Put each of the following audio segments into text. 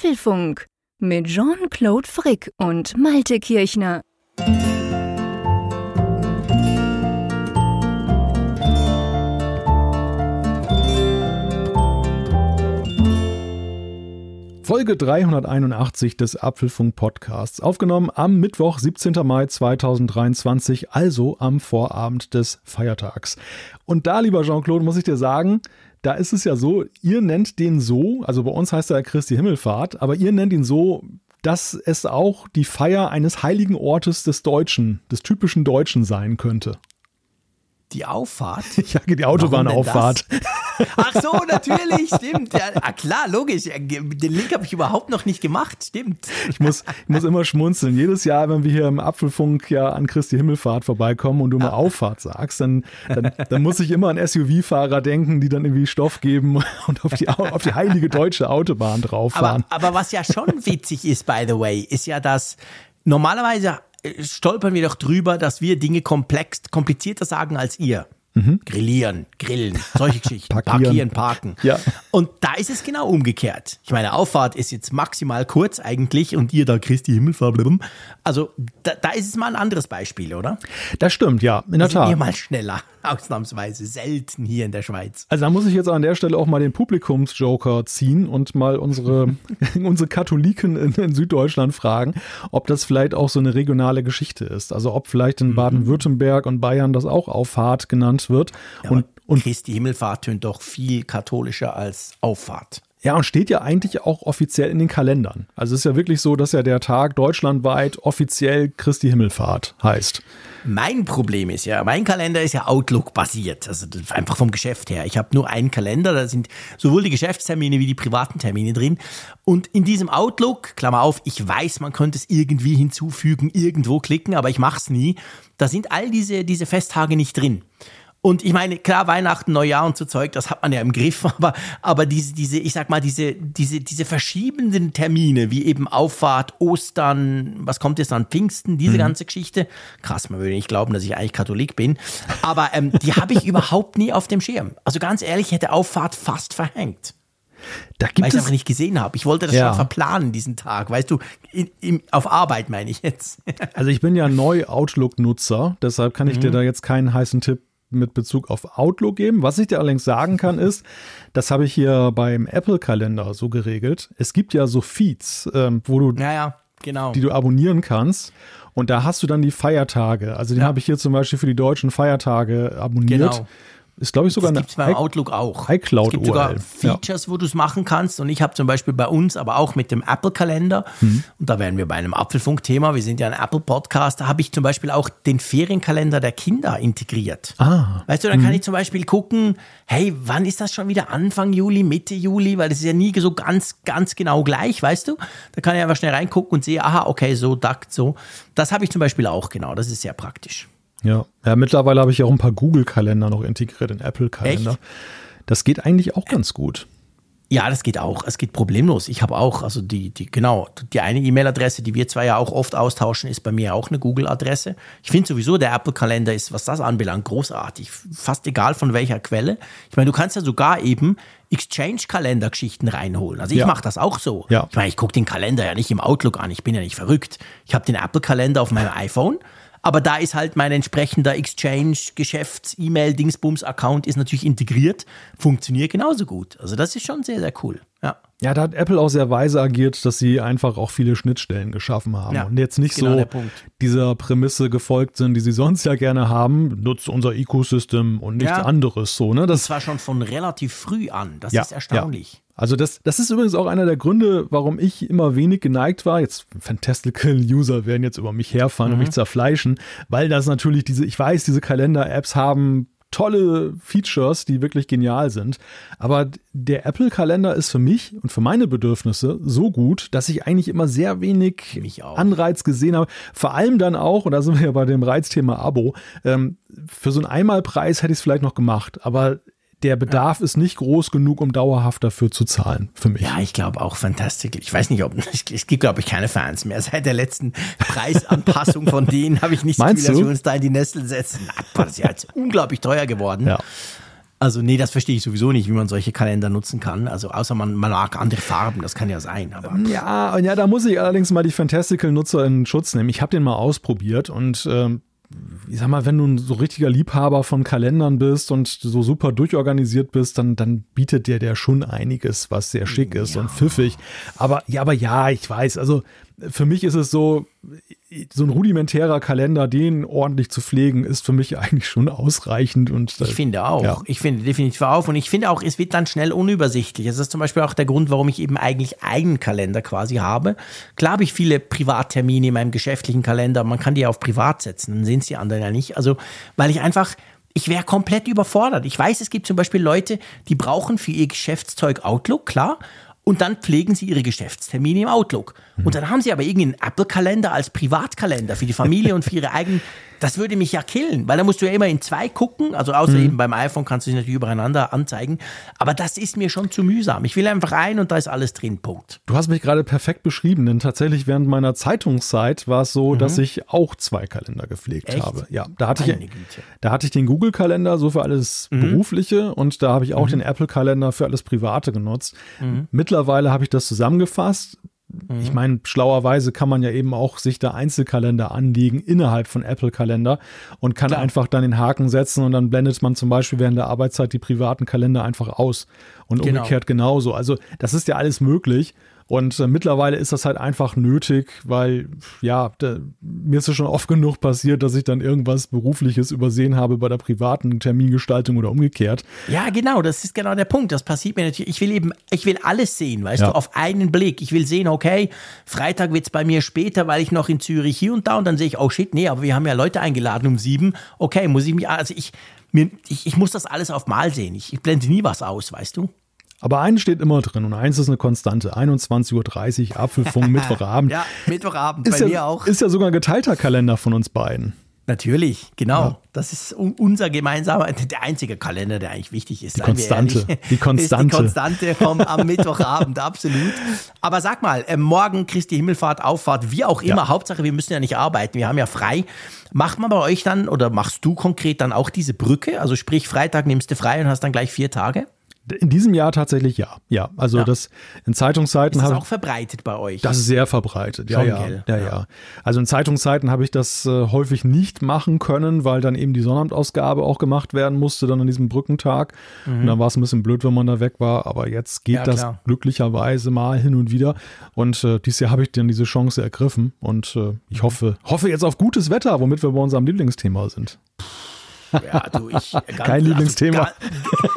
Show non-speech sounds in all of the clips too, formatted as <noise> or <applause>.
Apfelfunk mit Jean-Claude Frick und Malte Kirchner. Folge 381 des Apfelfunk Podcasts, aufgenommen am Mittwoch, 17. Mai 2023, also am Vorabend des Feiertags. Und da, lieber Jean-Claude, muss ich dir sagen, da ist es ja so, ihr nennt den so, also bei uns heißt er Christi Himmelfahrt, aber ihr nennt ihn so, dass es auch die Feier eines heiligen Ortes des Deutschen, des typischen Deutschen sein könnte. Die Auffahrt? <laughs> Ja, die Autobahnauffahrt. <laughs> Ach so, natürlich, stimmt. Ja, ah, klar, logisch. Den Link habe ich überhaupt noch nicht gemacht, stimmt. Ich muss, ich muss immer schmunzeln. Jedes Jahr, wenn wir hier im Apfelfunk ja an Christi Himmelfahrt vorbeikommen und du mal ja. Auffahrt sagst, dann, dann, dann, muss ich immer an SUV-Fahrer denken, die dann irgendwie Stoff geben <laughs> und auf die, auf die heilige deutsche Autobahn drauf fahren. Aber, aber was ja schon witzig ist, by the way, ist ja, dass normalerweise stolpern wir doch drüber, dass wir Dinge komplex, komplizierter sagen als ihr. Mhm. Grillieren, grillen, solche <laughs> Geschichten. Parkieren, parken. Ja. Und da ist es genau umgekehrt. Ich meine, Auffahrt ist jetzt maximal kurz eigentlich und ihr da Christi Himmelfahrt. Also da, da ist es mal ein anderes Beispiel, oder? Das stimmt, ja, in der Tat. Sind mal schneller, ausnahmsweise. Selten hier in der Schweiz. Also da muss ich jetzt an der Stelle auch mal den Publikumsjoker ziehen und mal unsere, <laughs> unsere Katholiken in, in, Süddeutschland fragen, ob das vielleicht auch so eine regionale Geschichte ist. Also ob vielleicht in mhm. Baden-Württemberg und Bayern das auch Auffahrt genannt genannt wird. Ja, und, und Christi Himmelfahrt tönt doch viel katholischer als Auffahrt. Ja, und steht ja eigentlich auch offiziell in den Kalendern. Also es ist ja wirklich so, dass ja der Tag deutschlandweit offiziell Christi Himmelfahrt heißt. Mein Problem ist ja, mein Kalender ist ja Outlook-basiert, also einfach vom Geschäft her. Ich habe nur einen Kalender, da sind sowohl die Geschäftstermine wie die privaten Termine drin. Und in diesem Outlook, Klammer auf, ich weiß, man könnte es irgendwie hinzufügen, irgendwo klicken, aber ich mache es nie. Da sind all diese, diese Festtage nicht drin. Und ich meine, klar, Weihnachten, Neujahr und so Zeug, das hat man ja im Griff, <laughs> aber, aber diese, diese, ich sag mal, diese, diese, diese verschiebenden Termine, wie eben Auffahrt, Ostern, was kommt jetzt an Pfingsten, diese mhm. ganze Geschichte, krass, man würde nicht glauben, dass ich eigentlich Katholik bin, aber ähm, die habe ich <laughs> überhaupt nie auf dem Schirm. Also ganz ehrlich, hätte Auffahrt fast verhängt. Da gibt Weil ich es einfach nicht gesehen habe. Ich wollte das ja. schon verplanen, diesen Tag. Weißt du, in, in, auf Arbeit meine ich jetzt. <laughs> also ich bin ja neu Outlook-Nutzer, deshalb kann ich mhm. dir da jetzt keinen heißen Tipp mit Bezug auf Outlook geben. Was ich dir allerdings sagen kann, <laughs> ist, das habe ich hier beim Apple-Kalender so geregelt. Es gibt ja so Feeds, ähm, wo du, ja, ja, genau. die du abonnieren kannst. Und da hast du dann die Feiertage. Also den ja. habe ich hier zum Beispiel für die deutschen Feiertage abonniert. Genau. Ist, glaube ich, sogar das eine beim Outlook auch. iCloud Es gibt sogar Features, ja. wo du es machen kannst. Und ich habe zum Beispiel bei uns, aber auch mit dem Apple-Kalender, mhm. und da wären wir bei einem Apfelfunk-Thema, wir sind ja ein Apple-Podcast, da habe ich zum Beispiel auch den Ferienkalender der Kinder integriert. Ah. Weißt du, dann mhm. kann ich zum Beispiel gucken, hey, wann ist das schon wieder? Anfang Juli, Mitte Juli? Weil das ist ja nie so ganz, ganz genau gleich, weißt du? Da kann ich einfach schnell reingucken und sehe, aha, okay, so, dakt, so. Das habe ich zum Beispiel auch, genau. Das ist sehr praktisch. Ja, ja mittlerweile habe ich auch ein paar Google-Kalender noch integriert in Apple-Kalender. Das geht eigentlich auch ganz gut. Ja, das geht auch. Es geht problemlos. Ich habe auch, also die, die, genau, die eine E-Mail-Adresse, die wir zwar ja auch oft austauschen, ist bei mir auch eine Google-Adresse. Ich finde sowieso, der Apple-Kalender ist, was das anbelangt, großartig. Fast egal von welcher Quelle. Ich meine, du kannst ja sogar eben Exchange-Kalender-Geschichten reinholen. Also ich ja. mache das auch so. Ja. Ich meine, ich gucke den Kalender ja nicht im Outlook an. Ich bin ja nicht verrückt. Ich habe den Apple-Kalender auf meinem iPhone aber da ist halt mein entsprechender Exchange-Geschäfts-E-Mail-Dingsbums-Account ist natürlich integriert, funktioniert genauso gut. Also das ist schon sehr, sehr cool. Ja. Ja, da hat Apple auch sehr weise agiert, dass sie einfach auch viele Schnittstellen geschaffen haben ja, und jetzt nicht genau so dieser Prämisse gefolgt sind, die sie sonst ja gerne haben, nutzt unser Ecosystem und nichts ja. anderes so, ne? Das, das war schon von relativ früh an. Das ja, ist erstaunlich. Also das, das ist übrigens auch einer der Gründe, warum ich immer wenig geneigt war. Jetzt Fantastical User werden jetzt über mich herfahren mhm. und mich zerfleischen, weil das natürlich diese, ich weiß, diese Kalender-Apps haben tolle Features, die wirklich genial sind. Aber der Apple-Kalender ist für mich und für meine Bedürfnisse so gut, dass ich eigentlich immer sehr wenig Anreiz gesehen habe. Vor allem dann auch, und da sind wir ja bei dem Reizthema Abo, ähm, für so einen Einmalpreis hätte ich es vielleicht noch gemacht. Aber der Bedarf ja. ist nicht groß genug, um dauerhaft dafür zu zahlen, für mich. Ja, ich glaube auch fantastisch. Ich weiß nicht, ob <laughs> es gibt, glaube ich, keine Fans mehr. Seit der letzten Preisanpassung von <laughs> denen habe ich nicht Meinst das Gefühl, dass wir uns da in die Nestel setzen. Das ist ja jetzt unglaublich teuer geworden. Ja. Also nee, das verstehe ich sowieso nicht, wie man solche Kalender nutzen kann. Also außer man, man mag andere Farben, das kann ja sein. Aber ja, ja, da muss ich allerdings mal die Fantastical-Nutzer in Schutz nehmen. Ich habe den mal ausprobiert und ähm, ich sag mal, wenn du ein so richtiger Liebhaber von Kalendern bist und so super durchorganisiert bist, dann, dann bietet dir der schon einiges, was sehr schick ist ja. und pfiffig. Aber ja, aber ja, ich weiß, also für mich ist es so, so ein rudimentärer Kalender, den ordentlich zu pflegen, ist für mich <laughs> eigentlich schon ausreichend. Und, äh, ich finde auch. Ja. Ich finde definitiv auch. Und ich finde auch, es wird dann schnell unübersichtlich. Das ist zum Beispiel auch der Grund, warum ich eben eigentlich eigenen Kalender quasi habe. Klar habe ich viele Privattermine in meinem geschäftlichen Kalender. Man kann die auf privat setzen. Dann sehen sie anderen ja nicht. Also, weil ich einfach ich wäre komplett überfordert. Ich weiß, es gibt zum Beispiel Leute, die brauchen für ihr Geschäftszeug Outlook, klar und dann pflegen sie ihre Geschäftstermine im Outlook. Und dann haben sie aber irgendeinen Apple-Kalender als Privatkalender für die Familie und für ihre eigenen das würde mich ja killen, weil da musst du ja immer in zwei gucken. Also außer mhm. eben beim iPhone kannst du dich natürlich übereinander anzeigen. Aber das ist mir schon zu mühsam. Ich will einfach ein und da ist alles drin. Punkt. Du hast mich gerade perfekt beschrieben, denn tatsächlich während meiner Zeitungszeit war es so, mhm. dass ich auch zwei Kalender gepflegt Echt? habe. Ja, da hatte ich, da hatte ich den Google-Kalender so für alles mhm. Berufliche und da habe ich auch mhm. den Apple-Kalender für alles Private genutzt. Mhm. Mittlerweile habe ich das zusammengefasst Mhm. Ich meine, schlauerweise kann man ja eben auch sich da Einzelkalender anlegen innerhalb von Apple Kalender und kann Klar. einfach dann den Haken setzen und dann blendet man zum Beispiel während der Arbeitszeit die privaten Kalender einfach aus und genau. umgekehrt genauso. Also das ist ja alles möglich und äh, mittlerweile ist das halt einfach nötig, weil ja, da, mir ist es schon oft genug passiert, dass ich dann irgendwas Berufliches übersehen habe bei der privaten Termingestaltung oder umgekehrt. Ja, genau, das ist genau der Punkt. Das passiert mir natürlich. Ich will eben, ich will alles sehen, weißt ja. du, auf einen Blick. Ich will sehen, okay, Freitag wird es bei mir später, weil ich noch in Zürich hier und da und dann sehe ich, oh shit, nee, aber wir haben ja Leute eingeladen um sieben. Okay, muss ich mich, also ich, mir, ich, ich muss das alles auf Mal sehen. Ich, ich blende nie was aus, weißt du? Aber eins steht immer drin und eins ist eine Konstante. 21.30 Uhr, Apfelfunk, <laughs> Mittwochabend. ja, Mittwochabend, ist bei ja, mir auch. Ist ja sogar ein geteilter Kalender von uns beiden. Natürlich, genau. Ja. Das ist unser gemeinsamer, der einzige Kalender, der eigentlich wichtig ist. Die Konstante. Die Konstante. die Konstante vom, am Mittwochabend, absolut. Aber sag mal, äh, morgen Christi Himmelfahrt, Auffahrt, wie auch immer, ja. Hauptsache wir müssen ja nicht arbeiten, wir haben ja frei. Macht man bei euch dann oder machst du konkret dann auch diese Brücke? Also sprich, Freitag nimmst du frei und hast dann gleich vier Tage? In diesem Jahr tatsächlich ja. Ja, also ja. das in Zeitungszeiten habe Ist das auch verbreitet bei euch? Das ist sehr verbreitet. Ja, ja, ja, ja, Also in Zeitungszeiten habe ich das äh, häufig nicht machen können, weil dann eben die Sonnabendausgabe auch gemacht werden musste dann an diesem Brückentag. Mhm. Und dann war es ein bisschen blöd, wenn man da weg war. Aber jetzt geht ja, das klar. glücklicherweise mal hin und wieder. Und äh, dieses Jahr habe ich dann diese Chance ergriffen. Und äh, ich mhm. hoffe, hoffe jetzt auf gutes Wetter, womit wir bei unserem Lieblingsthema sind. Ja, du, ich. Ganz, Kein Lieblingsthema.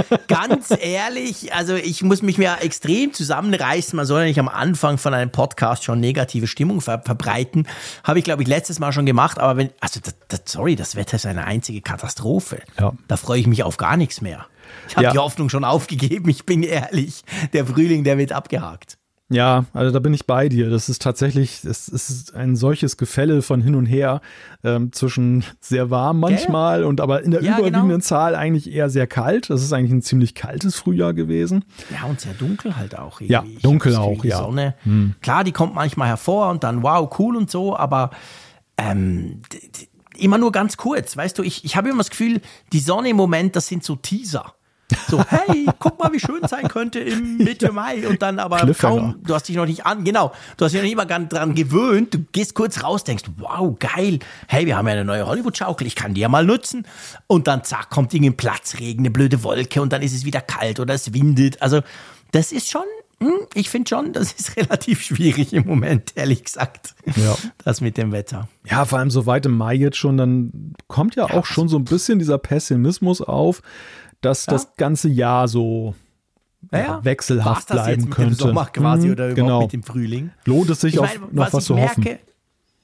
Also, ganz, ganz ehrlich, also ich muss mich mir extrem zusammenreißen. Man soll ja nicht am Anfang von einem Podcast schon negative Stimmung ver verbreiten. Habe ich, glaube ich, letztes Mal schon gemacht. Aber wenn, also, das, das, sorry, das Wetter ist eine einzige Katastrophe. Ja. Da freue ich mich auf gar nichts mehr. Ich habe ja. die Hoffnung schon aufgegeben, ich bin ehrlich. Der Frühling, der wird abgehakt. Ja, also da bin ich bei dir. Das ist tatsächlich, es ist ein solches Gefälle von hin und her ähm, zwischen sehr warm manchmal Gell? und aber in der ja, überwiegenden genau. Zahl eigentlich eher sehr kalt. Das ist eigentlich ein ziemlich kaltes Frühjahr gewesen. Ja, und sehr dunkel halt auch. Irgendwie. Ja, dunkel auch, die ja. Sonne, hm. klar, die kommt manchmal hervor und dann wow, cool und so, aber ähm, immer nur ganz kurz. Weißt du, ich, ich habe immer das Gefühl, die Sonne im Moment, das sind so Teaser. So, hey, guck mal, wie schön es sein könnte im <laughs> Mitte Mai. Und dann aber kaum, du hast dich noch nicht an, genau, du hast dich noch nicht mal ganz dran gewöhnt. Du gehst kurz raus, denkst, wow, geil. Hey, wir haben ja eine neue Hollywood-Schaukel, ich kann die ja mal nutzen. Und dann zack, kommt irgendein Platzregen, eine blöde Wolke und dann ist es wieder kalt oder es windet. Also, das ist schon hm, ich finde schon, das ist <laughs> relativ schwierig im Moment, ehrlich gesagt. Ja. Das mit dem Wetter. Ja, vor allem so weit im Mai jetzt schon, dann kommt ja, ja auch schon so ein bisschen dieser Pessimismus auf dass ja. das ganze Jahr so ja, wechselhaft bleiben jetzt mit könnte. Dem Sommer quasi mhm, oder genau. mit dem Frühling. Lohnt es sich ich mein, noch was, was zu merke, hoffen?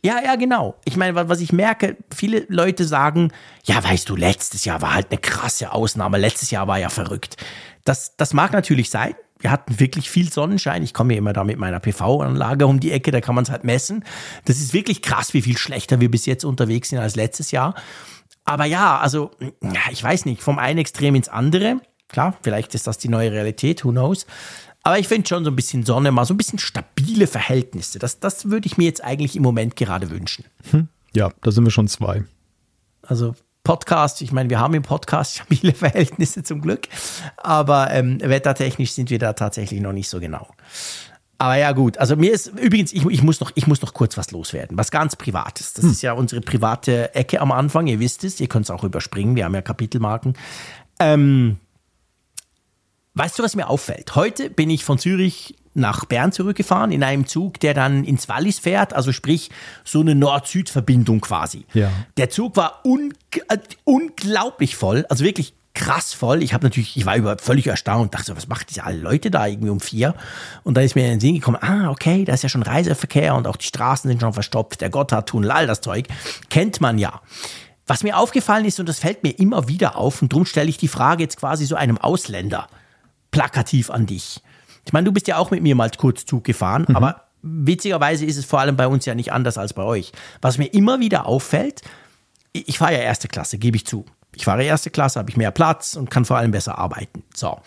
Ja, ja, genau. Ich meine, was ich merke, viele Leute sagen, ja, weißt du, letztes Jahr war halt eine krasse Ausnahme. Letztes Jahr war ja verrückt. Das, das mag natürlich sein. Wir hatten wirklich viel Sonnenschein. Ich komme ja immer da mit meiner PV-Anlage um die Ecke, da kann man es halt messen. Das ist wirklich krass, wie viel schlechter wir bis jetzt unterwegs sind als letztes Jahr. Aber ja, also, ja, ich weiß nicht, vom einen Extrem ins andere. Klar, vielleicht ist das die neue Realität, who knows. Aber ich finde schon so ein bisschen Sonne, mal so ein bisschen stabile Verhältnisse. Das, das würde ich mir jetzt eigentlich im Moment gerade wünschen. Hm. Ja, da sind wir schon zwei. Also Podcast. Ich meine, wir haben im Podcast <laughs> stabile Verhältnisse zum Glück, aber ähm, wettertechnisch sind wir da tatsächlich noch nicht so genau. Aber ja, gut. Also mir ist übrigens, ich, ich, muss, noch, ich muss noch kurz was loswerden. Was ganz Privates. Das hm. ist ja unsere private Ecke am Anfang. Ihr wisst es. Ihr könnt es auch überspringen. Wir haben ja Kapitelmarken. Ähm, weißt du, was mir auffällt? Heute bin ich von Zürich nach Bern zurückgefahren in einem Zug, der dann ins Wallis fährt, also sprich so eine Nord-Süd-Verbindung quasi. Ja. Der Zug war un äh, unglaublich voll, also wirklich krass voll. Ich habe natürlich, ich war über völlig erstaunt, dachte so, was macht diese alle Leute da irgendwie um vier? Und dann ist mir in den Sinn gekommen, ah, okay, da ist ja schon Reiseverkehr und auch die Straßen sind schon verstopft, der Gotthardtunnel, all das Zeug, kennt man ja. Was mir aufgefallen ist, und das fällt mir immer wieder auf, und darum stelle ich die Frage jetzt quasi so einem Ausländer plakativ an dich. Ich meine, du bist ja auch mit mir mal kurz Zug gefahren, mhm. aber witzigerweise ist es vor allem bei uns ja nicht anders als bei euch. Was mir immer wieder auffällt, ich fahre ja erste Klasse, gebe ich zu. Ich fahre erste Klasse, habe ich mehr Platz und kann vor allem besser arbeiten. So.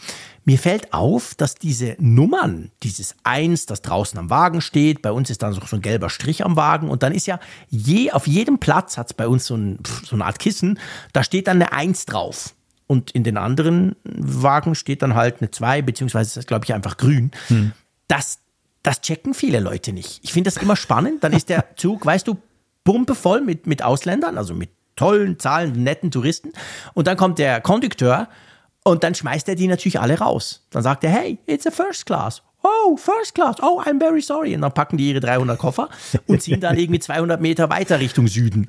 Mir fällt auf, dass diese Nummern, dieses Eins, das draußen am Wagen steht, bei uns ist dann so ein gelber Strich am Wagen und dann ist ja je, auf jedem Platz hat es bei uns so, ein, so eine Art Kissen, da steht dann eine Eins drauf. Und in den anderen Wagen steht dann halt eine 2, beziehungsweise ist das, glaube ich, einfach grün. Hm. Das, das checken viele Leute nicht. Ich finde das immer spannend. Dann ist der <laughs> Zug, weißt du, pumpevoll mit, mit Ausländern, also mit tollen, zahlenden, netten Touristen. Und dann kommt der Kondukteur und dann schmeißt er die natürlich alle raus. Dann sagt er, hey, it's a first class. Oh, first class. Oh, I'm very sorry. Und dann packen die ihre 300 Koffer und ziehen dann irgendwie 200 Meter weiter Richtung Süden.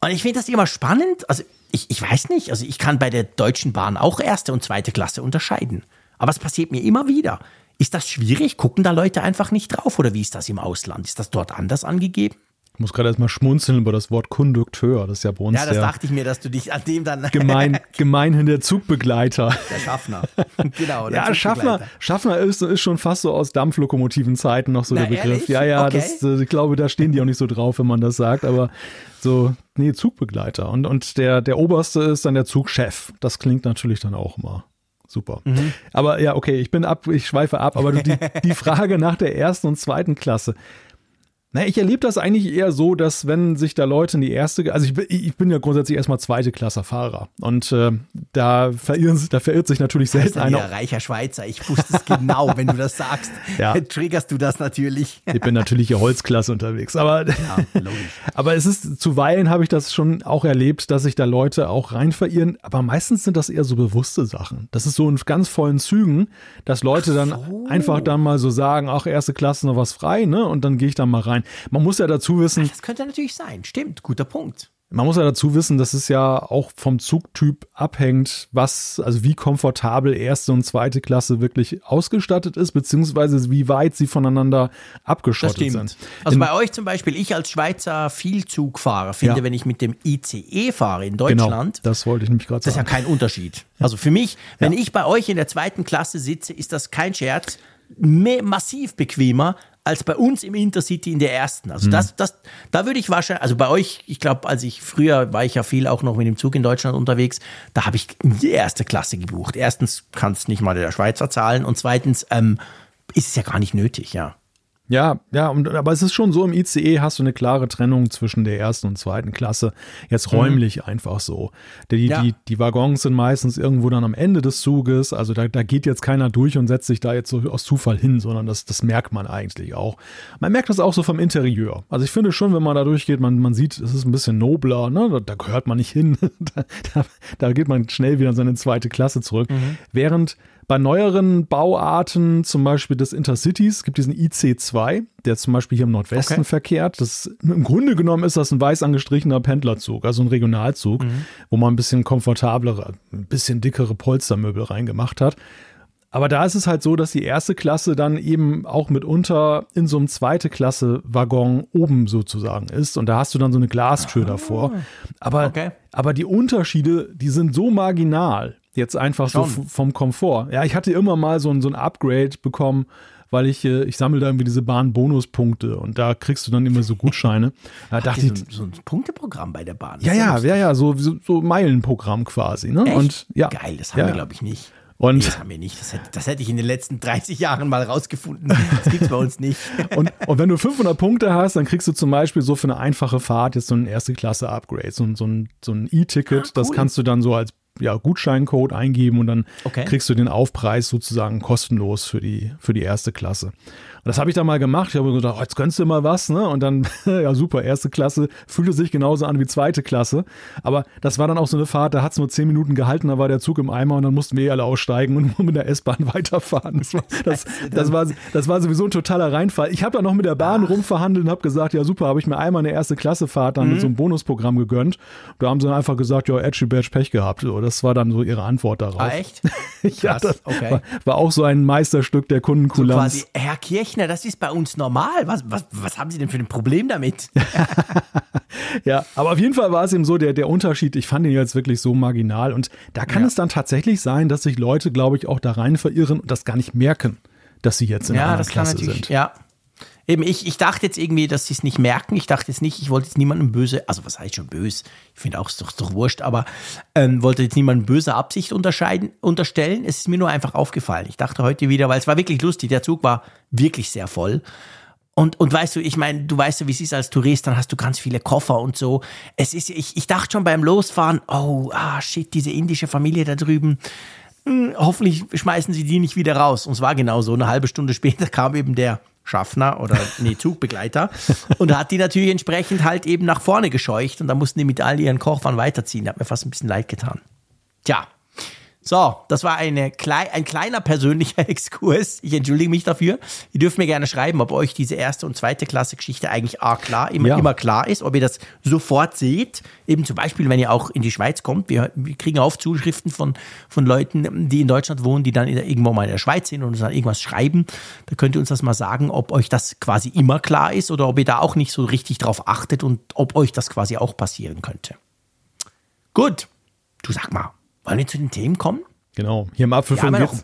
Und ich finde das immer spannend. Also ich, ich weiß nicht, also ich kann bei der Deutschen Bahn auch erste und zweite Klasse unterscheiden. Aber es passiert mir immer wieder. Ist das schwierig? Gucken da Leute einfach nicht drauf? Oder wie ist das im Ausland? Ist das dort anders angegeben? Ich muss gerade erstmal schmunzeln über das Wort Kondukteur. Das ist ja bei uns. Ja, das dachte ich mir, dass du dich an dem dann. <laughs> Gemein, gemeinhin der Zugbegleiter. Der Schaffner. genau. Der <laughs> ja, Schaffner, Schaffner ist, ist schon fast so aus Dampflokomotiven-Zeiten noch so Na, der Begriff. Ehrlich? Ja, ja, okay. das, äh, ich glaube, da stehen die auch nicht so drauf, wenn man das sagt. Aber so, nee, Zugbegleiter. Und, und der, der oberste ist dann der Zugchef. Das klingt natürlich dann auch immer super. Mhm. Aber ja, okay, ich bin ab, ich schweife ab, aber die, die Frage nach der ersten und zweiten Klasse. Na, ich erlebe das eigentlich eher so, dass wenn sich da Leute in die erste, also ich bin, ich bin ja grundsätzlich erstmal zweite Klasse Fahrer und äh, da, verirren, da verirrt sich natürlich selten einer. Ja, reicher Schweizer, ich wusste es genau, wenn du das sagst, <laughs> ja. triggerst du das natürlich. ich bin natürlich hier Holzklasse unterwegs, aber, ja, <laughs> aber es ist, zuweilen habe ich das schon auch erlebt, dass sich da Leute auch rein verirren, aber meistens sind das eher so bewusste Sachen. Das ist so in ganz vollen Zügen, dass Leute so. dann einfach dann mal so sagen, ach, erste Klasse noch was frei, ne, und dann gehe ich da mal rein. Man muss ja dazu wissen. Das könnte natürlich sein. Stimmt, guter Punkt. Man muss ja dazu wissen, dass es ja auch vom Zugtyp abhängt, was, also wie komfortabel erste und zweite Klasse wirklich ausgestattet ist, beziehungsweise wie weit sie voneinander abgeschottet sind. Also in, bei euch zum Beispiel, ich als Schweizer Vielzugfahrer finde, ja. wenn ich mit dem ICE fahre in Deutschland, genau, das wollte ich nämlich gerade sagen. Das ist ja kein Unterschied. Also für mich, wenn ja. ich bei euch in der zweiten Klasse sitze, ist das kein Scherz, massiv bequemer als bei uns im Intercity in der ersten. Also mhm. das, das, da würde ich wahrscheinlich, also bei euch, ich glaube, als ich früher war ich ja viel auch noch mit dem Zug in Deutschland unterwegs, da habe ich die erste Klasse gebucht. Erstens kann es nicht mal der Schweizer zahlen und zweitens ähm, ist es ja gar nicht nötig, ja. Ja, ja, und, aber es ist schon so, im ICE hast du eine klare Trennung zwischen der ersten und zweiten Klasse. Jetzt mhm. räumlich mhm. einfach so. Die, ja. die, die Waggons sind meistens irgendwo dann am Ende des Zuges. Also da, da geht jetzt keiner durch und setzt sich da jetzt so aus Zufall hin, sondern das, das merkt man eigentlich auch. Man merkt das auch so vom Interieur. Also ich finde schon, wenn man da durchgeht, man, man sieht, es ist ein bisschen nobler, ne? da, da gehört man nicht hin. <laughs> da, da, da, geht man schnell wieder in seine zweite Klasse zurück. Mhm. Während bei neueren Bauarten, zum Beispiel des Intercities, gibt diesen IC2, der zum Beispiel hier im Nordwesten okay. verkehrt. Das, Im Grunde genommen ist das ein weiß angestrichener Pendlerzug, also ein Regionalzug, mhm. wo man ein bisschen komfortablere, ein bisschen dickere Polstermöbel reingemacht hat. Aber da ist es halt so, dass die erste Klasse dann eben auch mitunter in so einem zweite Klasse Waggon oben sozusagen ist. Und da hast du dann so eine Glastür ah, davor. Aber, okay. aber die Unterschiede, die sind so marginal. Jetzt einfach Schon. so vom Komfort. Ja, ich hatte immer mal so ein, so ein Upgrade bekommen, weil ich, äh, ich sammle da irgendwie diese Bahn-Bonuspunkte und da kriegst du dann immer so Gutscheine. <laughs> Da dachte ich, so, ein Punkteprogramm bei der Bahn. Ja, ja, ja, ja, so, so, so Meilenprogramm quasi. Ne? Echt? Und, ja, Geil, das haben ja, wir, glaube ich, nicht. Und das haben wir nicht. Das hätte, das hätte, ich in den letzten 30 Jahren mal rausgefunden. <laughs> Das gibt es bei uns nicht. <laughs> und, und, wenn du 500 Punkte hast, dann kriegst du zum Beispiel so für eine einfache Fahrt jetzt so ein erste Klasse Upgrade, so, so ein so ein E-Ticket. Ah, cool. Das kannst du dann so als ja, Gutscheincode eingeben und dann okay. kriegst du den Aufpreis sozusagen kostenlos für die, für die erste Klasse das habe ich dann mal gemacht. Ich habe gedacht, oh, jetzt gönnst du mal was, ne? Und dann, <laughs> ja super, erste Klasse fühlte sich genauso an wie zweite Klasse. Aber das war dann auch so eine Fahrt, da hat es nur zehn Minuten gehalten, da war der Zug im Eimer und dann mussten wir alle aussteigen und <laughs> mit der S-Bahn <laughs> weiterfahren. Das war, das, das, war, das war sowieso ein totaler Reinfall. Ich habe dann noch mit der Bahn rumverhandelt und habe gesagt, ja super, habe ich mir einmal eine erste Klasse Fahrt dann mhm. mit so einem Bonusprogramm gegönnt. Da haben sie dann einfach gesagt, ja, Edgy Badge Pech gehabt. So, das war dann so ihre Antwort darauf. Ah, echt? <laughs> ja, das okay. war, war, auch so ein Meisterstück der Kundenkulanz. So quasi, Herr Kirch Rechner, das ist bei uns normal. Was, was, was haben Sie denn für ein Problem damit? <laughs> <laughs> ja, aber auf jeden Fall war es eben so, der, der Unterschied, ich fand ihn jetzt wirklich so marginal. Und da kann ja. es dann tatsächlich sein, dass sich Leute, glaube ich, auch da rein verirren und das gar nicht merken, dass sie jetzt in ja, einer Klasse sind. Ja, Eben, ich, ich dachte jetzt irgendwie, dass sie es nicht merken. Ich dachte jetzt nicht, ich wollte jetzt niemandem böse, also was heißt schon böse? Ich finde auch, es ist doch, doch wurscht, aber ähm, wollte jetzt niemandem böse Absicht unterscheiden, unterstellen. Es ist mir nur einfach aufgefallen. Ich dachte heute wieder, weil es war wirklich lustig, der Zug war wirklich sehr voll. Und, und weißt du, ich meine, du weißt ja, wie es ist als Tourist, dann hast du ganz viele Koffer und so. Es ist, ich, ich dachte schon beim Losfahren, oh, ah, shit, diese indische Familie da drüben, hm, hoffentlich schmeißen sie die nicht wieder raus. Und es war genau so. Eine halbe Stunde später <laughs> kam eben der Schaffner oder nee, Zugbegleiter und hat die natürlich entsprechend halt eben nach vorne gescheucht und da mussten die mit all ihren Kochern weiterziehen. Hat mir fast ein bisschen leid getan. Tja, so, das war eine ein kleiner persönlicher <laughs> Exkurs. Ich entschuldige mich dafür. Ihr dürft mir gerne schreiben, ob euch diese erste und zweite Klasse Geschichte eigentlich A, klar, immer, ja. immer klar ist, ob ihr das sofort seht. Eben zum Beispiel, wenn ihr auch in die Schweiz kommt. Wir, wir kriegen oft Zuschriften von, von Leuten, die in Deutschland wohnen, die dann irgendwo mal in der Schweiz sind und uns dann irgendwas schreiben. Da könnt ihr uns das mal sagen, ob euch das quasi immer klar ist oder ob ihr da auch nicht so richtig drauf achtet und ob euch das quasi auch passieren könnte. Gut, du sag mal, wollen wir zu den Themen kommen? Genau. Hier im Apfelfunk geht's,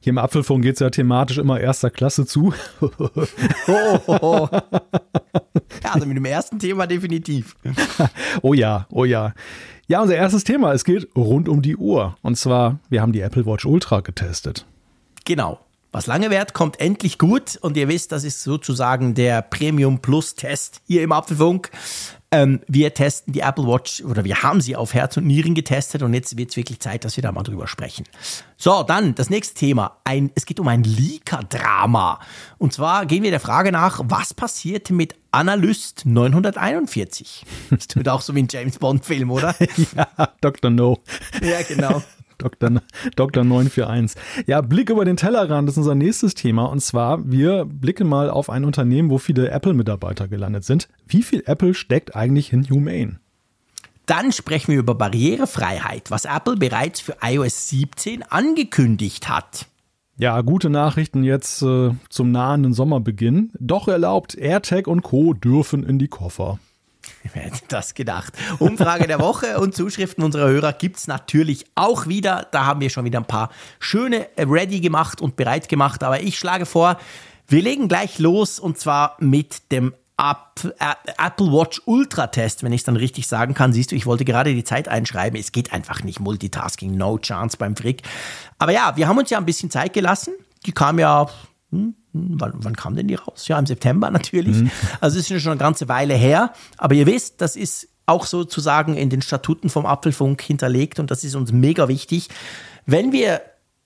hier im Apfelfunk geht's ja thematisch immer erster Klasse zu. oh, oh, oh. Ja, also mit dem ersten Thema definitiv. <laughs> oh ja, oh ja. Ja, unser erstes Thema, es geht rund um die Uhr. Und zwar, wir haben die Apple Watch Ultra getestet. Genau. Was lange währt, kommt endlich gut. Und ihr wisst, das ist sozusagen der Premium Plus Test hier im Apfelfunk. Ähm, wir testen die Apple Watch oder wir haben sie auf Herz und Nieren getestet und jetzt wird es wirklich Zeit, dass wir da mal drüber sprechen. So, dann das nächste Thema. Ein, es geht um ein Leaker-Drama. Und zwar gehen wir der Frage nach, was passierte mit Analyst 941? Das tut auch so wie ein James Bond-Film, oder? ja, Dr. No. Ja, genau. Dr. Dr. 941. Ja, Blick über den Tellerrand ist unser nächstes Thema. Und zwar, wir blicken mal auf ein Unternehmen, wo viele Apple-Mitarbeiter gelandet sind. Wie viel Apple steckt eigentlich in Humane? Dann sprechen wir über Barrierefreiheit, was Apple bereits für iOS 17 angekündigt hat. Ja, gute Nachrichten jetzt äh, zum nahenden Sommerbeginn. Doch erlaubt, AirTag und Co. dürfen in die Koffer. Wer hätte das gedacht? Umfrage der Woche und Zuschriften unserer Hörer gibt es natürlich auch wieder. Da haben wir schon wieder ein paar schöne ready gemacht und bereit gemacht. Aber ich schlage vor, wir legen gleich los und zwar mit dem Apple Watch Ultra Test, wenn ich es dann richtig sagen kann. Siehst du, ich wollte gerade die Zeit einschreiben. Es geht einfach nicht. Multitasking, no chance beim Frick. Aber ja, wir haben uns ja ein bisschen Zeit gelassen. Die kam ja hm, wann, wann, kam denn die raus? Ja, im September <laughs> natürlich. Mhm. Also es ist schon eine ganze Weile her. Aber ihr wisst, das ist auch sozusagen in den Statuten vom Apfelfunk hinterlegt und das ist uns mega wichtig. Wenn wir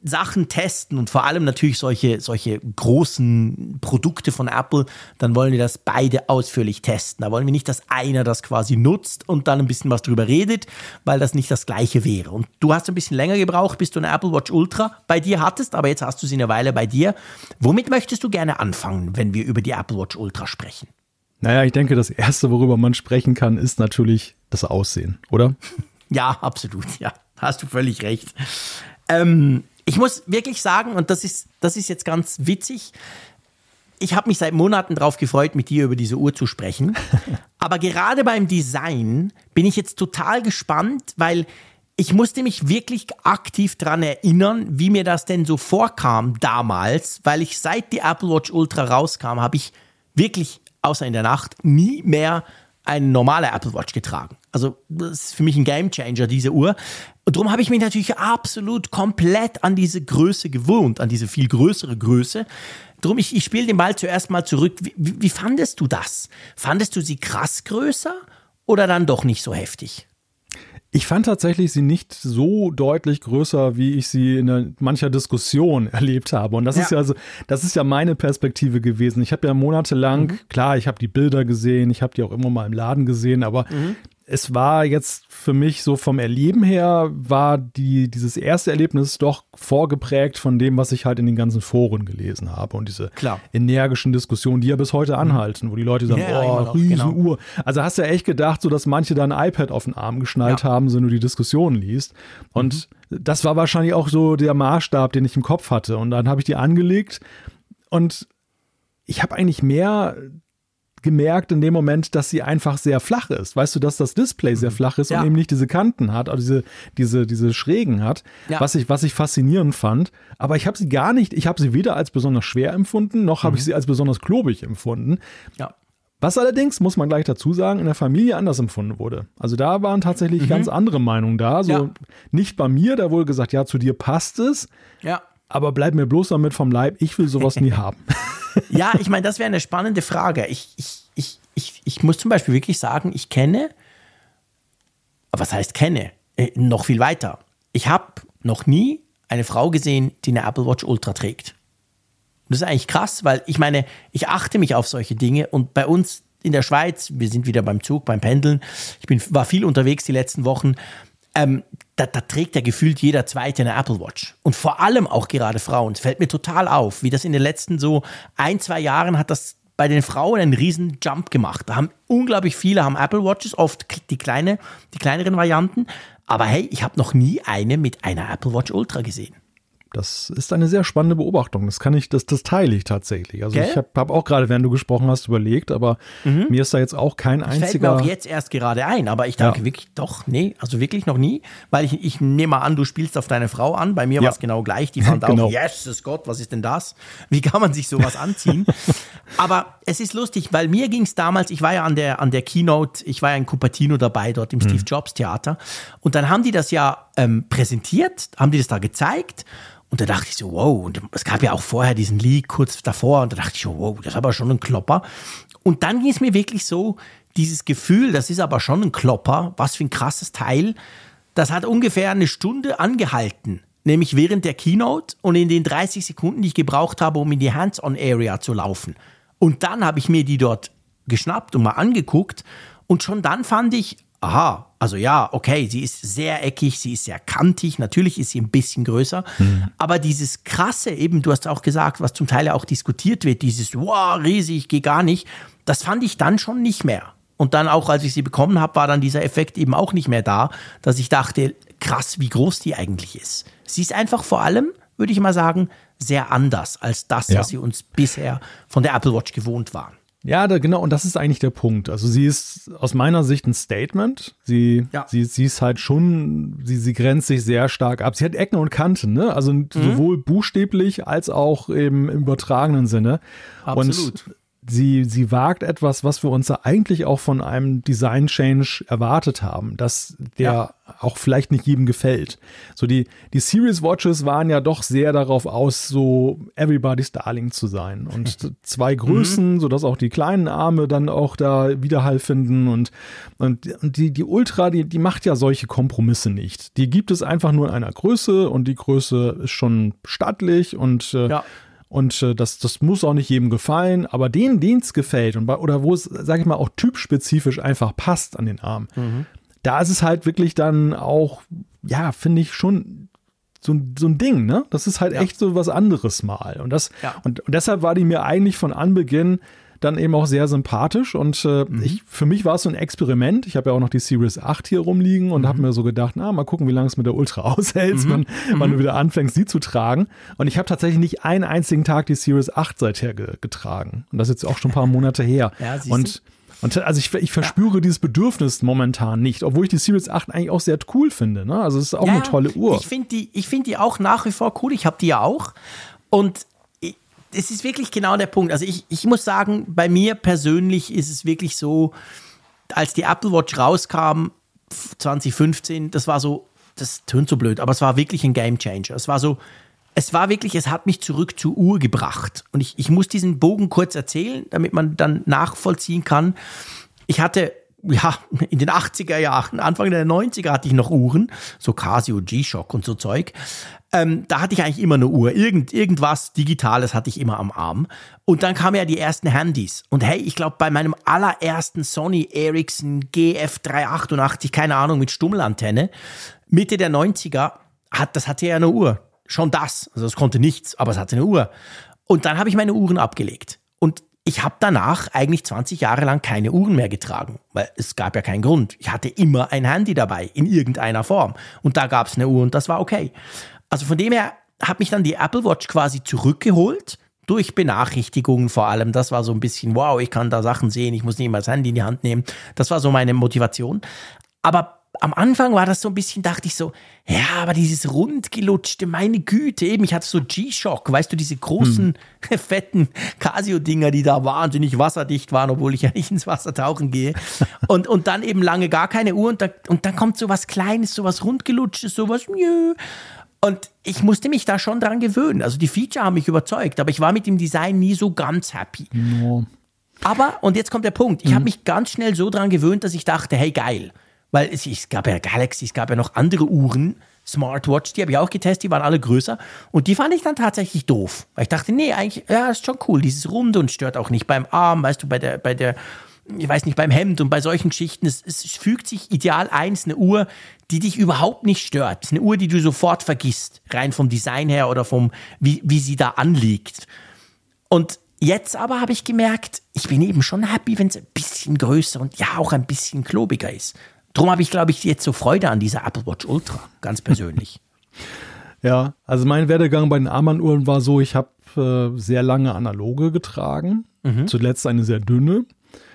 Sachen testen und vor allem natürlich solche, solche großen Produkte von Apple, dann wollen wir das beide ausführlich testen. Da wollen wir nicht, dass einer das quasi nutzt und dann ein bisschen was drüber redet, weil das nicht das gleiche wäre. Und du hast ein bisschen länger gebraucht, bis du eine Apple Watch Ultra bei dir hattest, aber jetzt hast du sie eine Weile bei dir. Womit möchtest du gerne anfangen, wenn wir über die Apple Watch Ultra sprechen? Naja, ich denke, das Erste, worüber man sprechen kann, ist natürlich das Aussehen, oder? <laughs> Ja, absolut, ja. Hast du völlig recht. Ähm, ich muss wirklich sagen, und das ist, das ist jetzt ganz witzig, ich habe mich seit Monaten darauf gefreut, mit dir über diese Uhr zu sprechen. <laughs> Aber gerade beim Design bin ich jetzt total gespannt, weil ich musste mich wirklich aktiv daran erinnern, wie mir das denn so vorkam damals, weil ich seit die Apple Watch Ultra rauskam, habe ich wirklich, außer in der Nacht, nie mehr eine normale Apple Watch getragen. Also das ist für mich ein Gamechanger diese Uhr. Und darum habe ich mich natürlich absolut komplett an diese Größe gewohnt, an diese viel größere Größe. Drum, ich, ich spiele den Ball zuerst mal zurück. Wie, wie, wie fandest du das? Fandest du sie krass größer oder dann doch nicht so heftig? Ich fand tatsächlich sie nicht so deutlich größer, wie ich sie in mancher Diskussion <laughs> erlebt habe. Und das ja. ist ja also, das ist ja meine Perspektive gewesen. Ich habe ja monatelang, mhm. klar, ich habe die Bilder gesehen, ich habe die auch immer mal im Laden gesehen, aber mhm es war jetzt für mich so vom Erleben her, war die, dieses erste Erlebnis doch vorgeprägt von dem, was ich halt in den ganzen Foren gelesen habe und diese Klar. energischen Diskussionen, die ja bis heute anhalten, wo die Leute sagen, ja, oh, Riesenuhr. Genau. Also hast du ja echt gedacht, so dass manche dann ein iPad auf den Arm geschnallt ja. haben, wenn du die Diskussion liest. Und mhm. das war wahrscheinlich auch so der Maßstab, den ich im Kopf hatte. Und dann habe ich die angelegt und ich habe eigentlich mehr gemerkt in dem Moment, dass sie einfach sehr flach ist. Weißt du, dass das Display sehr mhm. flach ist ja. und eben nicht diese Kanten hat, also diese, diese, diese Schrägen hat, ja. was, ich, was ich faszinierend fand. Aber ich habe sie gar nicht, ich habe sie weder als besonders schwer empfunden, noch habe mhm. ich sie als besonders klobig empfunden. Ja. Was allerdings, muss man gleich dazu sagen, in der Familie anders empfunden wurde. Also da waren tatsächlich mhm. ganz andere Meinungen da. So ja. nicht bei mir, da wurde gesagt, ja, zu dir passt es. Ja. Aber bleib mir bloß damit vom Leib, ich will sowas <laughs> nie haben. Ja, ich meine, das wäre eine spannende Frage. Ich, ich, ich, ich, ich muss zum Beispiel wirklich sagen, ich kenne, was heißt kenne? Äh, noch viel weiter. Ich habe noch nie eine Frau gesehen, die eine Apple Watch Ultra trägt. Das ist eigentlich krass, weil ich meine, ich achte mich auf solche Dinge und bei uns in der Schweiz, wir sind wieder beim Zug, beim Pendeln, ich bin, war viel unterwegs die letzten Wochen, ähm, da, da, trägt ja gefühlt jeder Zweite eine Apple Watch. Und vor allem auch gerade Frauen. Es fällt mir total auf, wie das in den letzten so ein, zwei Jahren hat das bei den Frauen einen riesen Jump gemacht. Da haben unglaublich viele haben Apple Watches, oft die kleine, die kleineren Varianten. Aber hey, ich habe noch nie eine mit einer Apple Watch Ultra gesehen. Das ist eine sehr spannende Beobachtung. Das kann ich, das, das teile ich tatsächlich. Also Gell? ich habe hab auch gerade, während du gesprochen hast, überlegt, aber mhm. mir ist da jetzt auch kein das einziger. Fällt mir auch jetzt erst gerade ein, aber ich denke ja. wirklich doch, nee, also wirklich noch nie, weil ich, ich nehme mal an, du spielst auf deine Frau an. Bei mir ja. war es genau gleich. Die fand <laughs> genau. auch, yes, Gott, was ist denn das? Wie kann man sich sowas anziehen? <laughs> aber es ist lustig, weil mir ging es damals, ich war ja an der, an der Keynote, ich war ja in Cupertino dabei, dort im mhm. Steve Jobs Theater. Und dann haben die das ja ähm, präsentiert, haben die das da gezeigt. Und da dachte ich so, wow, und es gab ja auch vorher diesen Leak kurz davor und da dachte ich so, wow, das ist aber schon ein Klopper. Und dann ging es mir wirklich so, dieses Gefühl, das ist aber schon ein Klopper, was für ein krasses Teil. Das hat ungefähr eine Stunde angehalten, nämlich während der Keynote und in den 30 Sekunden, die ich gebraucht habe, um in die Hands-on-Area zu laufen. Und dann habe ich mir die dort geschnappt und mal angeguckt und schon dann fand ich, aha, also ja, okay, sie ist sehr eckig, sie ist sehr kantig, natürlich ist sie ein bisschen größer, mhm. aber dieses krasse, eben, du hast auch gesagt, was zum Teil ja auch diskutiert wird, dieses, wow, riesig, geht gar nicht, das fand ich dann schon nicht mehr. Und dann auch, als ich sie bekommen habe, war dann dieser Effekt eben auch nicht mehr da, dass ich dachte, krass, wie groß die eigentlich ist. Sie ist einfach vor allem, würde ich mal sagen, sehr anders als das, ja. was sie uns bisher von der Apple Watch gewohnt waren. Ja, da, genau, und das ist eigentlich der Punkt. Also sie ist aus meiner Sicht ein Statement. Sie, ja. sie, sie ist halt schon, sie, sie grenzt sich sehr stark ab. Sie hat Ecken und Kanten, ne? Also mhm. sowohl buchstäblich als auch im, im übertragenen Sinne. Absolut. Und sie, sie wagt etwas, was wir uns eigentlich auch von einem Design Change erwartet haben, dass der ja. auch vielleicht nicht jedem gefällt. So die, die Series Watches waren ja doch sehr darauf aus, so Everybody's Darling zu sein <laughs> und zwei Größen, mhm. sodass auch die kleinen Arme dann auch da Widerhall finden und, und, und die, die Ultra, die, die macht ja solche Kompromisse nicht. Die gibt es einfach nur in einer Größe und die Größe ist schon stattlich und äh, ja. Und äh, das, das muss auch nicht jedem gefallen, aber denen, denen es gefällt und bei, oder wo es, sage ich mal, auch typspezifisch einfach passt an den Arm, mhm. da ist es halt wirklich dann auch, ja, finde ich schon so, so ein Ding, ne? Das ist halt ja. echt so was anderes mal. Und das, ja. und, und deshalb war die mir eigentlich von Anbeginn dann eben auch sehr sympathisch und äh, mhm. ich, für mich war es so ein Experiment. Ich habe ja auch noch die Series 8 hier rumliegen und mhm. habe mir so gedacht, na, mal gucken, wie lange es mit der Ultra <laughs> aushält, mhm. wann, wann du mhm. wieder anfängst, sie zu tragen. Und ich habe tatsächlich nicht einen einzigen Tag die Series 8 seither ge getragen. Und das ist jetzt auch schon ein paar Monate her. Ja, und und also ich, ich verspüre ja. dieses Bedürfnis momentan nicht, obwohl ich die Series 8 eigentlich auch sehr cool finde. Ne? Also es ist auch ja, eine tolle Uhr. Ich finde die, find die auch nach wie vor cool. Ich habe die ja auch. Und es ist wirklich genau der Punkt. Also ich, ich muss sagen, bei mir persönlich ist es wirklich so, als die Apple Watch rauskam, 2015, das war so, das tönt so blöd, aber es war wirklich ein Game Changer. Es war so, es war wirklich, es hat mich zurück zur Uhr gebracht. Und ich, ich muss diesen Bogen kurz erzählen, damit man dann nachvollziehen kann. Ich hatte ja, in den 80er Jahren, Anfang der 90er hatte ich noch Uhren, so Casio, G-Shock und so Zeug. Ähm, da hatte ich eigentlich immer eine Uhr. Irgend, irgendwas Digitales hatte ich immer am Arm. Und dann kamen ja die ersten Handys. Und hey, ich glaube, bei meinem allerersten Sony Ericsson GF388, keine Ahnung, mit Stummelantenne, Mitte der 90er, hat, das hatte ja eine Uhr. Schon das. Also es konnte nichts, aber es hatte eine Uhr. Und dann habe ich meine Uhren abgelegt. Und ich habe danach eigentlich 20 Jahre lang keine Uhren mehr getragen, weil es gab ja keinen Grund. Ich hatte immer ein Handy dabei, in irgendeiner Form. Und da gab es eine Uhr und das war okay. Also von dem her hat mich dann die Apple Watch quasi zurückgeholt durch Benachrichtigungen vor allem. Das war so ein bisschen, wow, ich kann da Sachen sehen, ich muss nicht mal das Handy in die Hand nehmen. Das war so meine Motivation. Aber am Anfang war das so ein bisschen, dachte ich so, ja, aber dieses rundgelutschte, meine Güte, eben, ich hatte so G-Shock, weißt du, diese großen, hm. <laughs> fetten Casio-Dinger, die da wahnsinnig wasserdicht waren, obwohl ich ja nicht ins Wasser tauchen gehe. <laughs> Und, und dann eben lange gar keine Uhr und, da, und dann kommt so was Kleines, so was rundgelutschtes, so was, nö. Und ich musste mich da schon dran gewöhnen. Also die Feature haben mich überzeugt, aber ich war mit dem Design nie so ganz happy. No. Aber, und jetzt kommt der Punkt, ich mhm. habe mich ganz schnell so dran gewöhnt, dass ich dachte, hey geil, weil es, es gab ja Galaxy, es gab ja noch andere Uhren, Smartwatch, die habe ich auch getestet, die waren alle größer. Und die fand ich dann tatsächlich doof. Weil ich dachte, nee, eigentlich, ja, ist schon cool, dieses Runde und stört auch nicht beim Arm, weißt du, bei der, bei der, ich weiß nicht, beim Hemd und bei solchen Geschichten. Es, es fügt sich ideal eins, eine Uhr, die dich überhaupt nicht stört. Eine Uhr, die du sofort vergisst, rein vom Design her oder vom, wie, wie sie da anliegt. Und jetzt aber habe ich gemerkt, ich bin eben schon happy, wenn es ein bisschen größer und ja auch ein bisschen klobiger ist. Darum habe ich, glaube ich, jetzt so Freude an dieser Apple Watch Ultra, ganz persönlich. <laughs> ja, also mein Werdegang bei den Armbanduhren war so, ich habe äh, sehr lange analoge getragen, mhm. zuletzt eine sehr dünne.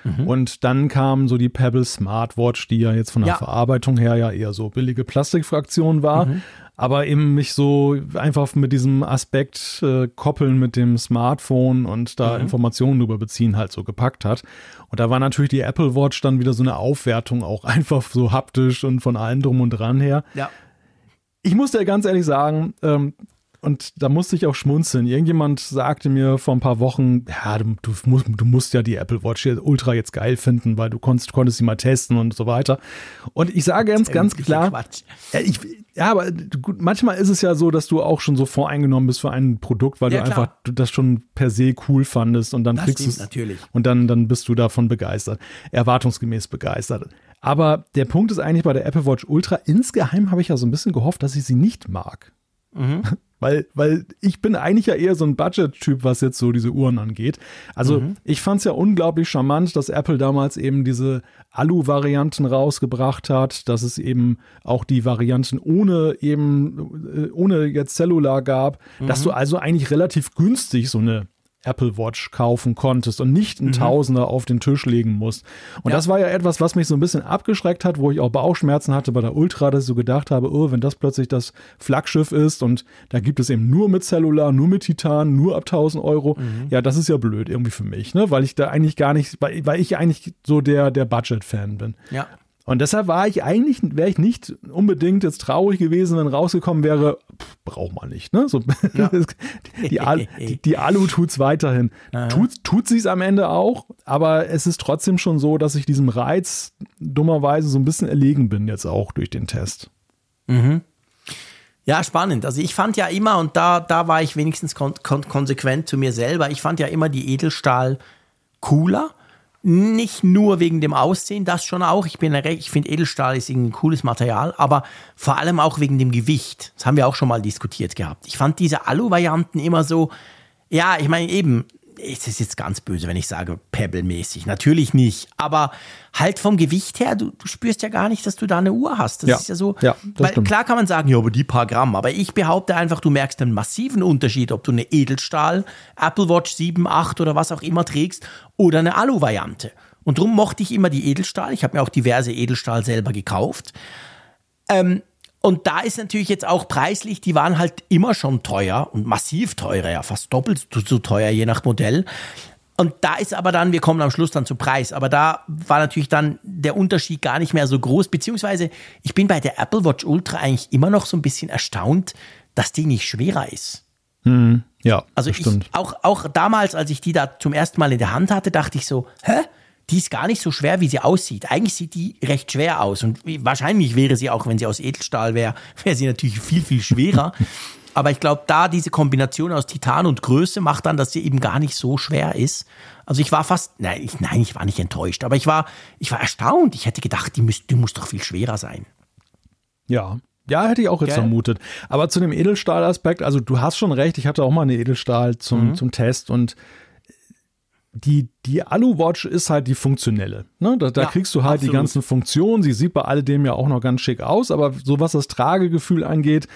Mhm. Und dann kam so die Pebble Smartwatch, die ja jetzt von der ja. Verarbeitung her ja eher so billige Plastikfraktion war. Mhm aber eben mich so einfach mit diesem Aspekt äh, koppeln mit dem Smartphone und da mhm. Informationen drüber beziehen halt so gepackt hat. Und da war natürlich die Apple Watch dann wieder so eine Aufwertung, auch <laughs> einfach so haptisch und von allem drum und dran her. Ja. Ich muss dir ganz ehrlich sagen, ähm, und da musste ich auch schmunzeln. Irgendjemand sagte mir vor ein paar Wochen, ja, du, du, musst, du musst ja die Apple Watch Ultra jetzt geil finden, weil du konntest, konntest sie mal testen und so weiter. Und ich sage ganz, ganz <laughs> klar, ja, ich, ja, aber gut, manchmal ist es ja so, dass du auch schon so voreingenommen bist für ein Produkt, weil ja, du klar. einfach das schon per se cool fandest und dann das kriegst du es natürlich. und dann, dann bist du davon begeistert, erwartungsgemäß begeistert. Aber der Punkt ist eigentlich bei der Apple Watch Ultra, insgeheim habe ich ja so ein bisschen gehofft, dass ich sie nicht mag. Mhm. <laughs> Weil, weil ich bin eigentlich ja eher so ein Budget-Typ, was jetzt so diese Uhren angeht. Also mhm. ich fand es ja unglaublich charmant, dass Apple damals eben diese Alu-Varianten rausgebracht hat, dass es eben auch die Varianten ohne eben, äh, ohne jetzt Cellular gab, mhm. dass du also eigentlich relativ günstig so eine Apple Watch kaufen konntest und nicht einen mhm. Tausender auf den Tisch legen musst. Und ja. das war ja etwas, was mich so ein bisschen abgeschreckt hat, wo ich auch Bauchschmerzen hatte bei der Ultra, dass ich so gedacht habe, oh, wenn das plötzlich das Flaggschiff ist und da gibt es eben nur mit Cellular, nur mit Titan, nur ab 1000 Euro, mhm. ja, das ist ja blöd irgendwie für mich, ne? weil ich da eigentlich gar nicht, weil, weil ich eigentlich so der, der Budget-Fan bin. Ja. Und deshalb war ich eigentlich, wäre ich nicht unbedingt jetzt traurig gewesen, wenn rausgekommen wäre, braucht man nicht. Ne? So, ja. <laughs> die, Al, die, die, Alu tut's weiterhin. Aha. Tut, tut sie es am Ende auch, aber es ist trotzdem schon so, dass ich diesem Reiz dummerweise so ein bisschen erlegen bin, jetzt auch durch den Test. Mhm. Ja, spannend. Also ich fand ja immer, und da, da war ich wenigstens kon kon konsequent zu mir selber, ich fand ja immer die Edelstahl cooler nicht nur wegen dem Aussehen, das schon auch. Ich bin ich finde Edelstahl ist ein cooles Material, aber vor allem auch wegen dem Gewicht. Das haben wir auch schon mal diskutiert gehabt. Ich fand diese Alu-Varianten immer so, ja, ich meine eben, es ist jetzt ganz böse, wenn ich sage Pebble-mäßig. Natürlich nicht. Aber halt vom Gewicht her, du, du, spürst ja gar nicht, dass du da eine Uhr hast. Das ja. ist ja so. Ja, weil, klar kann man sagen, ja, aber die paar Gramm. Aber ich behaupte einfach, du merkst einen massiven Unterschied, ob du eine Edelstahl, Apple Watch 7, 8 oder was auch immer trägst oder eine Alu-Variante. Und darum mochte ich immer die Edelstahl. Ich habe mir auch diverse Edelstahl selber gekauft. Ähm, und da ist natürlich jetzt auch preislich, die waren halt immer schon teuer und massiv teurer, ja, fast doppelt so teuer, je nach Modell. Und da ist aber dann, wir kommen am Schluss dann zum Preis, aber da war natürlich dann der Unterschied gar nicht mehr so groß, beziehungsweise ich bin bei der Apple Watch Ultra eigentlich immer noch so ein bisschen erstaunt, dass die nicht schwerer ist. Hm, ja, also ich, auch, auch damals, als ich die da zum ersten Mal in der Hand hatte, dachte ich so, hä? Die ist gar nicht so schwer, wie sie aussieht. Eigentlich sieht die recht schwer aus. Und wahrscheinlich wäre sie auch, wenn sie aus Edelstahl wäre, <laughs> wäre sie natürlich viel, viel schwerer. Aber ich glaube, da diese Kombination aus Titan und Größe macht dann, dass sie eben gar nicht so schwer ist. Also ich war fast, nein, ich, nein, ich war nicht enttäuscht, aber ich war, ich war erstaunt. Ich hätte gedacht, die, müß, die muss doch viel schwerer sein. Ja, ja, hätte ich auch jetzt Gell? vermutet. Aber zu dem Edelstahl-Aspekt, also du hast schon recht, ich hatte auch mal eine Edelstahl zum, mhm. zum Test und die, die Alu-Watch ist halt die funktionelle. Ne? Da, da ja, kriegst du halt absolut. die ganzen Funktionen. Sie sieht bei alledem ja auch noch ganz schick aus, aber so was das Tragegefühl angeht,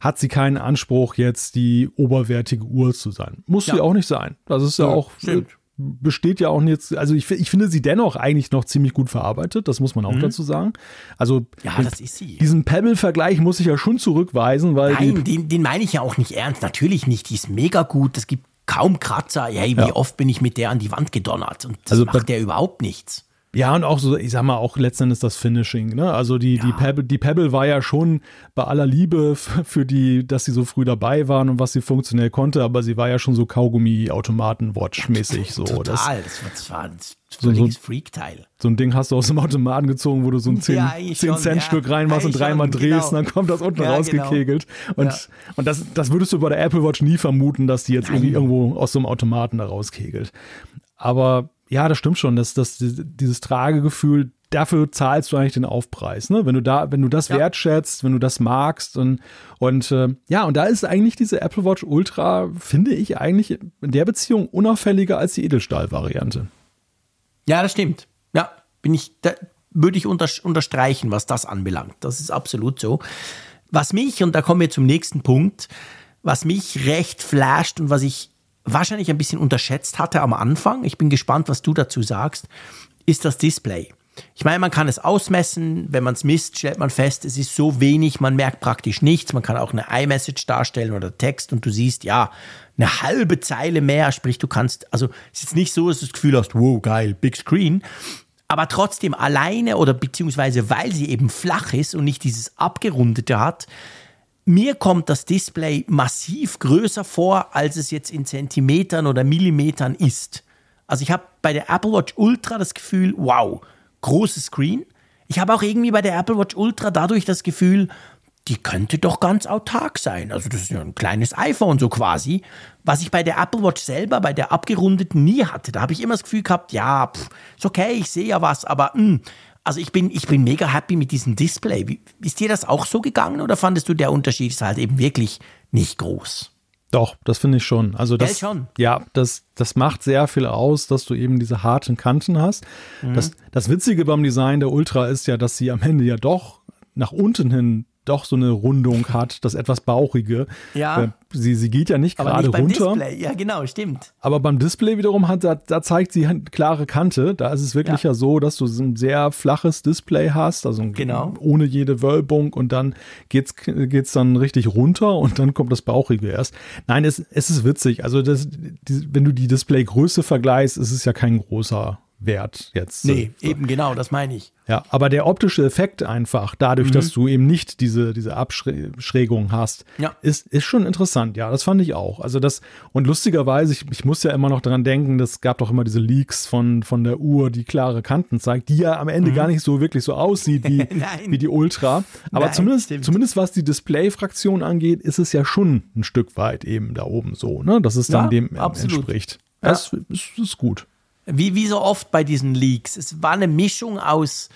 hat sie keinen Anspruch, jetzt die oberwertige Uhr zu sein. Muss ja. sie auch nicht sein. Das ist ja, ja auch, stimmt. besteht ja auch jetzt, also ich, ich finde sie dennoch eigentlich noch ziemlich gut verarbeitet, das muss man auch mhm. dazu sagen. Also ja, das ist sie. diesen Pebble-Vergleich muss ich ja schon zurückweisen, weil. Nein, den, den meine ich ja auch nicht ernst. Natürlich nicht, die ist mega gut, es gibt kaum Kratzer. Hey, wie oft bin ich mit der an die Wand gedonnert und das also macht der überhaupt nichts. Ja, und auch so, ich sag mal, auch letztendlich das Finishing, ne? Also die, ja. die, Pebble, die Pebble war ja schon bei aller Liebe für die, dass sie so früh dabei waren und was sie funktionell konnte, aber sie war ja schon so Kaugummi-Automaten-Watch-mäßig. So. Total, das, das war, das war ein so, so, Freak-Teil. So ein Ding hast du aus dem Automaten gezogen, wo du so ein 10, ja, 10 Cent Stück ja, reinmachst und dreimal drehst genau. und dann kommt das unten ja, rausgekegelt. Genau. Und, und das, das würdest du bei der Apple Watch nie vermuten, dass die jetzt Nein. irgendwie irgendwo aus so einem Automaten da rauskegelt. Aber ja, das stimmt schon, dass das, dieses Tragegefühl, dafür zahlst du eigentlich den Aufpreis, ne? Wenn du da, wenn du das ja. wertschätzt, wenn du das magst und, und äh, ja, und da ist eigentlich diese Apple Watch Ultra, finde ich eigentlich in der Beziehung unauffälliger als die Edelstahl-Variante. Ja, das stimmt. Ja, bin ich, da würde ich unter, unterstreichen, was das anbelangt. Das ist absolut so. Was mich, und da kommen wir zum nächsten Punkt, was mich recht flasht und was ich wahrscheinlich ein bisschen unterschätzt hatte am Anfang, ich bin gespannt, was du dazu sagst, ist das Display. Ich meine, man kann es ausmessen, wenn man es misst, stellt man fest, es ist so wenig, man merkt praktisch nichts. Man kann auch eine iMessage darstellen oder Text und du siehst, ja, eine halbe Zeile mehr, sprich, du kannst, also es ist nicht so, dass du das Gefühl hast, wow, geil, Big Screen. Aber trotzdem alleine oder beziehungsweise weil sie eben flach ist und nicht dieses abgerundete hat, mir kommt das Display massiv größer vor, als es jetzt in Zentimetern oder Millimetern ist. Also ich habe bei der Apple Watch Ultra das Gefühl, wow, großes Screen. Ich habe auch irgendwie bei der Apple Watch Ultra dadurch das Gefühl, die könnte doch ganz autark sein. Also das ist ja ein kleines iPhone so quasi, was ich bei der Apple Watch selber, bei der abgerundeten nie hatte. Da habe ich immer das Gefühl gehabt, ja, pff, ist okay, ich sehe ja was, aber mh, hm, also ich bin, ich bin mega happy mit diesem Display. Wie, ist dir das auch so gegangen oder fandest du, der Unterschied ist halt eben wirklich nicht groß? Doch, das finde ich schon. Also das, schon. ja, das, das macht sehr viel aus, dass du eben diese harten Kanten hast. Mhm. Das, das Witzige beim Design der Ultra ist ja, dass sie am Ende ja doch nach unten hin doch so eine Rundung hat, das etwas bauchige. Ja. Äh, sie, sie geht ja nicht gerade runter. Display. Ja, genau, stimmt. Aber beim Display wiederum hat, da, da zeigt sie eine klare Kante. Da ist es wirklich ja. ja so, dass du ein sehr flaches Display hast, also genau. ohne jede Wölbung und dann geht's, geht's dann richtig runter und dann kommt das Bauchige erst. Nein, es, es ist witzig. Also das, die, wenn du die Displaygröße vergleichst, ist es ja kein großer Wert jetzt. Nee, so. eben genau, das meine ich. Ja, aber der optische Effekt einfach, dadurch, mhm. dass du eben nicht diese, diese Abschrägung hast, ja. ist, ist schon interessant. Ja, das fand ich auch. Also das, und lustigerweise, ich, ich muss ja immer noch daran denken, es gab doch immer diese Leaks von, von der Uhr, die klare Kanten zeigt, die ja am Ende mhm. gar nicht so wirklich so aussieht wie, <laughs> wie die Ultra. Aber Nein, zumindest, zumindest was die Display-Fraktion angeht, ist es ja schon ein Stück weit eben da oben so, ne? Dass es dann ja, dem absolut. entspricht. Ja. Das ist, ist gut. Wie, wie so oft bei diesen Leaks. Es war eine Mischung aus,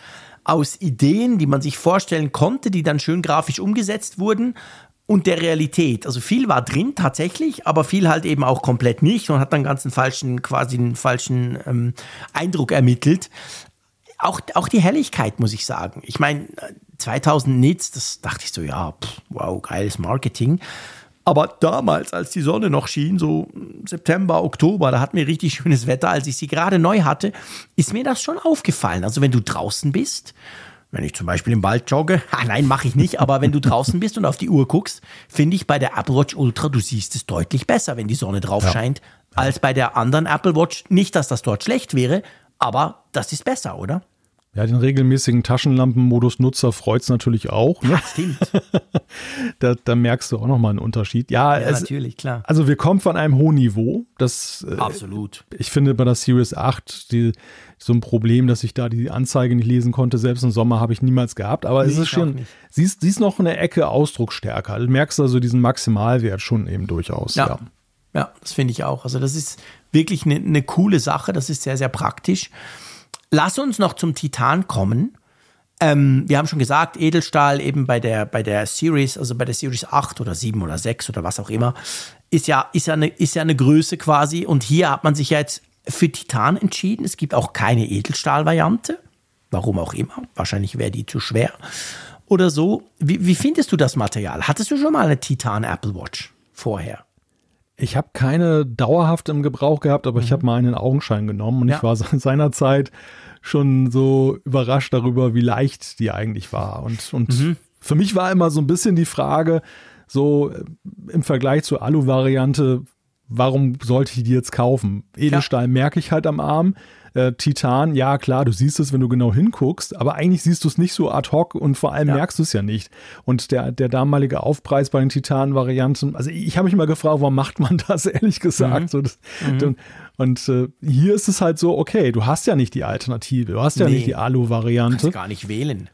aus Ideen, die man sich vorstellen konnte, die dann schön grafisch umgesetzt wurden und der Realität. Also viel war drin tatsächlich, aber viel halt eben auch komplett nicht und hat dann ganz einen falschen, quasi einen falschen ähm, Eindruck ermittelt. Auch, auch die Helligkeit, muss ich sagen. Ich meine, 2000 Nits, das dachte ich so, ja, pff, wow, geiles Marketing. Aber damals, als die Sonne noch schien, so September, Oktober, da hatten wir richtig schönes Wetter, als ich sie gerade neu hatte, ist mir das schon aufgefallen. Also wenn du draußen bist, wenn ich zum Beispiel im Wald jogge, <laughs> ah, nein, mache ich nicht, aber wenn du draußen bist und auf die Uhr guckst, finde ich bei der Apple Watch Ultra, du siehst es deutlich besser, wenn die Sonne drauf ja. scheint, als bei der anderen Apple Watch. Nicht, dass das dort schlecht wäre, aber das ist besser, oder? Ja, den regelmäßigen Taschenlampenmodus-Nutzer freut es natürlich auch. Ne? Ja, stimmt. <laughs> da, da, merkst du auch nochmal einen Unterschied. Ja, ja es, natürlich, klar. Also wir kommen von einem hohen Niveau. Das, äh, Absolut. Äh, ich finde bei der Series 8 die, so ein Problem, dass ich da die Anzeige nicht lesen konnte. Selbst im Sommer habe ich niemals gehabt. Aber nee, es ist schon, sie ist, sie ist noch eine Ecke ausdrucksstärker. Du merkst also diesen Maximalwert schon eben durchaus. Ja, ja. ja das finde ich auch. Also das ist wirklich eine, eine coole Sache. Das ist sehr, sehr praktisch. Lass uns noch zum Titan kommen. Ähm, wir haben schon gesagt, Edelstahl eben bei der, bei der Series, also bei der Series 8 oder 7 oder 6 oder was auch immer, ist ja, ist ja, eine, ist ja eine Größe quasi. Und hier hat man sich ja jetzt für Titan entschieden. Es gibt auch keine Edelstahl-Variante. Warum auch immer. Wahrscheinlich wäre die zu schwer oder so. Wie, wie findest du das Material? Hattest du schon mal eine Titan Apple Watch vorher? Ich habe keine dauerhaft im Gebrauch gehabt, aber mhm. ich habe mal einen Augenschein genommen und ja. ich war <laughs> seinerzeit schon so überrascht darüber, wie leicht die eigentlich war. Und, und mhm. für mich war immer so ein bisschen die Frage, so äh, im Vergleich zur Alu-Variante, warum sollte ich die jetzt kaufen? Edelstahl ja. merke ich halt am Arm. Äh, Titan, ja klar, du siehst es, wenn du genau hinguckst, aber eigentlich siehst du es nicht so ad hoc und vor allem ja. merkst du es ja nicht. Und der, der damalige Aufpreis bei den Titan-Varianten, also ich, habe mich mal gefragt, warum macht man <laughs> das, ehrlich gesagt? Mhm. So, das, mhm. Und äh, hier ist es halt so, okay, du hast ja nicht die Alternative, du hast ja nee. nicht die Alu-Variante. Du kannst gar nicht wählen.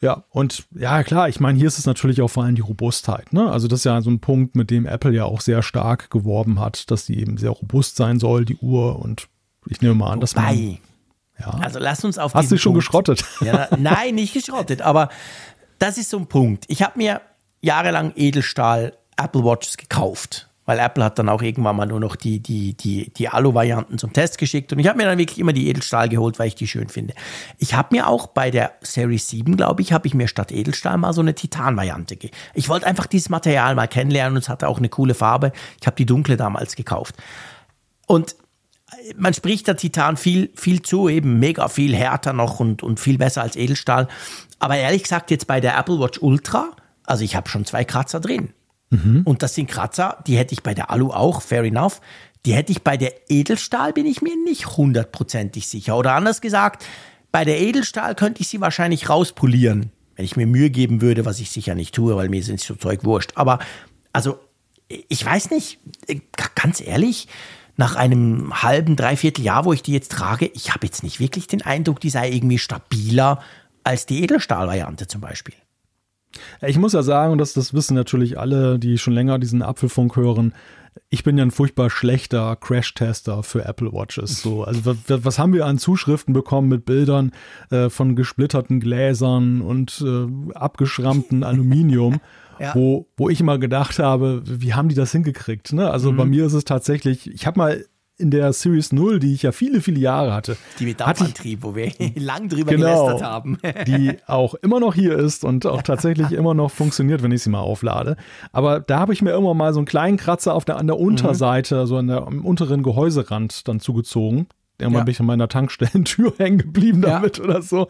Ja, und ja, klar, ich meine, hier ist es natürlich auch vor allem die Robustheit. Ne? Also das ist ja so ein Punkt, mit dem Apple ja auch sehr stark geworben hat, dass sie eben sehr robust sein soll, die Uhr. Und ich nehme mal an, dass man. Ja. Also lass uns auf Hast du schon Punkt, geschrottet? Ja, nein, nicht geschrottet, aber das ist so ein Punkt. Ich habe mir jahrelang Edelstahl Apple Watches gekauft weil Apple hat dann auch irgendwann mal nur noch die, die, die, die Alu-Varianten zum Test geschickt und ich habe mir dann wirklich immer die Edelstahl geholt, weil ich die schön finde. Ich habe mir auch bei der Series 7, glaube ich, habe ich mir statt Edelstahl mal so eine Titan-Variante gegeben. Ich wollte einfach dieses Material mal kennenlernen und es hatte auch eine coole Farbe. Ich habe die dunkle damals gekauft. Und man spricht der Titan viel, viel zu, eben mega viel härter noch und, und viel besser als Edelstahl. Aber ehrlich gesagt, jetzt bei der Apple Watch Ultra, also ich habe schon zwei Kratzer drin. Mhm. Und das sind Kratzer, die hätte ich bei der Alu auch, fair enough. Die hätte ich bei der Edelstahl, bin ich mir nicht hundertprozentig sicher. Oder anders gesagt, bei der Edelstahl könnte ich sie wahrscheinlich rauspolieren, wenn ich mir Mühe geben würde, was ich sicher nicht tue, weil mir sind so Zeug wurscht. Aber, also, ich weiß nicht, ganz ehrlich, nach einem halben, dreiviertel Jahr, wo ich die jetzt trage, ich habe jetzt nicht wirklich den Eindruck, die sei irgendwie stabiler als die Edelstahl-Variante zum Beispiel. Ich muss ja sagen, und das, wissen natürlich alle, die schon länger diesen Apfelfunk hören, ich bin ja ein furchtbar schlechter Crash-Tester für Apple Watches. So, also was, was, haben wir an Zuschriften bekommen mit Bildern äh, von gesplitterten Gläsern und äh, abgeschrammten Aluminium? Ja. Wo, wo ich immer gedacht habe, wie haben die das hingekriegt? Ne? Also mhm. bei mir ist es tatsächlich, ich habe mal in der Series 0, die ich ja viele, viele Jahre hatte. Die mit Dampfantrieb, wo wir <laughs> lang drüber genau, gelästert haben. <laughs> die auch immer noch hier ist und auch tatsächlich <laughs> immer noch funktioniert, wenn ich sie mal auflade. Aber da habe ich mir immer mal so einen kleinen Kratzer auf der, an der Unterseite, mhm. so an der, am unteren Gehäuserand dann zugezogen. Irgendwann ja. bin ich an meiner Tankstellentür <laughs> hängen geblieben damit ja. oder so.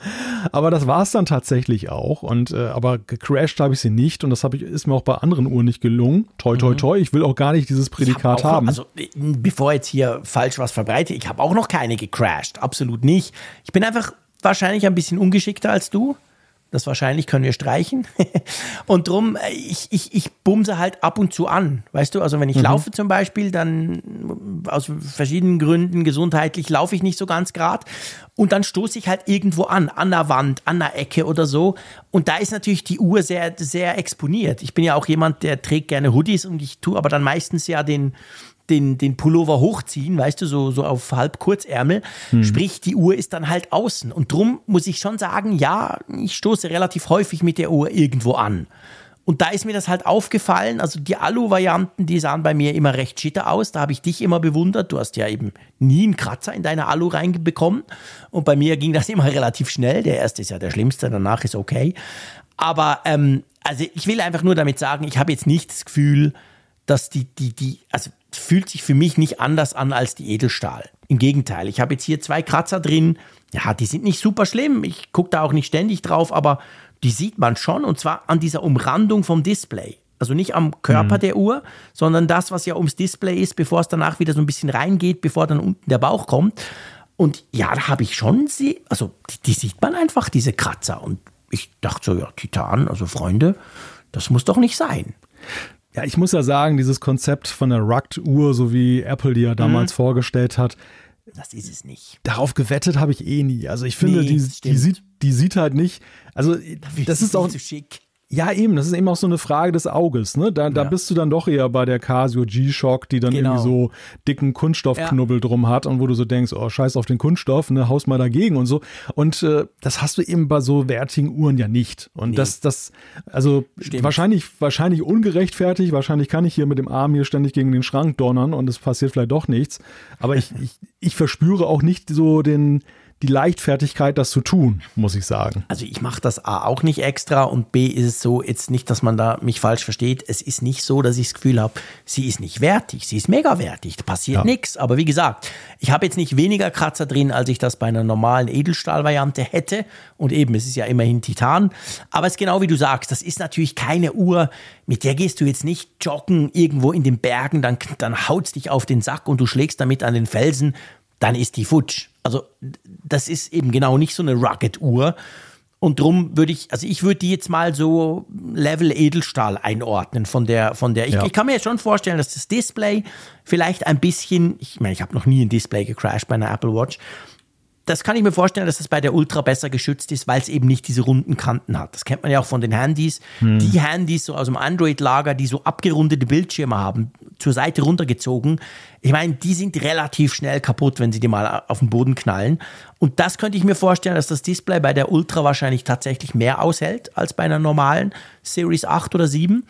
Aber das war es dann tatsächlich auch. Und äh, aber gecrashed habe ich sie nicht und das ich, ist mir auch bei anderen Uhren nicht gelungen. Toi, toi, mhm. toi. Ich will auch gar nicht dieses Prädikat hab haben. Also bevor jetzt hier falsch was verbreite, ich habe auch noch keine gecrashed. Absolut nicht. Ich bin einfach wahrscheinlich ein bisschen ungeschickter als du. Das wahrscheinlich können wir streichen. <laughs> und drum, äh, ich, ich, ich bumse halt ab und zu an. Weißt du, also wenn ich mhm. laufe zum Beispiel, dann aus verschiedenen Gründen gesundheitlich laufe ich nicht so ganz grad. Und dann stoße ich halt irgendwo an, an der Wand, an der Ecke oder so. Und da ist natürlich die Uhr sehr, sehr exponiert. Ich bin ja auch jemand, der trägt gerne Hoodies und ich tue aber dann meistens ja den, den, den Pullover hochziehen, weißt du, so, so auf halb Kurzärmel. Hm. Sprich, die Uhr ist dann halt außen. Und drum muss ich schon sagen, ja, ich stoße relativ häufig mit der Uhr irgendwo an. Und da ist mir das halt aufgefallen. Also die Alu-Varianten, die sahen bei mir immer recht schitter aus. Da habe ich dich immer bewundert. Du hast ja eben nie einen Kratzer in deine Alu reinbekommen. Und bei mir ging das <laughs> immer relativ schnell. Der erste ist ja der schlimmste, danach ist okay. Aber ähm, also ich will einfach nur damit sagen, ich habe jetzt nicht das Gefühl, dass die, die, die, also fühlt sich für mich nicht anders an als die Edelstahl. Im Gegenteil, ich habe jetzt hier zwei Kratzer drin. Ja, die sind nicht super schlimm. Ich gucke da auch nicht ständig drauf, aber die sieht man schon und zwar an dieser Umrandung vom Display. Also nicht am Körper mhm. der Uhr, sondern das, was ja ums Display ist, bevor es danach wieder so ein bisschen reingeht, bevor dann unten der Bauch kommt. Und ja, da habe ich schon sie, also die, die, sieht man einfach, diese Kratzer. Und ich dachte so, ja, Titan, also Freunde, das muss doch nicht sein. Ja, ich muss ja sagen, dieses Konzept von der Rugged-Uhr, so wie Apple die ja damals mhm. vorgestellt hat, das ist es nicht. Darauf gewettet habe ich eh nie. Also ich finde, nee, die, die, sieht, die sieht halt nicht, also das ist auch. Zu schick. Ja, eben, das ist eben auch so eine Frage des Auges, ne? Da, ja. da bist du dann doch eher bei der Casio G-Shock, die dann genau. irgendwie so dicken Kunststoffknubbel ja. drum hat und wo du so denkst, oh, scheiß auf den Kunststoff, ne, haus mal dagegen und so. Und äh, das hast du eben bei so wertigen Uhren ja nicht. Und nee. das, das, also Stimmt. wahrscheinlich, wahrscheinlich ungerechtfertigt, wahrscheinlich kann ich hier mit dem Arm hier ständig gegen den Schrank donnern und es passiert vielleicht doch nichts. Aber ich, ich, ich verspüre auch nicht so den, die Leichtfertigkeit, das zu tun, muss ich sagen. Also ich mache das A auch nicht extra und B ist es so, jetzt nicht, dass man da mich falsch versteht, es ist nicht so, dass ich das Gefühl habe, sie ist nicht wertig, sie ist mega wertig, da passiert ja. nichts. Aber wie gesagt, ich habe jetzt nicht weniger Kratzer drin, als ich das bei einer normalen Edelstahlvariante hätte. Und eben, es ist ja immerhin Titan. Aber es ist genau wie du sagst, das ist natürlich keine Uhr, mit der gehst du jetzt nicht joggen irgendwo in den Bergen, dann, dann haut's dich auf den Sack und du schlägst damit an den Felsen dann ist die futsch. Also das ist eben genau nicht so eine Rugged-Uhr. Und drum würde ich, also ich würde die jetzt mal so Level Edelstahl einordnen von der, von der. Ich, ja. ich kann mir jetzt schon vorstellen, dass das Display vielleicht ein bisschen, ich meine, ich habe noch nie ein Display gecrashed bei einer Apple Watch, das kann ich mir vorstellen, dass es bei der Ultra besser geschützt ist, weil es eben nicht diese runden Kanten hat. Das kennt man ja auch von den Handys. Hm. Die Handys so aus dem Android-Lager, die so abgerundete Bildschirme haben, zur Seite runtergezogen. Ich meine, die sind relativ schnell kaputt, wenn sie die mal auf den Boden knallen. Und das könnte ich mir vorstellen, dass das Display bei der Ultra wahrscheinlich tatsächlich mehr aushält als bei einer normalen Series 8 oder 7.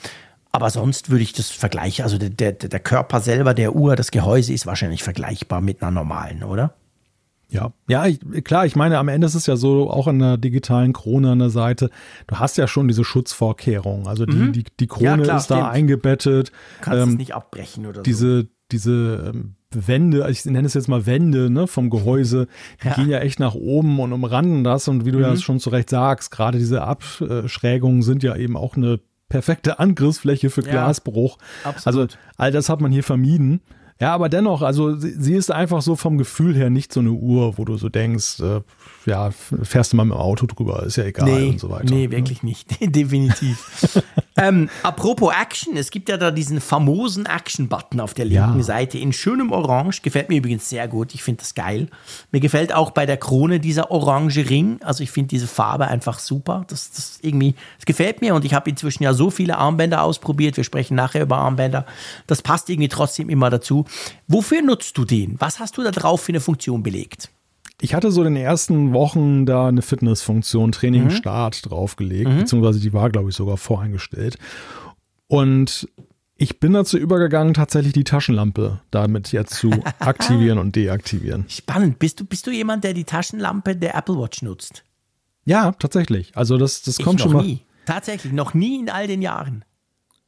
Aber sonst würde ich das vergleichen. Also der, der, der Körper selber der Uhr, das Gehäuse ist wahrscheinlich vergleichbar mit einer normalen, oder? Ja, ja, ich, klar, ich meine, am Ende ist es ja so, auch an der digitalen Krone an der Seite, du hast ja schon diese Schutzvorkehrungen. Also die, mhm. die, die Krone ja, klar, ist stimmt. da eingebettet. Du kannst ähm, es nicht abbrechen oder diese, so. Diese ähm, Wände, ich nenne es jetzt mal Wände ne, vom Gehäuse, die ja. gehen ja echt nach oben und umranden das. Und wie du mhm. ja schon zu Recht sagst, gerade diese Abschrägungen sind ja eben auch eine perfekte Angriffsfläche für Glasbruch. Ja, also all das hat man hier vermieden. Ja, aber dennoch, also sie, sie, ist einfach so vom Gefühl her nicht so eine Uhr, wo du so denkst, äh, ja, fährst du mal mit dem Auto drüber, ist ja egal nee, und so weiter. Nee, wirklich ne? nicht. <laughs> Definitiv. <laughs> ähm, apropos Action, es gibt ja da diesen famosen Action-Button auf der linken ja. Seite in schönem Orange. Gefällt mir übrigens sehr gut. Ich finde das geil. Mir gefällt auch bei der Krone dieser orange Ring. Also ich finde diese Farbe einfach super. Das, das irgendwie, das gefällt mir und ich habe inzwischen ja so viele Armbänder ausprobiert. Wir sprechen nachher über Armbänder. Das passt irgendwie trotzdem immer dazu. Wofür nutzt du den? Was hast du da drauf für eine Funktion belegt? Ich hatte so in den ersten Wochen da eine Fitnessfunktion, Training mhm. Start draufgelegt, mhm. beziehungsweise die war, glaube ich, sogar voreingestellt. Und ich bin dazu übergegangen, tatsächlich die Taschenlampe damit jetzt zu <laughs> aktivieren und deaktivieren. Spannend. Bist du, bist du jemand, der die Taschenlampe der Apple Watch nutzt? Ja, tatsächlich. Also das, das kommt schon mal. Nie. Tatsächlich, noch nie in all den Jahren.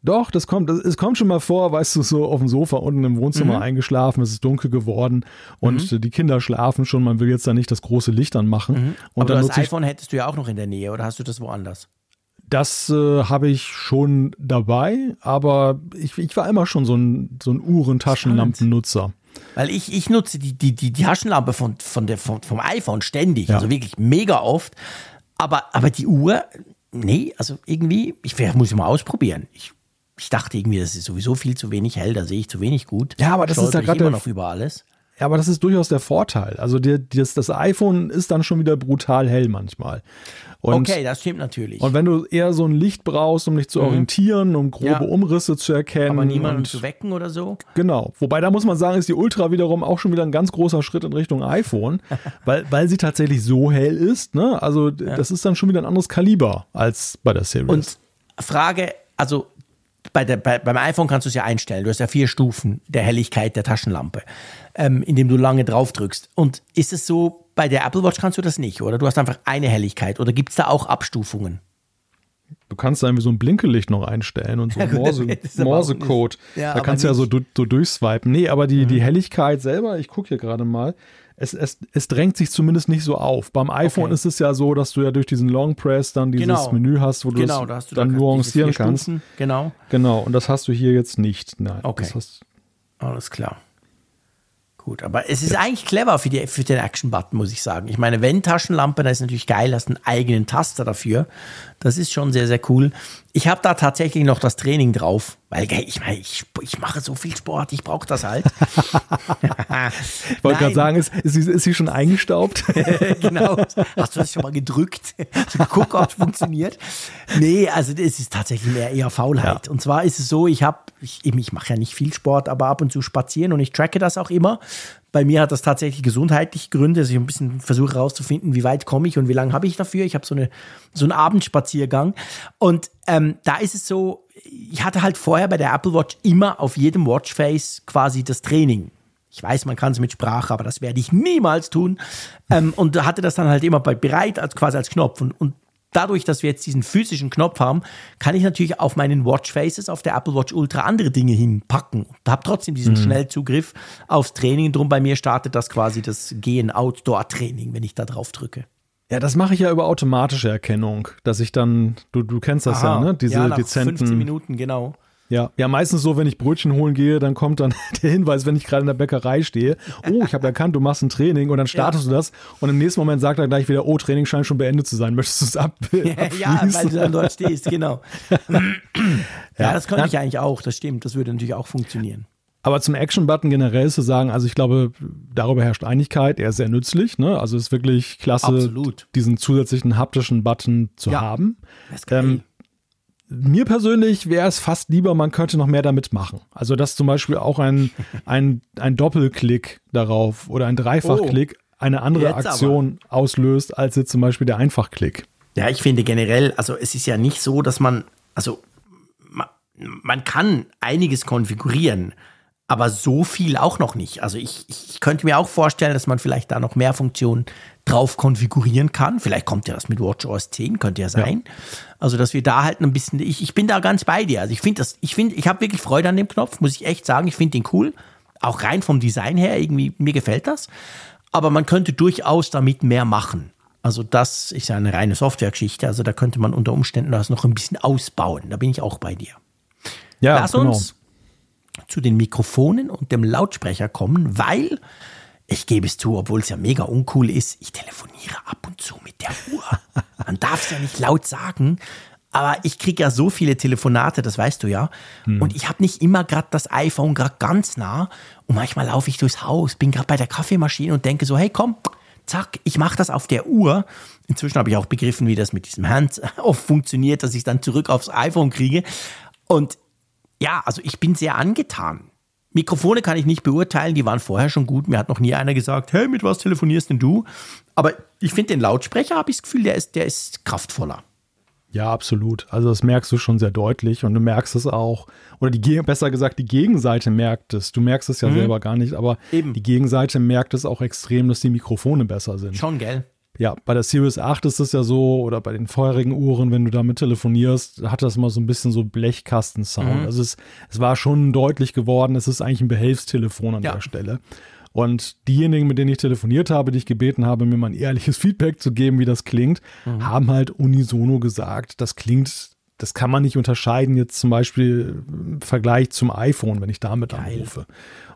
Doch, das kommt, es kommt schon mal vor, weißt du, so auf dem Sofa unten im Wohnzimmer mhm. eingeschlafen, es ist dunkel geworden und mhm. die Kinder schlafen schon, man will jetzt da nicht das große Licht anmachen. Mhm. Und Aber das iPhone hättest du ja auch noch in der Nähe oder hast du das woanders? Das äh, habe ich schon dabei, aber ich, ich war immer schon so ein, so ein Uhrentaschenlampennutzer. Weil ich, ich nutze die, die, die Taschenlampe von, von der, von, vom iPhone ständig, ja. also wirklich mega oft. Aber, aber die Uhr, nee, also irgendwie, ich muss ich mal ausprobieren. Ich ich dachte irgendwie, das ist sowieso viel zu wenig hell, da sehe ich zu wenig gut. Ja, aber das ist ja gerade noch über alles. Ja, aber das ist durchaus der Vorteil. Also die, das, das iPhone ist dann schon wieder brutal hell manchmal. Und, okay, das stimmt natürlich. Und wenn du eher so ein Licht brauchst, um dich zu mhm. orientieren, um grobe ja. Umrisse zu erkennen. Aber niemanden zu wecken oder so. Genau. Wobei da muss man sagen, ist die Ultra wiederum auch schon wieder ein ganz großer Schritt in Richtung iPhone, <laughs> weil, weil sie tatsächlich so hell ist. Ne? Also ja. das ist dann schon wieder ein anderes Kaliber als bei der Series. Und Frage, also bei der, bei, beim iPhone kannst du es ja einstellen. Du hast ja vier Stufen der Helligkeit der Taschenlampe, ähm, indem du lange drauf drückst. Und ist es so, bei der Apple Watch kannst du das nicht, oder? Du hast einfach eine Helligkeit. Oder gibt es da auch Abstufungen? Du kannst da irgendwie so ein Blinkelicht noch einstellen und so <laughs> ja, Morse, Morse-Code. Ja, da kannst du ja so, so durchswipen. Nee, aber die, mhm. die Helligkeit selber, ich gucke hier gerade mal, es, es, es drängt sich zumindest nicht so auf. Beim iPhone okay. ist es ja so, dass du ja durch diesen Long Press dann dieses genau. Menü hast, wo du genau, es da dann da nuancieren kannst. Stufen. Genau. Genau, und das hast du hier jetzt nicht. Nein, okay. Alles klar. Gut, aber es ist ja. eigentlich clever für, die, für den Action-Button, muss ich sagen. Ich meine, wenn Taschenlampe, da ist natürlich geil, hast einen eigenen Taster dafür. Das ist schon sehr, sehr cool. Ich habe da tatsächlich noch das Training drauf, weil ich meine, ich, ich mache so viel Sport, ich brauche das halt. <laughs> ich wollte gerade sagen, ist, ist, ist, sie schon eingestaubt? <laughs> genau. Hast du das schon mal gedrückt? <laughs> Geguckt, ob es funktioniert? Nee, also es ist tatsächlich mehr eher Faulheit. Ja. Und zwar ist es so, ich habe, ich, ich mache ja nicht viel Sport, aber ab und zu spazieren und ich tracke das auch immer. Bei mir hat das tatsächlich gesundheitliche Gründe, dass ich ein bisschen versuche herauszufinden, wie weit komme ich und wie lange habe ich dafür. Ich habe so, eine, so einen Abendspaziergang. Und ähm, da ist es so, ich hatte halt vorher bei der Apple Watch immer auf jedem Watchface quasi das Training. Ich weiß, man kann es mit Sprache, aber das werde ich niemals tun. Ähm, und hatte das dann halt immer bereit, als, quasi als Knopf. Und, und dadurch, dass wir jetzt diesen physischen Knopf haben, kann ich natürlich auf meinen Watchfaces auf der Apple Watch Ultra andere Dinge hinpacken und habe trotzdem diesen mhm. Schnellzugriff aufs Training. Drum bei mir startet das quasi das Gehen Outdoor Training, wenn ich da drauf drücke. Ja, das mache ich ja über automatische Erkennung, dass ich dann, du, du kennst das Aha, ja, ne? Diese ja, nach dezenten. 15 Minuten, genau. Ja, ja, meistens so, wenn ich Brötchen holen gehe, dann kommt dann <laughs> der Hinweis, wenn ich gerade in der Bäckerei stehe, oh, ich habe erkannt, du machst ein Training und dann startest ja. du das und im nächsten Moment sagt er gleich wieder, oh, Training scheint schon beendet zu sein, möchtest du es ab? ja, weil du dann dort stehst, genau. <laughs> ja, das könnte ich eigentlich auch, das stimmt, das würde natürlich auch funktionieren. Aber zum Action-Button generell zu sagen, also ich glaube, darüber herrscht Einigkeit, er ist sehr nützlich, ne? Also es ist wirklich klasse, Absolut. diesen zusätzlichen haptischen Button zu ja. haben. Das ist geil. Ähm, mir persönlich wäre es fast lieber, man könnte noch mehr damit machen. Also, dass zum Beispiel auch ein, <laughs> ein, ein Doppelklick darauf oder ein Dreifachklick oh, eine andere Aktion aber. auslöst, als jetzt zum Beispiel der Einfachklick. Ja, ich finde generell, also es ist ja nicht so, dass man, also man, man kann einiges konfigurieren, aber so viel auch noch nicht. Also ich, ich könnte mir auch vorstellen, dass man vielleicht da noch mehr Funktionen drauf konfigurieren kann. Vielleicht kommt ja das mit WatchOS 10, könnte ja sein. Ja. Also, dass wir da halt ein bisschen, ich, ich bin da ganz bei dir. Also ich finde das, ich finde, ich habe wirklich Freude an dem Knopf, muss ich echt sagen. Ich finde den cool. Auch rein vom Design her, irgendwie, mir gefällt das. Aber man könnte durchaus damit mehr machen. Also das ist ja eine reine Softwaregeschichte. Also da könnte man unter Umständen das noch ein bisschen ausbauen. Da bin ich auch bei dir. Ja, Lass genau. uns zu den Mikrofonen und dem Lautsprecher kommen, weil ich gebe es zu, obwohl es ja mega uncool ist, ich telefoniere ab und zu mit der Uhr. Man darf es ja nicht laut sagen, aber ich kriege ja so viele Telefonate, das weißt du ja. Hm. Und ich habe nicht immer gerade das iPhone gerade ganz nah. Und manchmal laufe ich durchs Haus, bin gerade bei der Kaffeemaschine und denke so, hey komm, zack, ich mache das auf der Uhr. Inzwischen habe ich auch begriffen, wie das mit diesem Hands-off <laughs> funktioniert, dass ich dann zurück aufs iPhone kriege. Und ja, also ich bin sehr angetan. Mikrofone kann ich nicht beurteilen, die waren vorher schon gut. Mir hat noch nie einer gesagt, hey, mit was telefonierst denn du? Aber ich finde den Lautsprecher, habe ich das Gefühl, der ist, der ist kraftvoller. Ja, absolut. Also das merkst du schon sehr deutlich und du merkst es auch, oder die besser gesagt, die Gegenseite merkt es. Du merkst es ja mhm. selber gar nicht, aber Eben. die Gegenseite merkt es auch extrem, dass die Mikrofone besser sind. Schon, gell? Ja, bei der Series 8 ist es ja so, oder bei den vorherigen Uhren, wenn du damit telefonierst, hat das immer so ein bisschen so Blechkasten-Sound. Mhm. Also es, es war schon deutlich geworden, es ist eigentlich ein Behelfstelefon an ja. der Stelle. Und diejenigen, mit denen ich telefoniert habe, die ich gebeten habe, mir mal ein ehrliches <laughs> Feedback zu geben, wie das klingt, mhm. haben halt unisono gesagt, das klingt, das kann man nicht unterscheiden, jetzt zum Beispiel im Vergleich zum iPhone, wenn ich damit Geil. anrufe.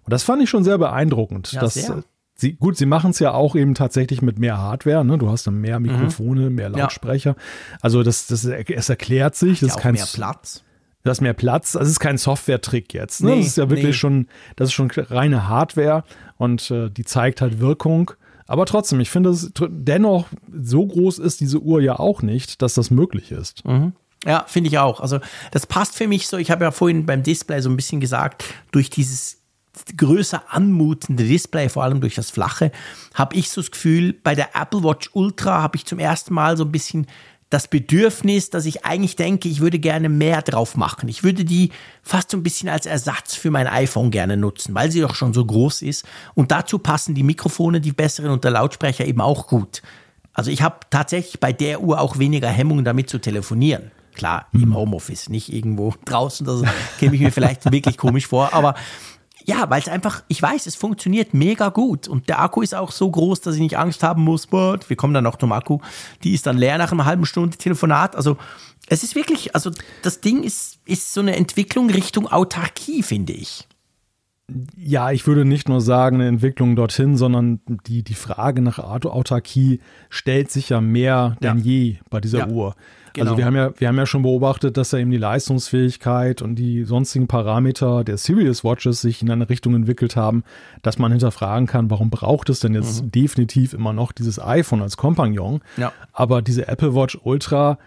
Und das fand ich schon sehr beeindruckend. Ja, dass, sehr. Sie, gut, sie machen es ja auch eben tatsächlich mit mehr Hardware. Ne? Du hast dann mehr Mikrofone, mhm. mehr Lautsprecher. Ja. Also das, das, es erklärt sich. Das ist kein mehr Platz. Das ist mehr Platz. Das ist kein Software-Trick jetzt. Ne? Nee, das ist ja wirklich nee. schon, das ist schon reine Hardware und äh, die zeigt halt Wirkung. Aber trotzdem, ich finde es dennoch, so groß ist diese Uhr ja auch nicht, dass das möglich ist. Mhm. Ja, finde ich auch. Also das passt für mich so. Ich habe ja vorhin beim Display so ein bisschen gesagt, durch dieses größer anmutende Display, vor allem durch das flache, habe ich so das Gefühl, bei der Apple Watch Ultra habe ich zum ersten Mal so ein bisschen das Bedürfnis, dass ich eigentlich denke, ich würde gerne mehr drauf machen. Ich würde die fast so ein bisschen als Ersatz für mein iPhone gerne nutzen, weil sie doch schon so groß ist. Und dazu passen die Mikrofone, die besseren und der Lautsprecher eben auch gut. Also ich habe tatsächlich bei der Uhr auch weniger Hemmungen damit zu telefonieren. Klar, im mhm. Homeoffice, nicht irgendwo <laughs> draußen, das käme ich mir vielleicht wirklich komisch vor, aber Ja, weil es einfach, ich weiß, es funktioniert mega gut und der Akku ist auch so groß, dass ich nicht Angst haben muss, but, wir kommen dann noch zum Akku, die ist dann leer nach einer halben Stunde Telefonat, also es ist wirklich, also das Ding ist, ist so eine Entwicklung Richtung Autarkie, finde ich. Ja, ich würde nicht nur sagen, eine Entwicklung dorthin, sondern die, die Frage nach Autarkie stellt sich ja mehr denn ja. je bei dieser ja. Uhr. Genau. Also wir haben ja, wir haben ja schon beobachtet, dass ja eben die Leistungsfähigkeit und die sonstigen Parameter der Serious Watches sich in eine Richtung entwickelt haben, dass man hinterfragen kann, warum braucht es denn jetzt mhm. definitiv immer noch dieses iPhone als Kompagnon? Ja. Aber diese Apple Watch Ultra,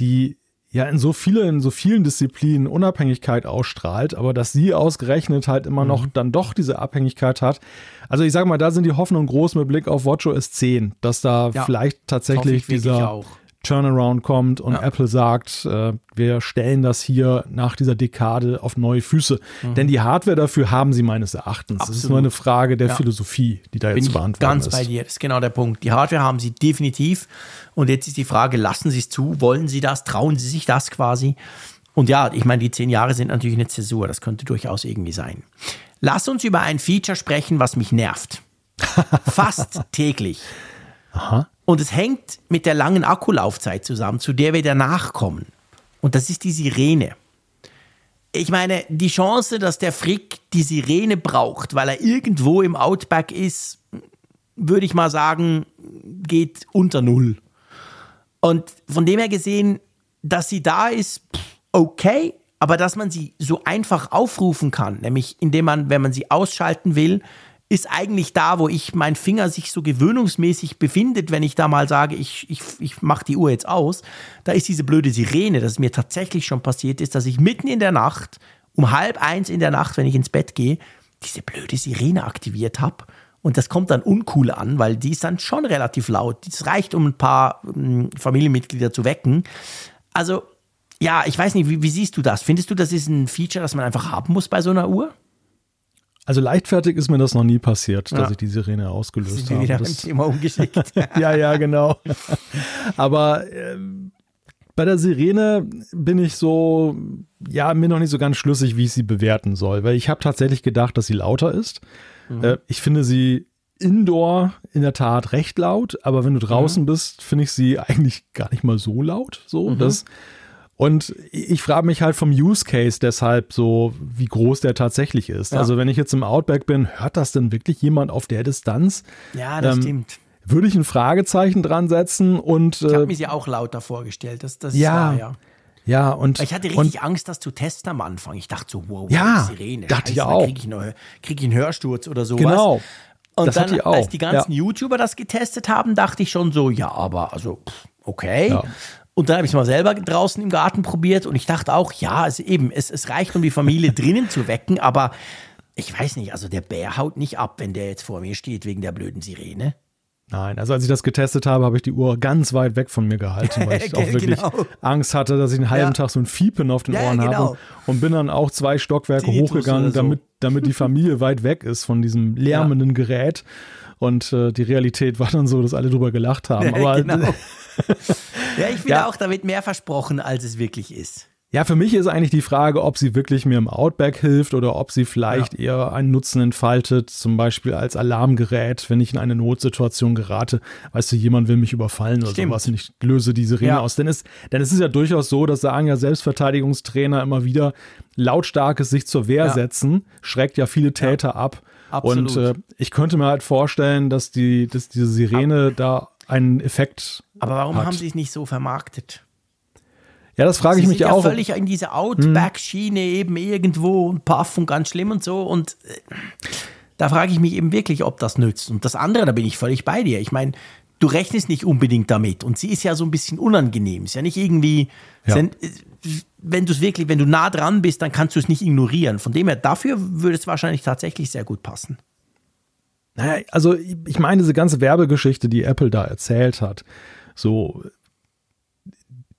die ja in so vielen, in so vielen Disziplinen Unabhängigkeit ausstrahlt, aber dass sie ausgerechnet halt immer mhm. noch dann doch diese Abhängigkeit hat. Also ich sage mal, da sind die Hoffnungen groß mit Blick auf WatchOS 10, dass da ja, vielleicht tatsächlich dieser auch. Turnaround kommt und ja. Apple sagt, äh, wir stellen das hier nach dieser Dekade auf neue Füße. Mhm. Denn die Hardware dafür haben sie meines Erachtens. Absolut. Das ist nur eine Frage der ja. Philosophie, die da Bin jetzt beantwortet ganz ist. Ganz bei dir, das ist genau der Punkt. Die Hardware haben sie definitiv. Und jetzt ist die Frage, lassen sie es zu? Wollen sie das? Trauen sie sich das quasi? Und ja, ich meine, die zehn Jahre sind natürlich eine Zäsur. Das könnte durchaus irgendwie sein. Lass uns über ein Feature sprechen, was mich nervt. <laughs> Fast täglich. Aha. Und es hängt mit der langen Akkulaufzeit zusammen, zu der wir danach kommen. Und das ist die Sirene. Ich meine, die Chance, dass der Frick die Sirene braucht, weil er irgendwo im Outback ist, würde ich mal sagen, geht unter Null. Und von dem her gesehen, dass sie da ist, okay, aber dass man sie so einfach aufrufen kann, nämlich indem man, wenn man sie ausschalten will, ist eigentlich da, wo ich mein Finger sich so gewöhnungsmäßig befindet, wenn ich da mal sage, ich, ich, ich mache die Uhr jetzt aus. Da ist diese blöde Sirene, dass mir tatsächlich schon passiert ist, dass ich mitten in der Nacht, um halb eins in der Nacht, wenn ich ins Bett gehe, diese blöde Sirene aktiviert habe. Und das kommt dann uncool an, weil die ist dann schon relativ laut. Das reicht, um ein paar um, Familienmitglieder zu wecken. Also, ja, ich weiß nicht, wie, wie siehst du das? Findest du, das ist ein Feature, das man einfach haben muss bei so einer Uhr? Also leichtfertig ist mir das noch nie passiert, dass ich die Sirene ausgelöst habe. Wieder das, Thema umgeschickt. <laughs> ja, ja, genau. Aber äh, bei der Sirene bin ich so, ja, mir noch nicht so ganz schlüssig, wie ich sie bewerten soll, weil ich habe tatsächlich gedacht, dass sie lauter ist. Mhm. Äh, ich finde sie indoor in der Tat recht laut, aber wenn du draußen mhm. bist, finde ich sie <laughs> eigentlich gar nicht mal so laut. So, mhm. das und ich frage mich halt vom Use Case deshalb so, wie groß der tatsächlich ist. Ja. Also wenn ich jetzt im Outback bin, hört das denn wirklich jemand auf der Distanz? Ja, das ähm, stimmt. Würde ich ein Fragezeichen dran setzen und. Ich habe äh, mir sie auch lauter vorgestellt. Das, das ja, wahr, ja. Ja, und. Ich hatte richtig und, Angst, das zu testen am Anfang. Ich dachte so, wow, ja, Sirene. Dachte Scheiße, ich auch. Kriege ich, noch, krieg ich einen Hörsturz oder sowas. Genau. Und das dann, als die ganzen ja. YouTuber das getestet haben, dachte ich schon so, ja, aber also, okay. Ja. Und dann habe ich es mal selber draußen im Garten probiert und ich dachte auch, ja, es eben, es, es reicht, um die Familie <laughs> drinnen zu wecken, aber ich weiß nicht, also der Bär haut nicht ab, wenn der jetzt vor mir steht wegen der blöden Sirene. Nein, also als ich das getestet habe, habe ich die Uhr ganz weit weg von mir gehalten, weil <laughs> ich auch wirklich genau. Angst hatte, dass ich einen halben ja. Tag so ein Fiepen auf den ja, Ohren genau. habe und bin dann auch zwei Stockwerke Tinnitus hochgegangen, so. damit, damit die Familie <laughs> weit weg ist von diesem lärmenden ja. Gerät. Und äh, die Realität war dann so, dass alle drüber gelacht haben. Aber genau. <laughs> ja, ich finde ja. auch damit mehr versprochen, als es wirklich ist. Ja, für mich ist eigentlich die Frage, ob sie wirklich mir im Outback hilft oder ob sie vielleicht ja. eher einen Nutzen entfaltet, zum Beispiel als Alarmgerät, wenn ich in eine Notsituation gerate. Weißt du, jemand will mich überfallen oder Stimmt. sowas und ich löse die Sirene ja. aus. Denn es, denn es ist ja durchaus so, das sagen ja Selbstverteidigungstrainer immer wieder, lautstarkes sich zur Wehr ja. setzen, schreckt ja viele Täter ab. Absolut. Und äh, ich könnte mir halt vorstellen, dass, die, dass diese Sirene da einen Effekt. Aber warum hat. haben sie es nicht so vermarktet? Ja, das frage ich mich ja auch. völlig in dieser Outback-Schiene hm. eben irgendwo und Puff und ganz schlimm und so. Und äh, da frage ich mich eben wirklich, ob das nützt. Und das andere, da bin ich völlig bei dir. Ich meine, du rechnest nicht unbedingt damit. Und sie ist ja so ein bisschen unangenehm. Ist ja nicht irgendwie. Ja. Sind, äh, wenn du es wirklich, wenn du nah dran bist, dann kannst du es nicht ignorieren. Von dem her, dafür würde es wahrscheinlich tatsächlich sehr gut passen. Naja, also ich meine, diese ganze Werbegeschichte, die Apple da erzählt hat, so,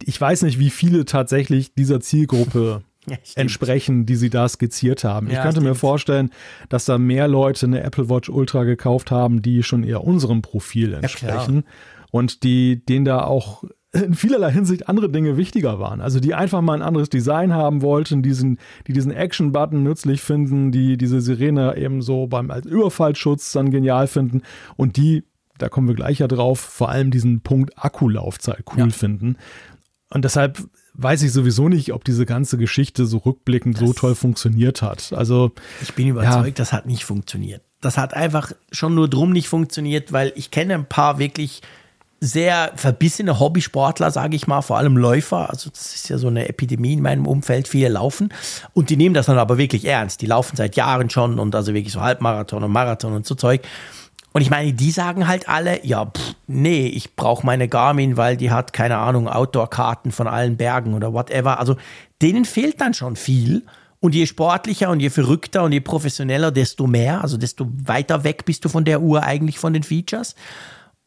ich weiß nicht, wie viele tatsächlich dieser Zielgruppe <laughs> ja, entsprechen, die sie da skizziert haben. Ja, ich könnte stimmt. mir vorstellen, dass da mehr Leute eine Apple Watch Ultra gekauft haben, die schon eher unserem Profil entsprechen ja, und die den da auch in vielerlei Hinsicht andere Dinge wichtiger waren. Also die einfach mal ein anderes Design haben wollten, diesen, die diesen Action-Button nützlich finden, die diese Sirene eben so beim als Überfallschutz dann genial finden und die, da kommen wir gleich ja drauf, vor allem diesen Punkt Akkulaufzeit cool ja. finden. Und deshalb weiß ich sowieso nicht, ob diese ganze Geschichte so rückblickend das so toll funktioniert hat. Also ich bin überzeugt, ja. das hat nicht funktioniert. Das hat einfach schon nur drum nicht funktioniert, weil ich kenne ein paar wirklich sehr verbissene Hobbysportler, sage ich mal, vor allem Läufer. Also das ist ja so eine Epidemie in meinem Umfeld, viele laufen und die nehmen das dann aber wirklich ernst. Die laufen seit Jahren schon und also wirklich so Halbmarathon und Marathon und so Zeug. Und ich meine, die sagen halt alle, ja, pff, nee, ich brauche meine Garmin, weil die hat, keine Ahnung, Outdoor-Karten von allen Bergen oder whatever. Also denen fehlt dann schon viel. Und je sportlicher und je verrückter und je professioneller, desto mehr, also desto weiter weg bist du von der Uhr eigentlich von den Features.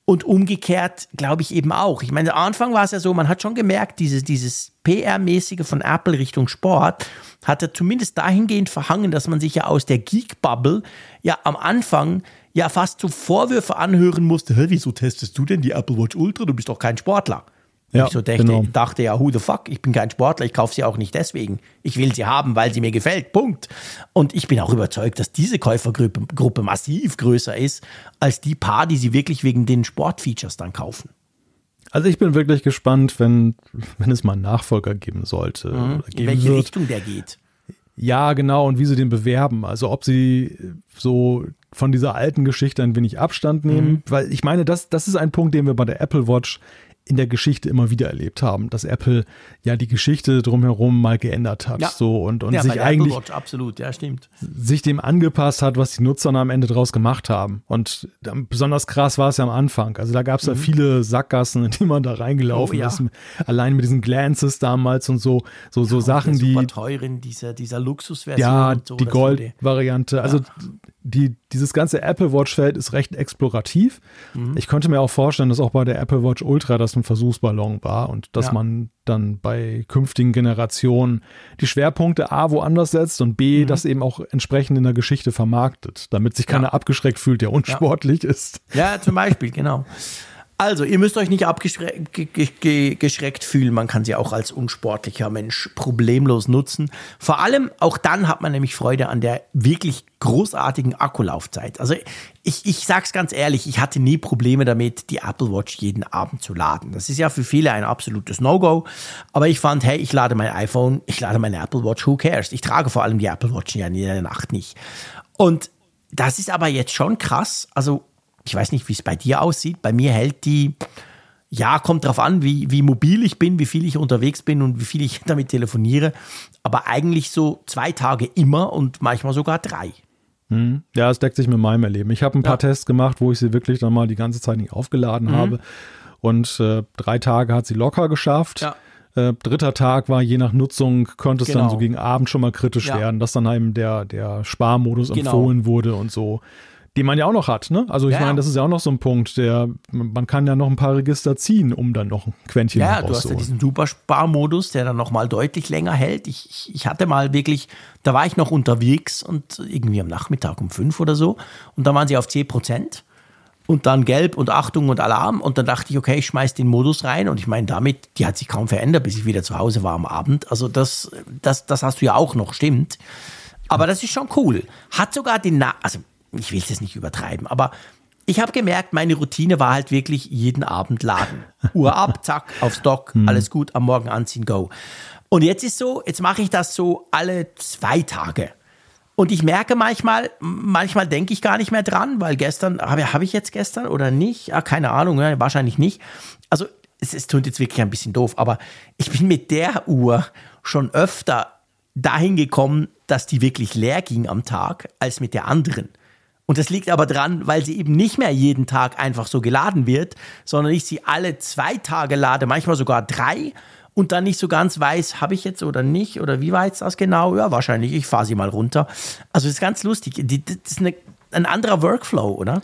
Und umgekehrt glaube ich eben auch. Ich meine, am Anfang war es ja so, man hat schon gemerkt, dieses, dieses PR-mäßige von Apple Richtung Sport hat er zumindest dahingehend verhangen, dass man sich ja aus der Geek-Bubble ja am Anfang ja fast so Vorwürfe anhören musste, Hä, wieso testest du denn die Apple Watch Ultra? Du bist doch kein Sportler. Ja, ich so dachte, genau. dachte ja, who the fuck, ich bin kein Sportler, ich kaufe sie auch nicht deswegen. Ich will sie haben, weil sie mir gefällt, Punkt. Und ich bin auch überzeugt, dass diese Käufergruppe Gruppe massiv größer ist, als die paar, die sie wirklich wegen den Sportfeatures dann kaufen. Also ich bin wirklich gespannt, wenn, wenn es mal einen Nachfolger geben sollte. Mhm. In welche wird. Richtung der geht. Ja, genau, und wie sie den bewerben. Also ob sie so von dieser alten Geschichte ein wenig Abstand nehmen, mhm. weil ich meine, das, das ist ein Punkt, den wir bei der Apple Watch in der Geschichte immer wieder erlebt haben, dass Apple ja die Geschichte drumherum mal geändert hat, ja. so und, und ja, sich eigentlich Watch, absolut, ja, stimmt. sich dem angepasst hat, was die Nutzer am Ende draus gemacht haben. Und besonders krass war es ja am Anfang. Also da gab es mhm. ja viele Sackgassen, in die man da reingelaufen oh, ja. ist, allein mit diesen Glances damals und so, so, so Sachen, die teuren dieser dieser Luxusversion, ja, so, die Gold-Variante. Also die, dieses ganze Apple Watch-Feld ist recht explorativ. Mhm. Ich könnte mir auch vorstellen, dass auch bei der Apple Watch Ultra das ein Versuchsballon war und dass ja. man dann bei künftigen Generationen die Schwerpunkte A woanders setzt und B mhm. das eben auch entsprechend in der Geschichte vermarktet, damit sich keiner ja. abgeschreckt fühlt, der unsportlich ja. ist. Ja, zum Beispiel, genau. Also, ihr müsst euch nicht abgeschreckt fühlen. Man kann sie auch als unsportlicher Mensch problemlos nutzen. Vor allem auch dann hat man nämlich Freude an der wirklich großartigen Akkulaufzeit. Also, ich, ich sag's ganz ehrlich, ich hatte nie Probleme damit, die Apple Watch jeden Abend zu laden. Das ist ja für viele ein absolutes No-Go. Aber ich fand, hey, ich lade mein iPhone, ich lade meine Apple Watch, who cares? Ich trage vor allem die Apple Watch ja in der Nacht nicht. Und das ist aber jetzt schon krass. Also, ich weiß nicht, wie es bei dir aussieht. Bei mir hält die, ja, kommt drauf an, wie, wie mobil ich bin, wie viel ich unterwegs bin und wie viel ich <laughs> damit telefoniere. Aber eigentlich so zwei Tage immer und manchmal sogar drei. Hm. Ja, es deckt sich mit meinem Erleben. Ich habe ein paar ja. Tests gemacht, wo ich sie wirklich dann mal die ganze Zeit nicht aufgeladen mhm. habe. Und äh, drei Tage hat sie locker geschafft. Ja. Äh, dritter Tag war je nach Nutzung, könnte es genau. dann so gegen Abend schon mal kritisch ja. werden, dass dann eben der, der Sparmodus genau. empfohlen wurde und so die man ja auch noch hat. Ne? Also ich ja. meine, das ist ja auch noch so ein Punkt, der man kann ja noch ein paar Register ziehen, um dann noch ein Quäntchen Ja, du hast ja diesen Supersparmodus, der dann noch mal deutlich länger hält. Ich, ich, ich, hatte mal wirklich, da war ich noch unterwegs und irgendwie am Nachmittag um fünf oder so und da waren sie auf 10 Prozent und dann gelb und Achtung und Alarm und dann dachte ich, okay, ich schmeiß den Modus rein und ich meine damit, die hat sich kaum verändert, bis ich wieder zu Hause war am Abend. Also das, das, das hast du ja auch noch, stimmt. Aber das ist schon cool. Hat sogar den, Na also ich will es nicht übertreiben, aber ich habe gemerkt, meine Routine war halt wirklich jeden Abend laden. Uhr ab, zack, aufs Dock, hm. alles gut, am Morgen anziehen, go. Und jetzt ist so, jetzt mache ich das so alle zwei Tage. Und ich merke manchmal, manchmal denke ich gar nicht mehr dran, weil gestern, habe hab ich jetzt gestern oder nicht? Ah, keine Ahnung, ja, wahrscheinlich nicht. Also es, es tut jetzt wirklich ein bisschen doof, aber ich bin mit der Uhr schon öfter dahin gekommen, dass die wirklich leer ging am Tag, als mit der anderen. Und das liegt aber dran, weil sie eben nicht mehr jeden Tag einfach so geladen wird, sondern ich sie alle zwei Tage lade, manchmal sogar drei und dann nicht so ganz weiß, habe ich jetzt oder nicht oder wie war jetzt das genau? Ja, wahrscheinlich, ich fahre sie mal runter. Also das ist ganz lustig. Das ist eine, ein anderer Workflow, oder?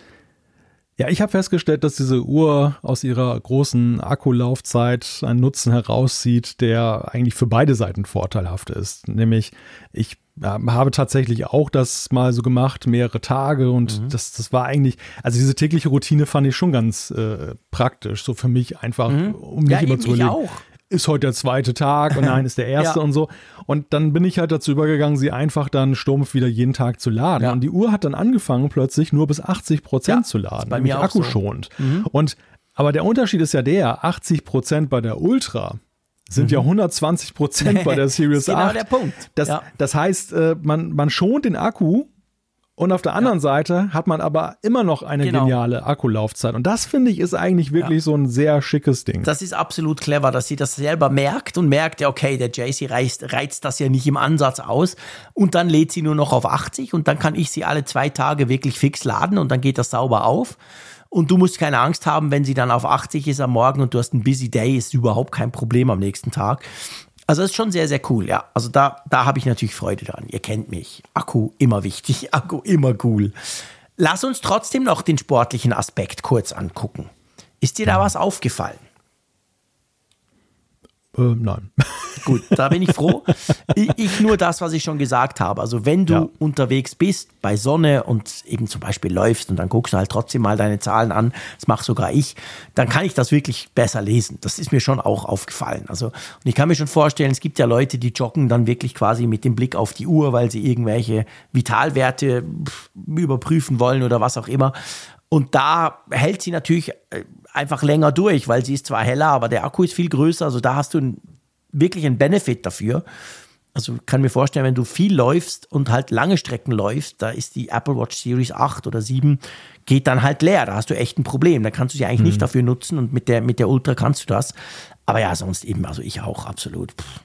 Ja, ich habe festgestellt, dass diese Uhr aus ihrer großen Akkulaufzeit einen Nutzen herauszieht, der eigentlich für beide Seiten vorteilhaft ist. Nämlich, ich habe tatsächlich auch das mal so gemacht, mehrere Tage und mhm. das, das war eigentlich, also diese tägliche Routine fand ich schon ganz äh, praktisch, so für mich einfach, mhm. um nicht ja, immer zu überlegen. Auch. Ist heute der zweite Tag und <laughs> nein, ist der erste ja. und so. Und dann bin ich halt dazu übergegangen, sie einfach dann stumpf wieder jeden Tag zu laden. Ja. Und die Uhr hat dann angefangen, plötzlich nur bis 80 Prozent zu laden. Bei mir auch Akku so. Mhm. Und aber der Unterschied ist ja der, 80 Prozent bei der Ultra sind mhm. ja 120 Prozent bei der <laughs> Series genau 8. Genau der Punkt. Das, ja. das heißt, äh, man, man schont den Akku und auf der anderen ja. Seite hat man aber immer noch eine genau. geniale Akkulaufzeit. Und das finde ich ist eigentlich wirklich ja. so ein sehr schickes Ding. Das ist absolut clever, dass sie das selber merkt und merkt, ja, okay, der JC reizt, reizt das ja nicht im Ansatz aus. Und dann lädt sie nur noch auf 80 und dann kann ich sie alle zwei Tage wirklich fix laden und dann geht das sauber auf. Und du musst keine Angst haben, wenn sie dann auf 80 ist am Morgen und du hast einen busy Day, ist überhaupt kein Problem am nächsten Tag. Also das ist schon sehr, sehr cool, ja. Also da, da habe ich natürlich Freude dran. Ihr kennt mich. Akku immer wichtig, <laughs> Akku immer cool. Lass uns trotzdem noch den sportlichen Aspekt kurz angucken. Ist dir da was aufgefallen? Äh, nein. <laughs> Gut, da bin ich froh. Ich, nur das, was ich schon gesagt habe. Also wenn du ja. unterwegs bist bei Sonne und eben zum Beispiel läufst und dann guckst du halt trotzdem mal deine Zahlen an, das mache sogar ich, dann kann ich das wirklich besser lesen. Das ist mir schon auch aufgefallen. Also und ich kann mir schon vorstellen, es gibt ja Leute, die joggen dann wirklich quasi mit dem Blick auf die Uhr, weil sie irgendwelche Vitalwerte überprüfen wollen oder was auch immer. Und da hält sie natürlich äh, einfach länger durch, weil sie ist zwar heller, aber der Akku ist viel größer. Also da hast du wirklich einen Benefit dafür. Also kann mir vorstellen, wenn du viel läufst und halt lange Strecken läufst, da ist die Apple Watch Series 8 oder 7 geht dann halt leer. Da hast du echt ein Problem. Da kannst du sie eigentlich mhm. nicht dafür nutzen und mit der, mit der Ultra kannst du das. Aber ja, sonst eben, also ich auch, absolut. Pff.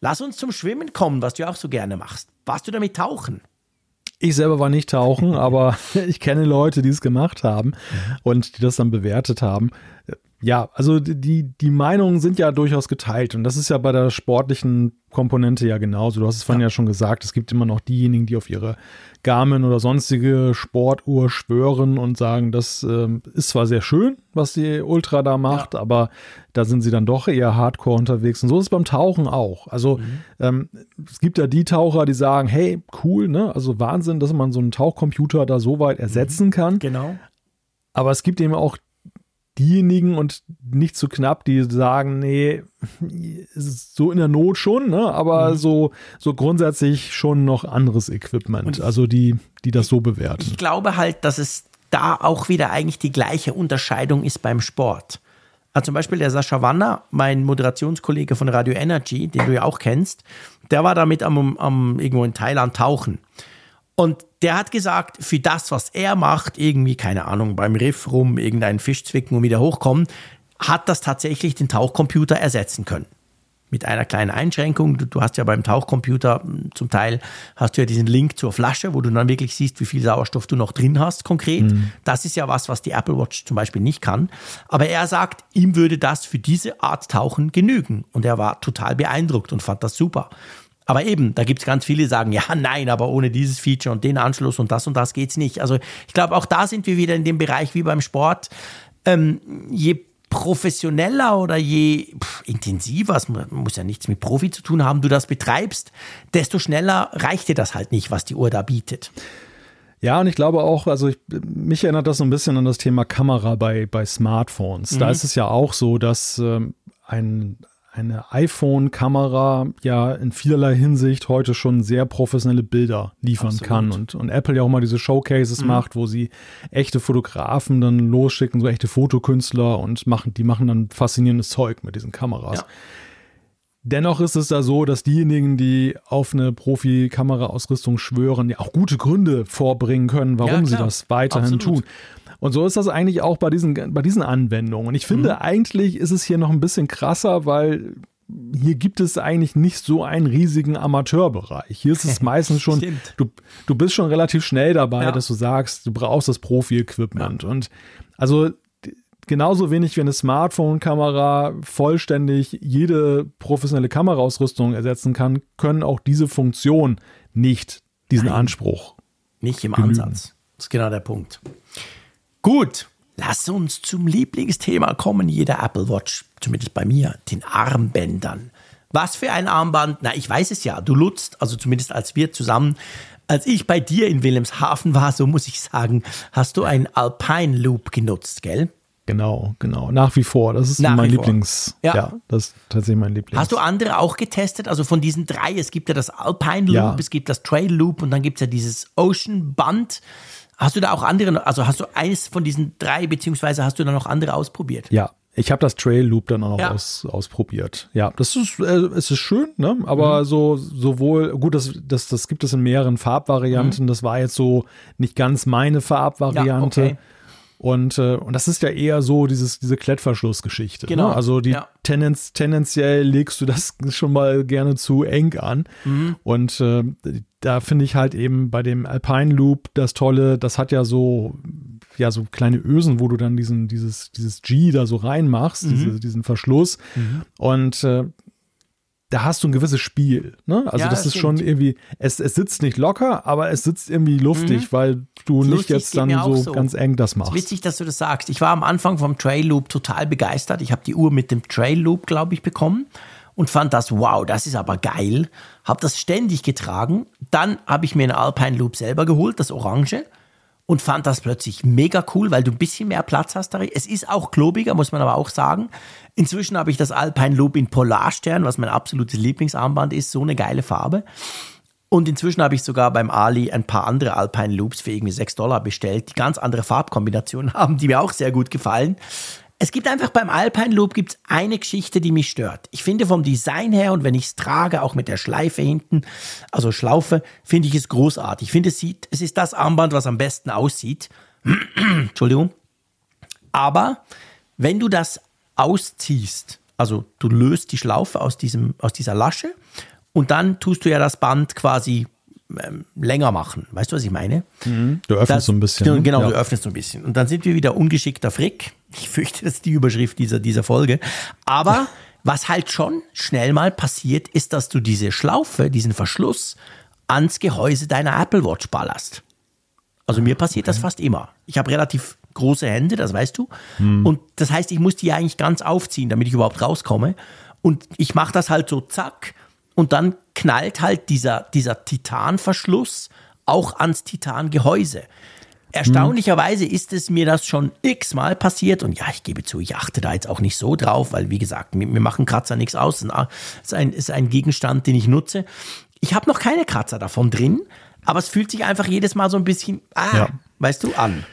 Lass uns zum Schwimmen kommen, was du auch so gerne machst. Warst du damit tauchen? Ich selber war nicht tauchen, aber <laughs> ich kenne Leute, die es gemacht haben und die das dann bewertet haben. Ja, also die, die Meinungen sind ja durchaus geteilt und das ist ja bei der sportlichen Komponente ja genauso. Du hast es vorhin ja. ja schon gesagt, es gibt immer noch diejenigen, die auf ihre Garmin oder sonstige Sportuhr schwören und sagen, das äh, ist zwar sehr schön, was die Ultra da macht, ja. aber da sind sie dann doch eher hardcore unterwegs. Und so ist es beim Tauchen auch. Also mhm. ähm, es gibt ja die Taucher, die sagen, hey, cool, ne? Also Wahnsinn, dass man so einen Tauchcomputer da so weit ersetzen mhm. kann. Genau. Aber es gibt eben auch diejenigen und nicht zu knapp, die sagen, nee, so in der Not schon, ne? aber mhm. so, so grundsätzlich schon noch anderes Equipment, also die, die das so bewerten. Ich glaube halt, dass es da auch wieder eigentlich die gleiche Unterscheidung ist beim Sport. Also zum Beispiel der Sascha Wanner, mein Moderationskollege von Radio Energy, den du ja auch kennst, der war damit am, am irgendwo in Thailand tauchen. Und der hat gesagt, für das, was er macht, irgendwie, keine Ahnung, beim Riff rum, irgendeinen Fisch zwicken und wieder hochkommen, hat das tatsächlich den Tauchcomputer ersetzen können. Mit einer kleinen Einschränkung. Du, du, hast ja beim Tauchcomputer hm, zum Teil hast du ja diesen Link zur Flasche, wo du dann wirklich siehst, wie viel Sauerstoff du noch drin hast, konkret. Mhm. Das ist ja was, was die Apple Watch zum Beispiel nicht kann. Aber er sagt, ihm würde das für diese Art Tauchen genügen. Und er war total beeindruckt und fand das super. Aber eben, da gibt es ganz viele, die sagen, ja, nein, aber ohne dieses Feature und den Anschluss und das und das geht's nicht. Also ich glaube, auch da sind wir wieder in dem Bereich wie beim Sport. Ähm, je professioneller oder je pff, intensiver, es muss ja nichts mit Profi zu tun haben, du das betreibst, desto schneller reicht dir das halt nicht, was die Uhr da bietet. Ja, und ich glaube auch, also ich, mich erinnert das so ein bisschen an das Thema Kamera bei, bei Smartphones. Mhm. Da ist es ja auch so, dass ähm, ein, eine iPhone-Kamera ja in vielerlei Hinsicht heute schon sehr professionelle Bilder liefern Absolut. kann und, und Apple ja auch mal diese Showcases mhm. macht, wo sie echte Fotografen dann losschicken, so echte Fotokünstler und machen, die machen dann faszinierendes Zeug mit diesen Kameras. Ja. Dennoch ist es da so, dass diejenigen, die auf eine Profi-Kameraausrüstung schwören, ja auch gute Gründe vorbringen können, warum ja, sie das weiterhin Absolut. tun. Und so ist das eigentlich auch bei diesen, bei diesen Anwendungen. Und ich finde, mhm. eigentlich ist es hier noch ein bisschen krasser, weil hier gibt es eigentlich nicht so einen riesigen Amateurbereich. Hier ist es <laughs> meistens schon, du, du bist schon relativ schnell dabei, ja. dass du sagst, du brauchst das Profi-Equipment. Ja. Und also genauso wenig wie eine Smartphone-Kamera vollständig jede professionelle Kameraausrüstung ersetzen kann, können auch diese Funktion nicht diesen Nein, Anspruch. Nicht im genügen. Ansatz. Das ist genau der Punkt. Gut, lass uns zum Lieblingsthema kommen, jeder Apple Watch, zumindest bei mir, den Armbändern. Was für ein Armband? Na, ich weiß es ja. Du nutzt, also zumindest als wir zusammen, als ich bei dir in Wilhelmshaven war, so muss ich sagen, hast du einen Alpine Loop genutzt, gell? Genau, genau. Nach wie vor. Das ist Nach mein. Lieblings. Ja. Ja. das ist tatsächlich mein Lieblings. Hast du andere auch getestet? Also von diesen drei, es gibt ja das Alpine Loop, Ja. es gibt das Trail Loop und dann gibt es ja dieses Ocean Band. Hast du da auch andere, also hast du eines von diesen drei, beziehungsweise hast du da noch andere ausprobiert? Ja, ich habe das Trail Loop dann auch noch Ja. aus, ausprobiert. Ja, das ist, äh, es ist schön, ne? aber Mhm. so sowohl, gut, das, das, das gibt es in mehreren Farbvarianten. Das war jetzt so nicht ganz meine Farbvariante. Mhm. Ja, okay. Und, äh, und das ist ja eher so dieses, diese Klettverschlussgeschichte. Genau, Ne? Also die ja. Tendenz, tendenziell legst du das <laughs> schon mal gerne zu eng an. Mhm. Und äh, da finde ich halt eben bei dem Alpine Loop das Tolle, das hat ja so, ja, so kleine Ösen, wo du dann diesen, dieses, dieses G da so reinmachst, Mhm. diese, diesen Verschluss. Und äh, da hast du ein gewisses Spiel. Ne? Also Ja, das, das ist schon irgendwie, es, es sitzt nicht locker, aber es sitzt irgendwie luftig, weil du nicht lustig, jetzt dann so, so. ganz eng das Es ist machst. witzig, dass du das sagst. Ich war am Anfang vom Trail Loop total begeistert. Ich habe die Uhr mit dem Trail Loop, glaube ich, bekommen und fand das, wow, das ist aber geil. Habe das ständig getragen. Dann habe ich mir einen Alpine Loop selber geholt, das Orange. Und fand das plötzlich mega cool, weil du ein bisschen mehr Platz hast darin. Es ist auch klobiger, muss man aber auch sagen. Inzwischen habe ich das Alpine Loop in Polarstern, was mein absolutes Lieblingsarmband ist. So eine geile Farbe. Und inzwischen habe ich sogar beim Ali ein paar andere Alpine Loops für irgendwie 6 Dollar bestellt, die ganz andere Farbkombinationen <laughs> haben, die mir auch sehr gut gefallen. Es gibt einfach beim Alpine Loop gibt's eine Geschichte, die mich stört. Ich finde vom Design her und wenn ich es trage, auch mit der Schleife hinten, also Schlaufe, finde ich es großartig. Ich finde, es sieht, es ist das Armband, was am besten aussieht. <clears throat> Entschuldigung. Aber wenn du das ausziehst, also du löst die Schlaufe aus, diesem, aus dieser Lasche und dann tust du ja das Band quasi ähm, länger machen. Weißt du, was ich meine? Du öffnest Das- so ein bisschen. Genau, ne? genau ja. du öffnest so ein bisschen. Und dann sind wir wieder ungeschickter Frick. Ich fürchte, das ist die Überschrift dieser, dieser Folge. Aber was halt schon schnell mal passiert, ist, dass du diese Schlaufe, diesen Verschluss ans Gehäuse deiner Apple Watch ballerst. Also mir passiert das fast immer. Ich habe relativ große Hände, das weißt du. Und das heißt, ich muss die eigentlich ganz aufziehen, damit ich überhaupt rauskomme. Und ich mache das halt so zack und dann knallt halt dieser, dieser Titanverschluss auch ans Titangehäuse. Erstaunlicherweise ist es mir das schon x-mal passiert und ja, ich gebe zu, ich achte da jetzt auch nicht so drauf, weil wie gesagt, mir, mir machen Kratzer nichts aus. Es ist ein, ist ein Gegenstand, den ich nutze. Ich habe noch keine Kratzer davon drin, aber es fühlt sich einfach jedes Mal so ein bisschen, ah, Ja. weißt du, an.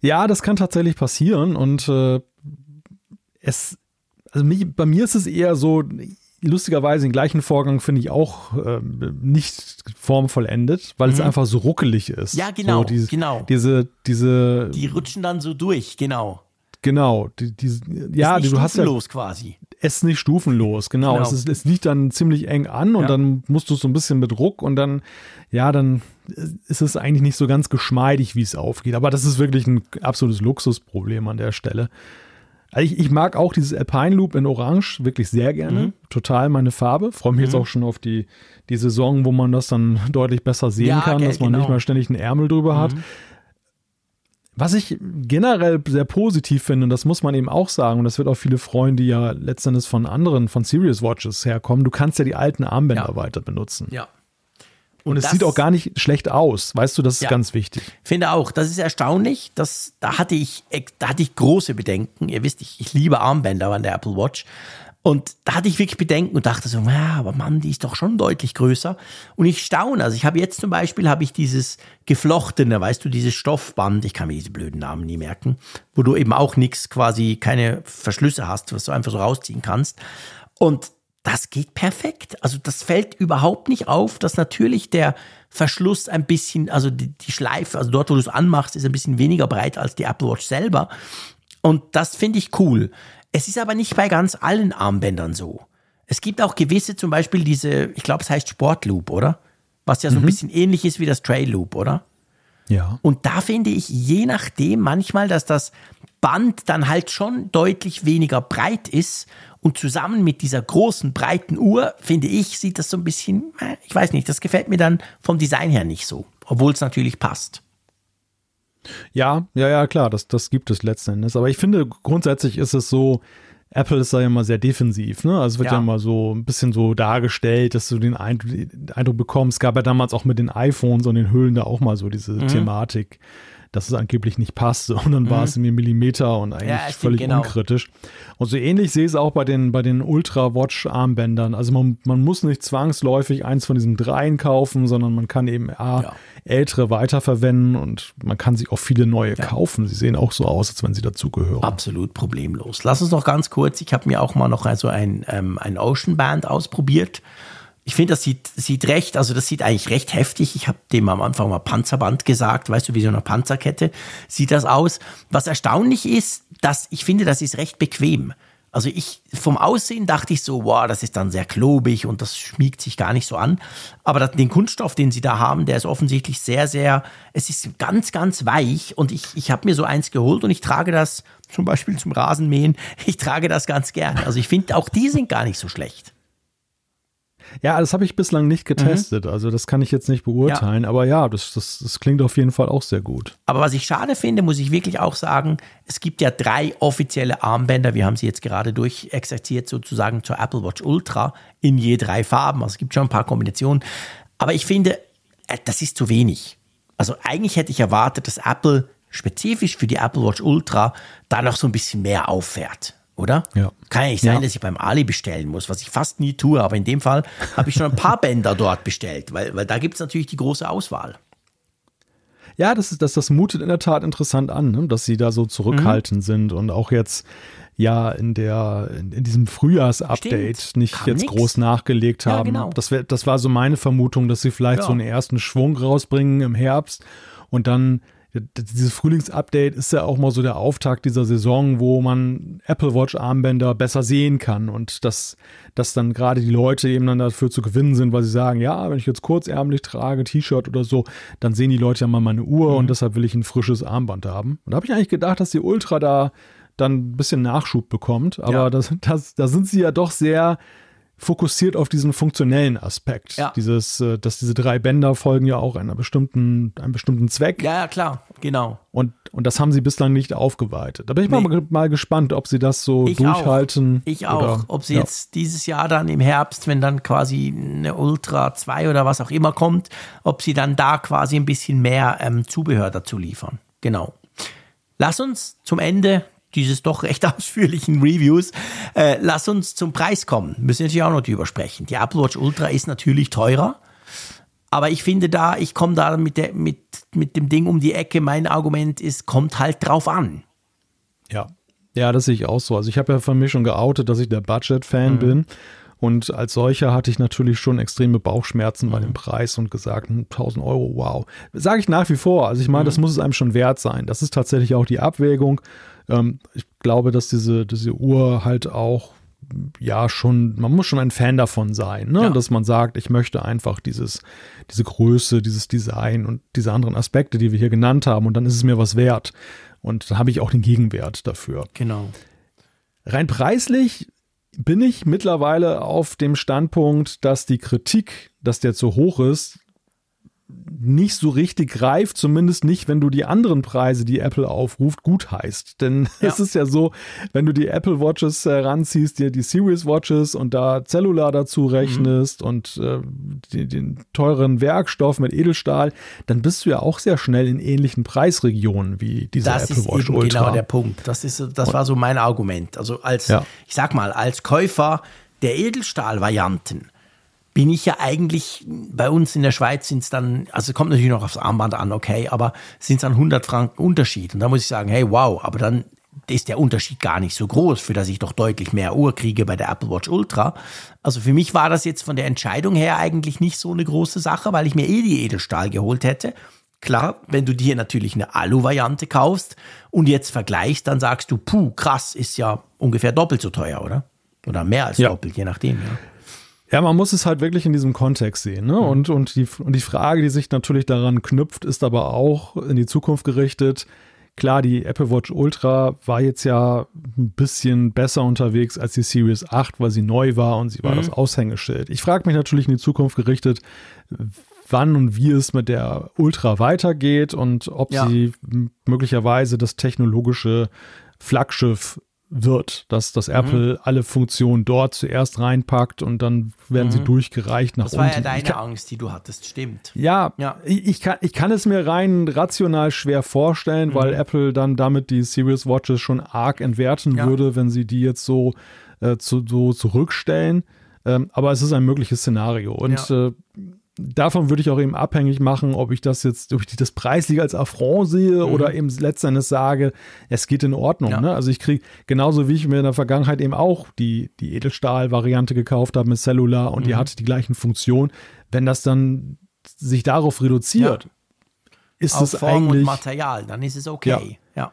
Ja, das kann tatsächlich passieren und äh, es, also mich, bei mir ist es eher so, lustigerweise den gleichen Vorgang finde ich auch äh, nicht formvollendet, weil es einfach so ruckelig ist. Mhm. Ja, genau, so diese, genau. Diese, diese, Die rutschen dann so durch, genau. genau, die, die, ja, ist nicht du hast ja stufenlos quasi. es ist nicht stufenlos, genau. Genau. Es, ist, es liegt dann ziemlich eng an und Ja. dann musst du so ein bisschen mit Ruck und dann, ja, dann ist es eigentlich nicht so ganz geschmeidig, wie es aufgeht. Aber das ist wirklich ein absolutes Luxusproblem an der Stelle. Also ich, ich mag auch dieses Alpine Loop in Orange wirklich sehr gerne. Mhm. Total meine Farbe. Freue mich jetzt auch schon auf die, die Saison, wo man das dann deutlich besser sehen Ja, kann, gell, dass man genau. nicht mal ständig einen Ärmel drüber hat. Was ich generell sehr positiv finde, und das muss man eben auch sagen, und das wird auch viele freuen, die ja letztendlich von anderen, von Serious Watches herkommen, du kannst ja die alten Armbänder Ja. weiter benutzen. Ja. Und, es das- sieht auch gar nicht schlecht aus. Weißt du, das ist Ja. ganz wichtig. Finde auch, das ist erstaunlich. Das, da, hatte ich, da hatte ich große Bedenken. Ihr wisst, ich, ich liebe Armbänder an der Apple Watch. Und da hatte ich wirklich Bedenken und dachte so, ja, aber Mann, die ist doch schon deutlich größer. Und ich staune. Also ich habe jetzt zum Beispiel habe ich dieses geflochtene, weißt du, dieses Stoffband, ich kann mir diese blöden Namen nie merken, wo du eben auch nichts quasi, keine Verschlüsse hast, was du einfach so rausziehen kannst. Und das geht perfekt. Also das fällt überhaupt nicht auf, dass natürlich der Verschluss ein bisschen, also die, die Schleife, also dort, wo du es anmachst, ist ein bisschen weniger breit als die Apple Watch selber. Und das finde ich cool. Es ist aber nicht bei ganz allen Armbändern so. Es gibt auch gewisse, zum Beispiel diese, ich glaube, es heißt Sportloop, oder? Was ja so ein bisschen ähnlich ist wie das Trail Loop, oder? Ja. Und da finde ich je nachdem manchmal, dass das Band dann halt schon deutlich weniger breit ist und zusammen mit dieser großen, breiten Uhr, finde ich, sieht das so ein bisschen, äh, ich weiß nicht, das gefällt mir dann vom Design her nicht so, obwohl es natürlich passt. Ja, ja, ja, klar, das, das gibt es letzten Endes. Aber ich finde, grundsätzlich ist es so, Apple ist da ja immer sehr defensiv, ne? Also es wird ja. ja immer so ein bisschen so dargestellt, dass du den Eindruck, bekommst. Gab ja damals auch mit den iPhones und den Hüllen da auch mal so diese mhm. Thematik dass es angeblich nicht passt. Und dann mhm. war es mir Millimeter und eigentlich ja, völlig genau. unkritisch. Und so ähnlich sehe ich es auch bei den, bei den Ultra-Watch-Armbändern. Also man, man muss nicht zwangsläufig eins von diesen dreien kaufen, sondern man kann eben A, ja. ältere weiterverwenden und man kann sich auch viele neue ja. kaufen. Sie sehen auch so aus, als wenn sie dazugehören. Absolut problemlos. Lass uns noch ganz kurz, ich habe mir auch mal noch also ein, ähm, ein Ocean Band ausprobiert ich finde, das sieht, sieht recht, also das sieht eigentlich recht heftig. Ich habe dem am Anfang mal Panzerband gesagt, weißt du, wie so eine Panzerkette sieht das aus. Was erstaunlich ist, dass ich finde, das ist recht bequem. Also ich, vom Aussehen dachte ich so, wow, das ist dann sehr klobig und das schmiegt sich gar nicht so an. Aber das, den Kunststoff, den sie da haben, der ist offensichtlich sehr, sehr, es ist ganz, ganz weich und ich, ich habe mir so eins geholt und ich trage das zum Beispiel zum Rasenmähen. Ich trage das ganz gern. Also ich finde, auch die sind gar nicht so schlecht. Ja, das habe ich bislang nicht getestet. Mhm. Also das kann ich jetzt nicht beurteilen. Ja. Aber ja, das, das, das klingt auf jeden Fall auch sehr gut. Aber was ich schade finde, muss ich wirklich auch sagen, es gibt ja drei offizielle Armbänder. Wir haben sie jetzt gerade durchexerziert sozusagen zur Apple Watch Ultra in je drei Farben. Also es gibt schon ein paar Kombinationen. Aber ich finde, äh, das ist zu wenig. Also eigentlich hätte ich erwartet, dass Apple spezifisch für die Apple Watch Ultra da noch so ein bisschen mehr auffährt oder? Ja. Kann ja nicht sein, ja. dass ich beim Ali bestellen muss, was ich fast nie tue, aber in dem Fall habe ich schon ein paar <laughs> Bänder dort bestellt, weil, weil da gibt es natürlich die große Auswahl. Ja, das, ist, das, das mutet in der Tat interessant an, ne? dass sie da so zurückhaltend mhm. sind und auch jetzt ja in der in, in diesem Frühjahrsupdate nicht Kam jetzt nix. groß nachgelegt haben. Ja, genau. das, wär, das war so meine Vermutung, dass sie vielleicht ja. so einen ersten Schwung rausbringen im Herbst und dann dieses Frühlingsupdate ist ja auch mal so der Auftakt dieser Saison, wo man Apple Watch Armbänder besser sehen kann und dass, dass dann gerade die Leute eben dann dafür zu gewinnen sind, weil sie sagen, ja, wenn ich jetzt kurzärmlich trage, T-Shirt oder so, dann sehen die Leute ja mal meine Uhr mhm. und deshalb will ich ein frisches Armband haben. Und da habe ich eigentlich gedacht, dass die Ultra da dann ein bisschen Nachschub bekommt, aber ja. das, das, da sind sie ja doch sehr fokussiert auf diesen funktionellen Aspekt. Ja. Dieses, äh, dass diese drei Bänder folgen ja auch einer bestimmten, einem bestimmten Zweck. Ja, ja, klar, genau. Und, und das haben sie bislang nicht aufgeweitet. Da bin ich nee. mal, mal gespannt, ob sie das so ich durchhalten. Auch. Ich auch. Oder, ob sie ja. jetzt dieses Jahr dann im Herbst, wenn dann quasi eine Ultra 2 oder was auch immer kommt, ob sie dann da quasi ein bisschen mehr ähm, Zubehör dazu liefern. Genau. Lass uns zum Ende dieses doch recht <laughs> ausführlichen Reviews. Äh, lass uns zum Preis kommen. Müssen natürlich auch noch drüber sprechen. Die Apple Watch Ultra ist natürlich teurer. Aber ich finde da, ich komme da mit, der, mit, mit dem Ding um die Ecke. Mein Argument ist, kommt halt drauf an. Ja. Ja, das sehe ich auch so. Also ich habe ja von mir schon geoutet, dass ich der Budget-Fan mhm. bin. Und als solcher hatte ich natürlich schon extreme Bauchschmerzen bei dem mhm. Preis und gesagt, 1000 hm, Euro, wow. Sage ich nach wie vor. Also ich meine, das mhm. muss es einem schon wert sein. Das ist tatsächlich auch die Abwägung. Ähm, ich glaube, dass diese, diese Uhr halt auch ja schon, man muss schon ein Fan davon sein, ne? Ja. dass man sagt, ich möchte einfach dieses, diese Größe, dieses Design und diese anderen Aspekte, die wir hier genannt haben, und dann ist es mir was wert. Und dann habe ich auch den Gegenwert dafür. Genau. Rein preislich bin ich mittlerweile auf dem Standpunkt, dass die Kritik, dass der zu hoch ist, nicht so richtig greift, zumindest nicht, wenn du die anderen Preise, die Apple aufruft, gut heißt. Denn <laughs> ja. es ist ja so, wenn du die Apple Watches heranziehst, dir die Series Watches und da Cellular dazu rechnest mhm. und äh, die, den teuren Werkstoff mit Edelstahl, dann bist du ja auch sehr schnell in ähnlichen Preisregionen wie diese das Apple Watch Ultra. Das ist genau der Punkt. Das ist, das war so mein Argument. Also als, ja. ich sag mal, als Käufer der Edelstahl-Varianten bin ich ja eigentlich, bei uns in der Schweiz sind es dann, also kommt natürlich noch aufs Armband an, okay, aber sind es dann 100 Franken Unterschied. Und da muss ich sagen, hey, wow, aber dann ist der Unterschied gar nicht so groß, für dass ich doch deutlich mehr Uhr kriege bei der Apple Watch Ultra. Also für mich war das jetzt von der Entscheidung her eigentlich nicht so eine große Sache, weil ich mir eh die Edelstahl geholt hätte. Klar, wenn du dir natürlich eine Alu-Variante kaufst und jetzt vergleichst, dann sagst du, puh, krass, ist ja ungefähr doppelt so teuer, oder? Oder mehr als ja. doppelt, je nachdem, ja. Ja, man muss es halt wirklich in diesem Kontext sehen. Ne? Mhm. Und, und, die, und die Frage, die sich natürlich daran knüpft, ist aber auch in die Zukunft gerichtet. Klar, die Apple Watch Ultra war jetzt ja ein bisschen besser unterwegs als die Series 8, weil sie neu war und sie war mhm. das Aushängeschild. Ich frage mich natürlich in die Zukunft gerichtet, wann und wie es mit der Ultra weitergeht und ob ja. sie möglicherweise das technologische Flaggschiff wird, dass das Apple alle Funktionen dort zuerst reinpackt und dann werden sie durchgereicht nach Das war unten. ja deine kann- Angst, die du hattest, stimmt. ja, Ja. Ich, ich, kann, ich kann es mir rein rational schwer vorstellen, Mhm. weil Apple dann damit die Series Watches schon arg entwerten Ja. würde, wenn sie die jetzt so, äh, zu, so zurückstellen. Ähm, aber es ist ein mögliches Szenario. Und Ja. äh, davon würde ich auch eben abhängig machen, ob ich das jetzt, ob ich das preislich als Affront sehe oder eben letztendlich sage, es geht in Ordnung. Mhm. Ja. Ne? Also ich kriege, genauso wie ich mir in der Vergangenheit eben auch die, die Edelstahl-Variante gekauft habe mit Cellular und Mhm. die hatte die gleichen Funktionen, wenn das dann sich darauf reduziert, ist Auf es Form und eigentlich Material, dann ist es okay. Ja.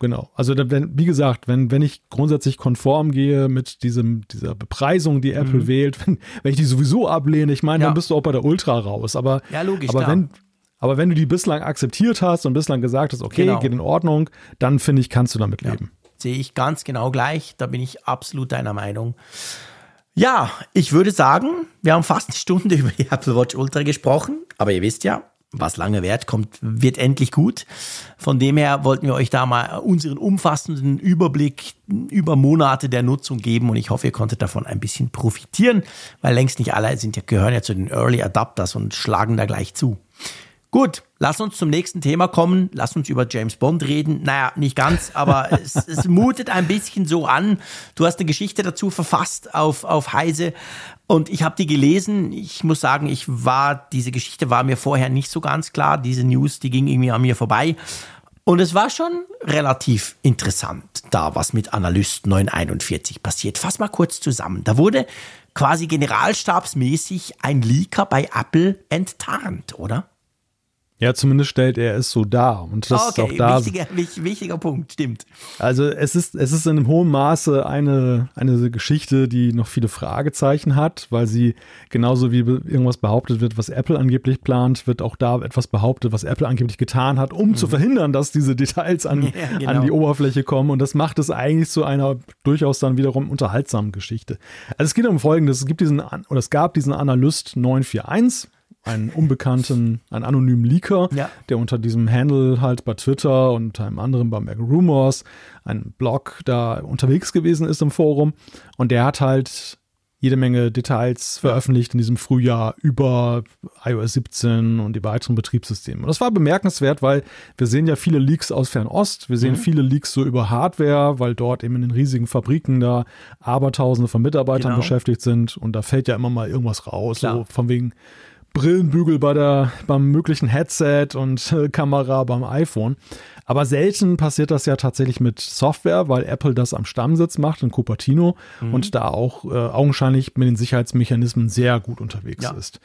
Genau. Also wenn, wie gesagt, wenn, wenn ich grundsätzlich konform gehe mit diesem, dieser Bepreisung, die Apple wählt, <laughs> wenn, wenn ich die sowieso ablehne, ich meine, Mhm. Ja. dann bist du auch bei der Ultra raus. Aber, Ja, logisch, aber klar. wenn, aber wenn du die bislang akzeptiert hast und bislang gesagt hast, okay, Genau. geht in Ordnung, dann finde ich, kannst du damit leben. Sehe ich ganz genau gleich. Da bin ich absolut deiner Meinung. Ja, ich würde sagen, wir haben fast eine Stunde <laughs> über die Apple Watch Ultra gesprochen. Aber ihr wisst ja, was lange währt, kommt, wird endlich gut. Von dem her wollten wir euch da mal unseren umfassenden Überblick über Monate der Nutzung geben und ich hoffe, ihr konntet davon ein bisschen profitieren, weil längst nicht alle sind ja, gehören ja zu den Early Adapters und schlagen da gleich zu. Gut, lass uns zum nächsten Thema kommen. Lass uns über James Bond reden. Naja, nicht ganz, aber <laughs> es, es mutet ein bisschen so an. Du hast eine Geschichte dazu verfasst auf, auf Heise und ich habe die gelesen. Ich muss sagen, ich war, diese Geschichte war mir vorher nicht so ganz klar. Diese News, die ging irgendwie an mir vorbei. Und es war schon relativ interessant, da was mit Analyst 941 passiert. Fass mal kurz zusammen. Da wurde quasi generalstabsmäßig ein Leaker bei Apple enttarnt, oder? Ja, zumindest stellt er es so dar. Und das ist auch okay, da. wichtiger, wich- wichtiger Punkt, stimmt. Also es ist, es ist in einem hohen Maße eine, eine Geschichte, die noch viele Fragezeichen hat, weil sie genauso wie irgendwas behauptet wird, was Apple angeblich plant, wird auch da etwas behauptet, was Apple angeblich getan hat, um zu verhindern, dass diese <laughs> Details an, Mhm. Ja, genau. an die Oberfläche kommen. Und das macht es eigentlich zu einer durchaus dann wiederum unterhaltsamen Geschichte. Also es geht um Folgendes. Es gibt diesen, oder es gab diesen Analyst 941, einen unbekannten, einen anonymen Leaker, Ja. der unter diesem Handle halt bei Twitter und einem anderen bei Mac Rumors, einem Blog da unterwegs gewesen ist im Forum. Und der hat halt jede Menge Details veröffentlicht in diesem Frühjahr über iOS 17 und die weiteren Betriebssysteme. Und das war bemerkenswert, weil wir sehen ja viele Leaks aus Fernost. Wir sehen Mhm. viele Leaks so über Hardware, weil dort eben in den riesigen Fabriken da Abertausende von Mitarbeitern Genau. beschäftigt sind. Und da fällt ja immer mal irgendwas raus. Klar. So von wegen Brillenbügel bei der, beim möglichen Headset und äh, Kamera beim iPhone. Aber selten passiert das ja tatsächlich mit Software, weil Apple das am Stammsitz macht in Cupertino und da auch äh, augenscheinlich mit den Sicherheitsmechanismen sehr gut unterwegs Ja. ist.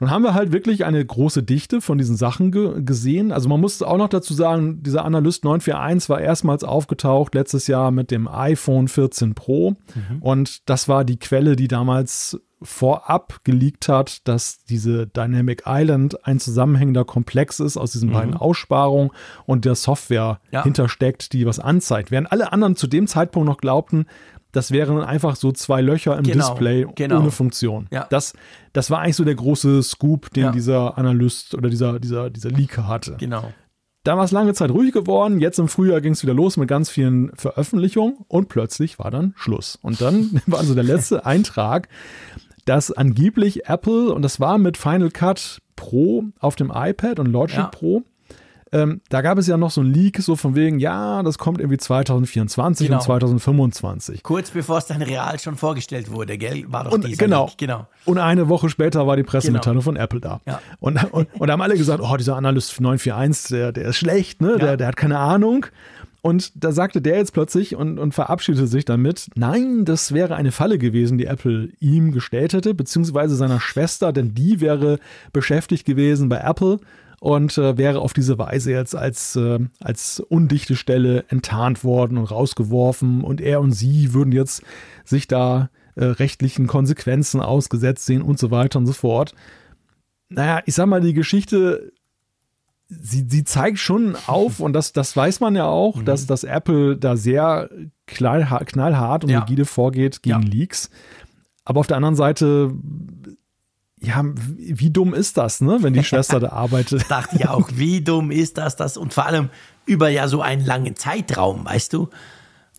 Nun haben wir halt wirklich eine große Dichte von diesen Sachen ge gesehen. Also man muss auch noch dazu sagen, dieser Analyst 941 war erstmals aufgetaucht letztes Jahr mit dem iPhone 14 Pro. Und das war die Quelle, die damals vorab geleakt hat, dass diese Dynamic Island ein zusammenhängender Komplex ist aus diesen beiden Aussparungen und der Software Ja. hintersteckt, die was anzeigt. Während alle anderen zu dem Zeitpunkt noch glaubten, das wären einfach so zwei Löcher im Genau, Display genau. ohne Funktion. Ja. Das, das war eigentlich so der große Scoop, den Ja. dieser Analyst oder dieser, dieser, dieser Leaker hatte. Genau. Da war es lange Zeit ruhig geworden. Jetzt im Frühjahr ging es wieder los mit ganz vielen Veröffentlichungen und plötzlich war dann Schluss. Und dann <laughs> war also der letzte Eintrag, dass angeblich Apple, und das war mit Final Cut Pro auf dem iPad und Logic Ja. Pro, ähm, da gab es ja noch so ein Leak, so von wegen, ja, das kommt irgendwie 2024 Genau. und 2025. Kurz bevor es dann real schon vorgestellt wurde, gell? War doch Und dieser genau. Leak. Genau. Und eine Woche später war die Pressemitteilung von Apple da. Ja. Und, und, und da haben alle gesagt, oh, dieser Analyst 941, der, der ist schlecht, ne? Ja. Der, der hat keine Ahnung. Und da sagte der jetzt plötzlich und, und verabschiedete sich damit, nein, das wäre eine Falle gewesen, die Apple ihm gestellt hätte, beziehungsweise seiner Schwester, denn die wäre beschäftigt gewesen bei Apple und äh, wäre auf diese Weise jetzt als, äh, als undichte Stelle enttarnt worden und rausgeworfen und er und sie würden jetzt sich da äh, rechtlichen Konsequenzen ausgesetzt sehen und so weiter und so fort. Naja, ich sag mal, die Geschichte, sie, sie zeigt schon auf, und das, das weiß man ja auch, dass, dass Apple da sehr knallhart, knallhart und Ja. rigide vorgeht gegen Ja. Leaks. Aber auf der anderen Seite, ja, wie wie dumm ist das, ne, wenn die Schwester da <laughs> arbeitet? Dachte ich auch, wie dumm ist das, das und vor allem über ja so einen langen Zeitraum, weißt du?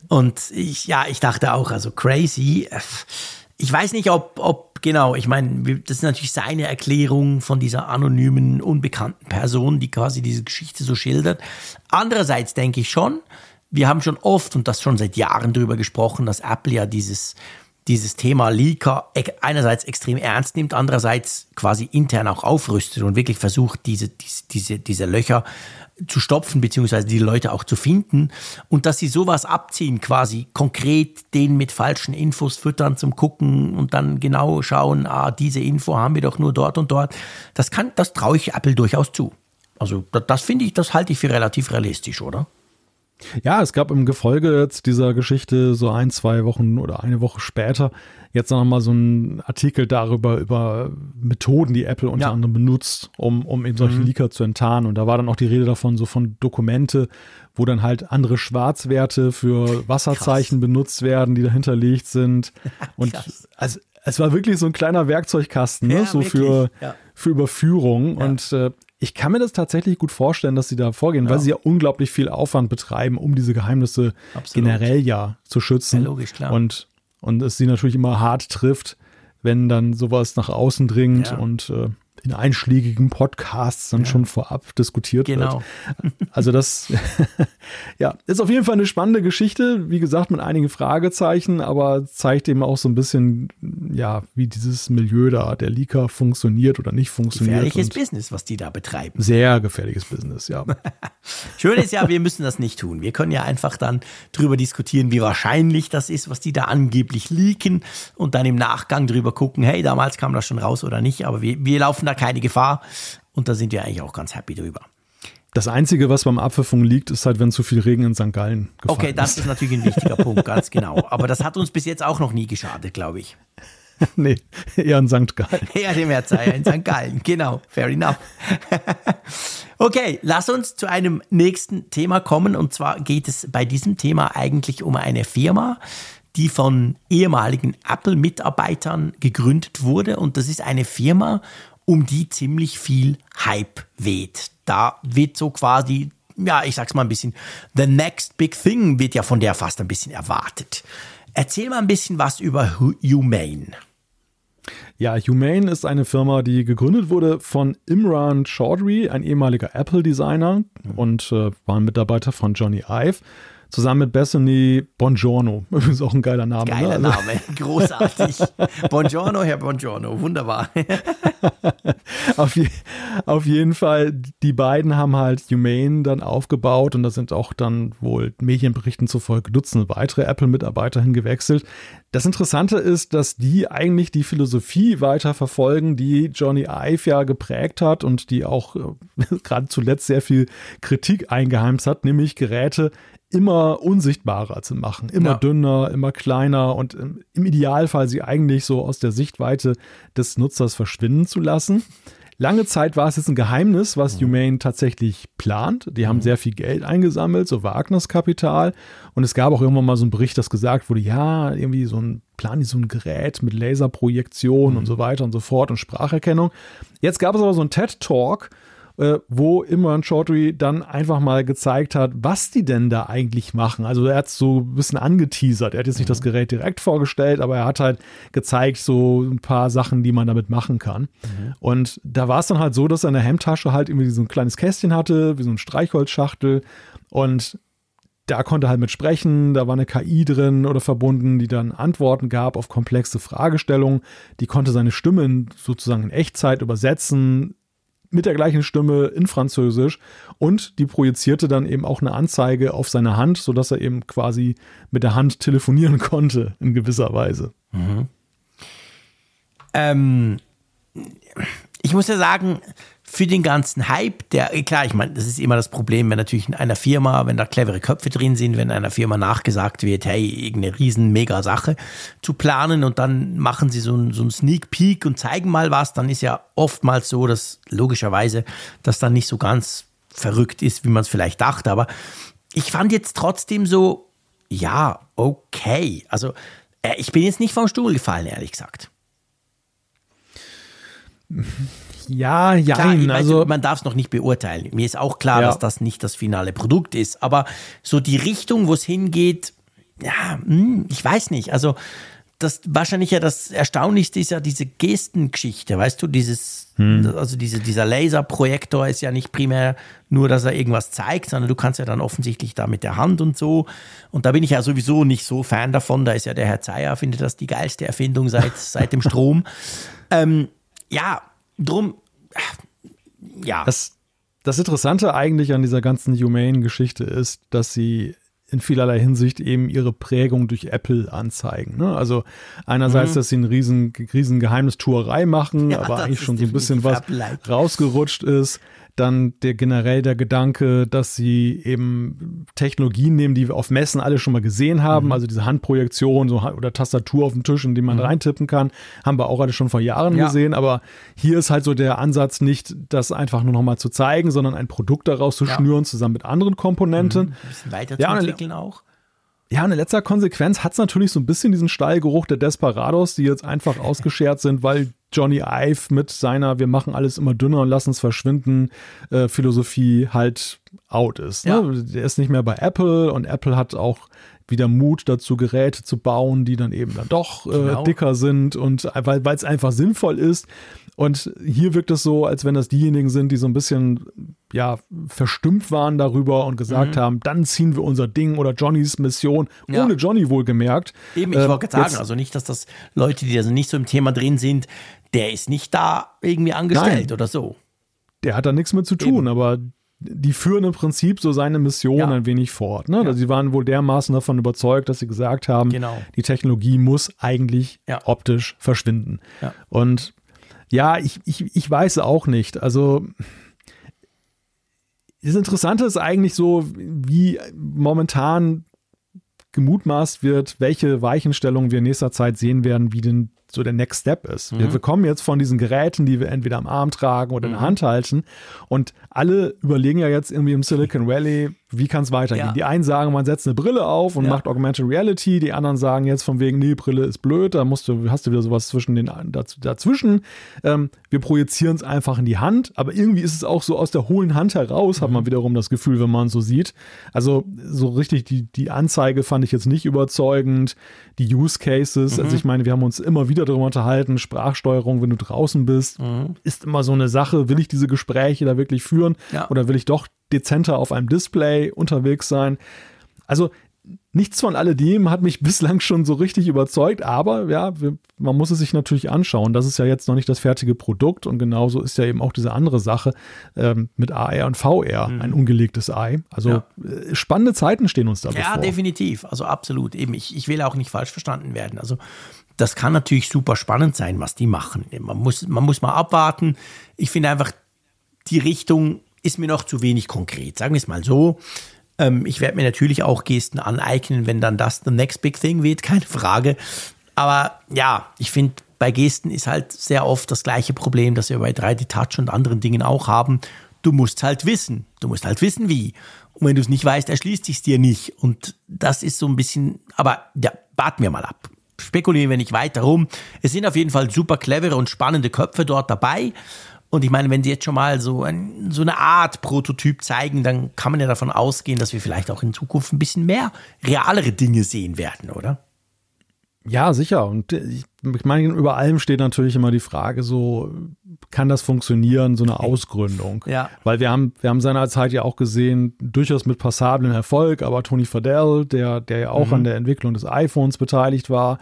Und ich, ja, ich dachte auch, also crazy. Ich weiß nicht, ob, ob genau, ich meine, das ist natürlich seine Erklärung von dieser anonymen, unbekannten Person, die quasi diese Geschichte so schildert. Andererseits denke ich schon, wir haben schon oft und das schon seit Jahren darüber gesprochen, dass Apple ja dieses, dieses Thema Leaker einerseits extrem ernst nimmt, andererseits quasi intern auch aufrüstet und wirklich versucht, diese, diese, diese, diese Löcher zu stopfen, beziehungsweise die Leute auch zu finden und dass sie sowas abziehen, quasi konkret den mit falschen Infos füttern zum Gucken und dann genau schauen, ah, diese Info haben wir doch nur dort und dort. Das kann, das traue ich Apple durchaus zu. Also das, das finde ich, das halte ich für relativ realistisch, oder? Ja, es gab im Gefolge jetzt dieser Geschichte so ein, zwei Wochen oder eine Woche später jetzt noch mal so einen Artikel darüber, über Methoden, die Apple unter ja. anderem benutzt, um, um eben solche mhm. Leaker zu enttarnen. Und da war dann auch die Rede davon, so von Dokumente, wo dann halt andere Schwarzwerte für <laughs> Wasserzeichen Krass. benutzt werden, die dahinterlegt sind. <laughs> Und also, es war wirklich so ein kleiner Werkzeugkasten, ne? Ja, so für, ja. für Überführung. Und äh, ich kann mir das tatsächlich gut vorstellen, dass sie da vorgehen, ja. weil sie ja unglaublich viel Aufwand betreiben, um diese Geheimnisse Absolut. generell ja zu schützen. Ja, logisch, klar. Und, und es sie natürlich immer hart trifft, wenn dann sowas nach außen dringt ja. und äh, in einschlägigen Podcasts dann ja. schon vorab diskutiert genau. wird. <laughs> Also das <laughs> ja, ist auf jeden Fall eine spannende Geschichte, wie gesagt, mit einigen Fragezeichen, aber zeigt eben auch so ein bisschen, ja, wie dieses Milieu da, der Leaker funktioniert oder nicht funktioniert. Gefährliches Business, was die da betreiben. Sehr gefährliches Business, ja. <laughs> Schön ist ja, wir müssen das nicht tun. Wir können ja einfach dann drüber diskutieren, wie wahrscheinlich das ist, was die da angeblich leaken und dann im Nachgang drüber gucken, hey, damals kam das schon raus oder nicht, aber wir, wir laufen da keine Gefahr. Und da sind wir eigentlich auch ganz happy drüber. Das Einzige, was beim Abpfiffung liegt, ist halt, wenn zu viel Regen in St. Gallen gefallen Okay, das ist. ist natürlich ein wichtiger Punkt, ganz genau. Aber das hat uns bis jetzt auch noch nie geschadet, glaube ich. <laughs> nee, eher in St. Gallen. <laughs> Eher dem Erzeiher in St. Gallen, genau, fair enough. <laughs> okay, lass uns zu einem nächsten Thema kommen. Und zwar geht es bei diesem Thema eigentlich um eine Firma, die von ehemaligen Apple-Mitarbeitern gegründet wurde. Und das ist eine Firma, um die ziemlich viel Hype weht. Da wird so quasi, ja, ich sag's mal ein bisschen, the next big thing wird ja von der fast ein bisschen erwartet. Erzähl mal ein bisschen was über Humane. Ja, Humane ist eine Firma, die gegründet wurde von Imran Chaudhry, ein ehemaliger Apple-Designer und äh, war ein Mitarbeiter von Johnny Ive zusammen mit Bethany Bongiorno. <laughs> Übrigens auch ein geiler Name. Geiler ne? Name, <laughs> großartig. Bongiorno, Herr Bongiorno, wunderbar. <laughs> auf, je, auf, jeden Fall, die beiden haben halt Humane dann aufgebaut und da sind auch dann wohl Medienberichten zufolge Dutzende weitere Apple-Mitarbeiter hingewechselt. Das Interessante ist, dass die eigentlich die Philosophie weiter verfolgen, die Johnny Ive ja geprägt hat und die auch äh, gerade zuletzt sehr viel Kritik eingeheimst hat, nämlich Geräte immer unsichtbarer zu machen, immer ja. dünner, immer kleiner und im Idealfall sie eigentlich so aus der Sichtweite des Nutzers verschwinden zu lassen. Lange Zeit war es jetzt ein Geheimnis, was mhm. Humane tatsächlich plant. Die haben mhm. sehr viel Geld eingesammelt, so Wagnerskapital. Und es gab auch irgendwann mal so einen Bericht, das gesagt wurde, ja, irgendwie so ein Plan, so ein Gerät mit Laserprojektion mhm. und so weiter und so fort und Spracherkennung. Jetzt gab es aber so einen TED-Talk, äh, wo Imran Chaudhry dann einfach mal gezeigt hat, was die denn da eigentlich machen. Also er hat so ein bisschen angeteasert. Er hat jetzt nicht das mhm. Gerät direkt vorgestellt, aber er hat halt gezeigt, so ein paar Sachen, die man damit machen kann. Mhm. Und da war es dann halt so, dass er in der Hemdtasche halt irgendwie so ein kleines Kästchen hatte, wie so ein Streichholzschachtel. Und da konnte er halt mit sprechen, da war eine KI drin oder verbunden, die dann Antworten gab auf komplexe Fragestellungen. Die konnte seine Stimme sozusagen in Echtzeit übersetzen, mit der gleichen Stimme in Französisch und die projizierte dann eben auch eine Anzeige auf seine Hand, sodass er eben quasi mit der Hand telefonieren <laughs> konnte in gewisser Weise. Mhm. Ähm, ich muss ja sagen, für den ganzen Hype, der, klar, ich meine, das ist immer das Problem, wenn natürlich in einer Firma, wenn da clevere Köpfe drin sind, wenn einer Firma nachgesagt wird, hey, irgendeine riesen mega Sache zu planen und dann machen sie so ein, so Sneak Peek und zeigen mal was, dann ist ja oftmals so, dass logischerweise das dann nicht so ganz verrückt ist, wie man es vielleicht dachte, aber ich fand jetzt trotzdem so, ja, okay, also äh, ich bin jetzt nicht vom Stuhl gefallen, ehrlich gesagt. <laughs> Ja, ja, klar, also man darf es noch nicht beurteilen. Mir ist auch klar, ja. dass das nicht das finale Produkt ist, aber so die Richtung, wo es hingeht, ja, hm, ich weiß nicht. Also das wahrscheinlich ja das Erstaunlichste ist ja diese Gestengeschichte, weißt du, dieses, hm. also diese, dieser Laserprojektor ist ja nicht primär nur, dass er irgendwas zeigt, sondern du kannst ja dann offensichtlich da mit der Hand und so. Und da bin ich ja sowieso nicht so Fan davon. Da ist ja der Herr Zeyer, findet das die geilste Erfindung seit, seit dem Strom. <laughs> Ähm, ja, drum, ja. Das, das Interessante eigentlich an dieser ganzen Humane-Geschichte ist, dass sie in vielerlei Hinsicht eben ihre Prägung durch Apple anzeigen. Ne? Also einerseits, mhm. dass sie eine riesen, riesen Geheimnistuerei machen, ja, aber eigentlich schon so ein bisschen was rausgerutscht ist dann der generell der Gedanke, dass sie eben Technologien nehmen, die wir auf Messen alle schon mal gesehen haben, mhm. also diese Handprojektion so, oder Tastatur auf dem Tisch, in die man mhm. reintippen kann, haben wir auch alle schon vor Jahren ja. gesehen, aber hier ist halt so der Ansatz nicht, das einfach nur noch mal zu zeigen, sondern ein Produkt daraus zu ja. schnüren, zusammen mit anderen Komponenten. Mhm. Ein bisschen weiterzuentwickeln ja, auch. Ja, in letzter Konsequenz hat es natürlich so ein bisschen diesen Stallgeruch der Desperados, die jetzt einfach <laughs> ausgeschert sind, weil Johnny Ive mit seiner Wir machen alles immer dünner und lassen es verschwinden äh, Philosophie halt out ist. Ne? Ja. Der ist nicht mehr bei Apple und Apple hat auch wieder Mut dazu, Geräte zu bauen, die dann eben dann doch äh, genau. dicker sind und weil es einfach sinnvoll ist. Und hier wirkt es so, als wenn das diejenigen sind, die so ein bisschen ja verstimmt waren darüber und gesagt mhm. haben, dann ziehen wir unser Ding oder Johnnys Mission, ja. ohne Johnny wohlgemerkt. Eben, ich ähm, wollte sagen, also nicht, dass das Leute, die also nicht so im Thema drin sind, der ist nicht da irgendwie angestellt Nein. oder so. Der hat da nichts mit zu tun, Eben. aber die führen im Prinzip so seine Mission ja. ein wenig fort. Ne? Ja. Sie waren wohl dermaßen davon überzeugt, dass sie gesagt haben, genau. die Technologie muss eigentlich ja. optisch verschwinden. Und ja, ich, ich, ich weiß auch nicht. Also das Interessante ist eigentlich so, wie momentan gemutmaßt wird, welche Weichenstellungen wir in nächster Zeit sehen werden, wie denn so der Next Step ist. Mhm. Wir, kommen jetzt von diesen Geräten, die wir entweder am Arm tragen oder in der mhm. Hand halten und alle überlegen ja jetzt irgendwie im Silicon Valley, wie kann es weitergehen? Ja. Die einen sagen, man setzt eine Brille auf und ja. macht Augmented Reality, die anderen sagen jetzt von wegen, nee, Brille ist blöd, da musst du, hast du wieder sowas zwischen den dazwischen. Ähm, wir projizieren es einfach in die Hand, aber irgendwie ist es auch so aus der hohlen Hand heraus, mhm. hat man mhm. wiederum das Gefühl, wenn man so sieht. Also so richtig die, die Anzeige fand ich jetzt nicht überzeugend. Die Use Cases, mhm. also ich meine, wir haben uns immer wieder darüber unterhalten, Sprachsteuerung, wenn du draußen bist, mhm. ist immer so eine Sache, will ich diese Gespräche da wirklich führen ja. oder will ich doch dezenter auf einem Display unterwegs sein. Also nichts von alledem hat mich <laughs> bislang schon so richtig überzeugt, aber ja, man muss es sich natürlich anschauen. Das ist ja jetzt noch nicht das fertige Produkt und genauso ist ja eben auch diese andere Sache ähm, mit AR und VR mhm. ein ungelegtes Ei. Also ja. Äh, spannende Zeiten stehen uns da Ja, bevor. definitiv. Also absolut. Eben, ich, ich will auch nicht falsch verstanden werden. Also das kann natürlich super spannend sein, was die machen. Man muss, man muss mal abwarten. Ich finde einfach, die Richtung ist mir noch zu wenig konkret. Sagen wir es mal so. Ähm, ich werde mir natürlich auch Gesten aneignen, wenn dann das the next big thing wird, <laughs> keine Frage. Aber ja, ich finde, bei Gesten ist halt sehr oft das gleiche Problem, das wir bei 3D Touch und anderen Dingen auch haben. Du musst halt wissen. Du musst halt wissen, wie. Und wenn du es nicht weißt, erschließt sich dir nicht. Und das ist so ein bisschen, aber ja, warten wir mal ab. Spekulieren wir nicht weiter rum. Es sind auf jeden Fall super clevere und spannende Köpfe dort dabei. Und ich meine, wenn sie jetzt schon mal so, ein, so eine Art Prototyp zeigen, dann kann man ja davon ausgehen, dass wir vielleicht auch in Zukunft ein bisschen mehr realere Dinge sehen werden, oder? Ja, sicher. Und ich meine, über allem steht natürlich immer die Frage so, kann das funktionieren, so eine Ausgründung? Ja. Weil wir haben, wir haben seinerzeit ja auch gesehen, durchaus mit passablem Erfolg, aber Tony Fadell, der, der ja auch mhm. an der Entwicklung des iPhones beteiligt war,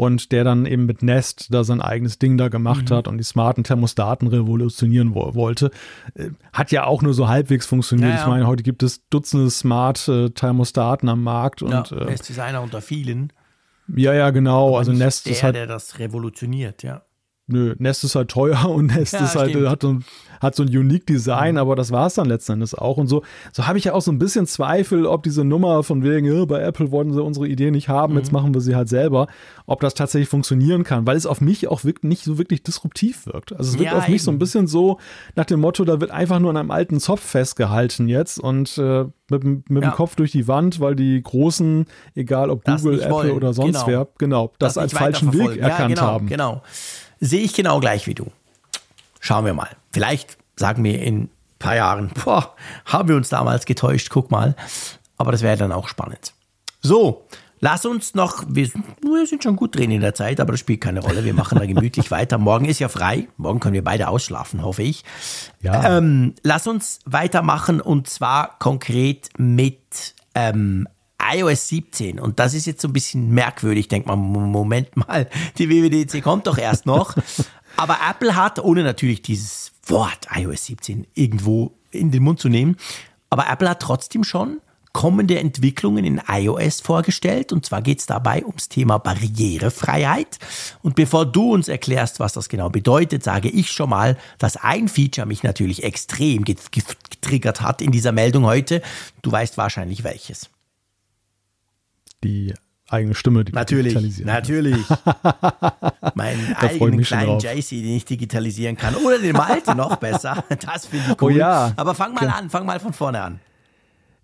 und der dann eben mit Nest da sein eigenes Ding da gemacht mhm. hat und die smarten Thermostaten revolutionieren wo wollte. Äh, hat ja auch nur so halbwegs funktioniert. Ja, ja. Ich meine, heute gibt es Dutzende smart äh, Thermostaten am Markt. Und, ja, äh, Nest ist einer unter vielen. Ja, ja, genau. also Nest der, ist halt. der das revolutioniert, ja. Nö, Nest ist halt teuer und Nest ja, ist halt, hat so, ein, hat so ein unique Design, aber das war es dann letzten Endes auch. Und so, so habe ich ja auch so ein bisschen Zweifel, ob diese Nummer von wegen, äh, bei Apple wollten sie unsere Idee nicht haben, mhm. jetzt machen wir sie halt selber, ob das tatsächlich funktionieren kann, weil es auf mich auch wirklich nicht so wirklich disruptiv wirkt. Also es wirkt ja, auf mich so ein bisschen so nach dem Motto, da wird einfach nur an einem alten Zopf festgehalten jetzt und äh, mit, mit ja. dem Kopf durch die Wand, weil die Großen, egal ob das Google, Apple wollen. oder sonst genau. wer, genau, das, das als falschen Weg erkannt genau, haben. Genau. Sehe ich genau gleich wie du. Schauen wir mal. Vielleicht sagen wir in ein paar Jahren, boah, haben wir uns damals getäuscht, guck mal. Aber das wäre dann auch spannend. So, Lass uns noch, wir, wir, sind schon gut drin in der Zeit, aber das spielt keine Rolle. Wir machen da gemütlich <laughs> weiter. Morgen ist ja frei. Morgen können wir beide ausschlafen, hoffe ich. Ja. Ähm, lass uns weitermachen und zwar konkret mit ähm, iOS 17. Und das ist jetzt so ein bisschen merkwürdig. Denkt man, Moment mal, die WWDC kommt doch erst noch. <laughs> aber Apple hat, ohne natürlich dieses Wort iOS 17 irgendwo in den Mund zu nehmen, aber Apple hat trotzdem schon kommende Entwicklungen in iOS vorgestellt. Und zwar geht es dabei ums Thema Barrierefreiheit. Und bevor du uns erklärst, was das genau bedeutet, sage ich schon mal, dass ein Feature mich natürlich extrem getriggert hat in dieser Meldung heute. Du weißt wahrscheinlich welches. Die eigene Stimme die natürlich, Natürlich, <laughs> Meinen eigenen kleinen JC, den ich digitalisieren kann. Oder den Malte noch besser. <laughs> Das finde ich oh cool. Oh ja. Aber fang mal an, fang mal von vorne an.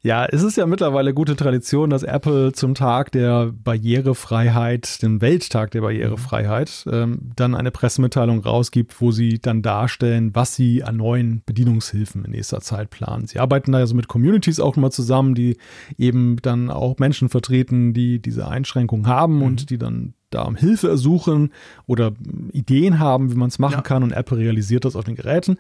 Ja, es ist ja mittlerweile gute Tradition, dass Apple zum Tag der Barrierefreiheit, den Welttag der Barrierefreiheit, ähm, dann eine Pressemitteilung rausgibt, wo sie dann darstellen, was sie an neuen Bedienungshilfen in nächster Zeit planen. Sie arbeiten da ja so mit Communities auch mal zusammen, die eben dann auch Menschen vertreten, die diese Einschränkungen haben mhm. und die dann da um Hilfe ersuchen oder Ideen haben, wie man es machen ja. kann und Apple realisiert das auf den Geräten.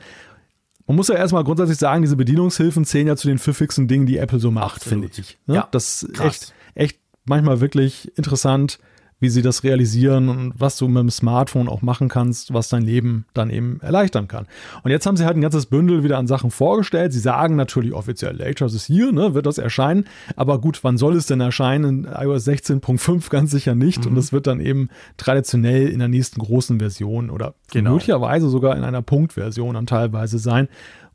Man muss ja erstmal grundsätzlich sagen, diese Bedienungshilfen zählen ja zu den pfiffigsten Dingen, die Apple so macht, finde ich. Ne? Ja, das ist echt, echt manchmal wirklich interessant, wie sie das realisieren und was du mit dem Smartphone auch machen kannst, was dein Leben dann eben erleichtern kann. Und jetzt haben sie halt ein ganzes Bündel wieder an Sachen vorgestellt. Sie sagen natürlich offiziell, later ist hier, ne, wird das erscheinen. Aber gut, wann soll es denn erscheinen? In iOS 16.5 ganz sicher nicht. Mhm. Und es wird dann eben traditionell in der nächsten großen Version oder genau. möglicherweise sogar in einer Punktversion dann teilweise sein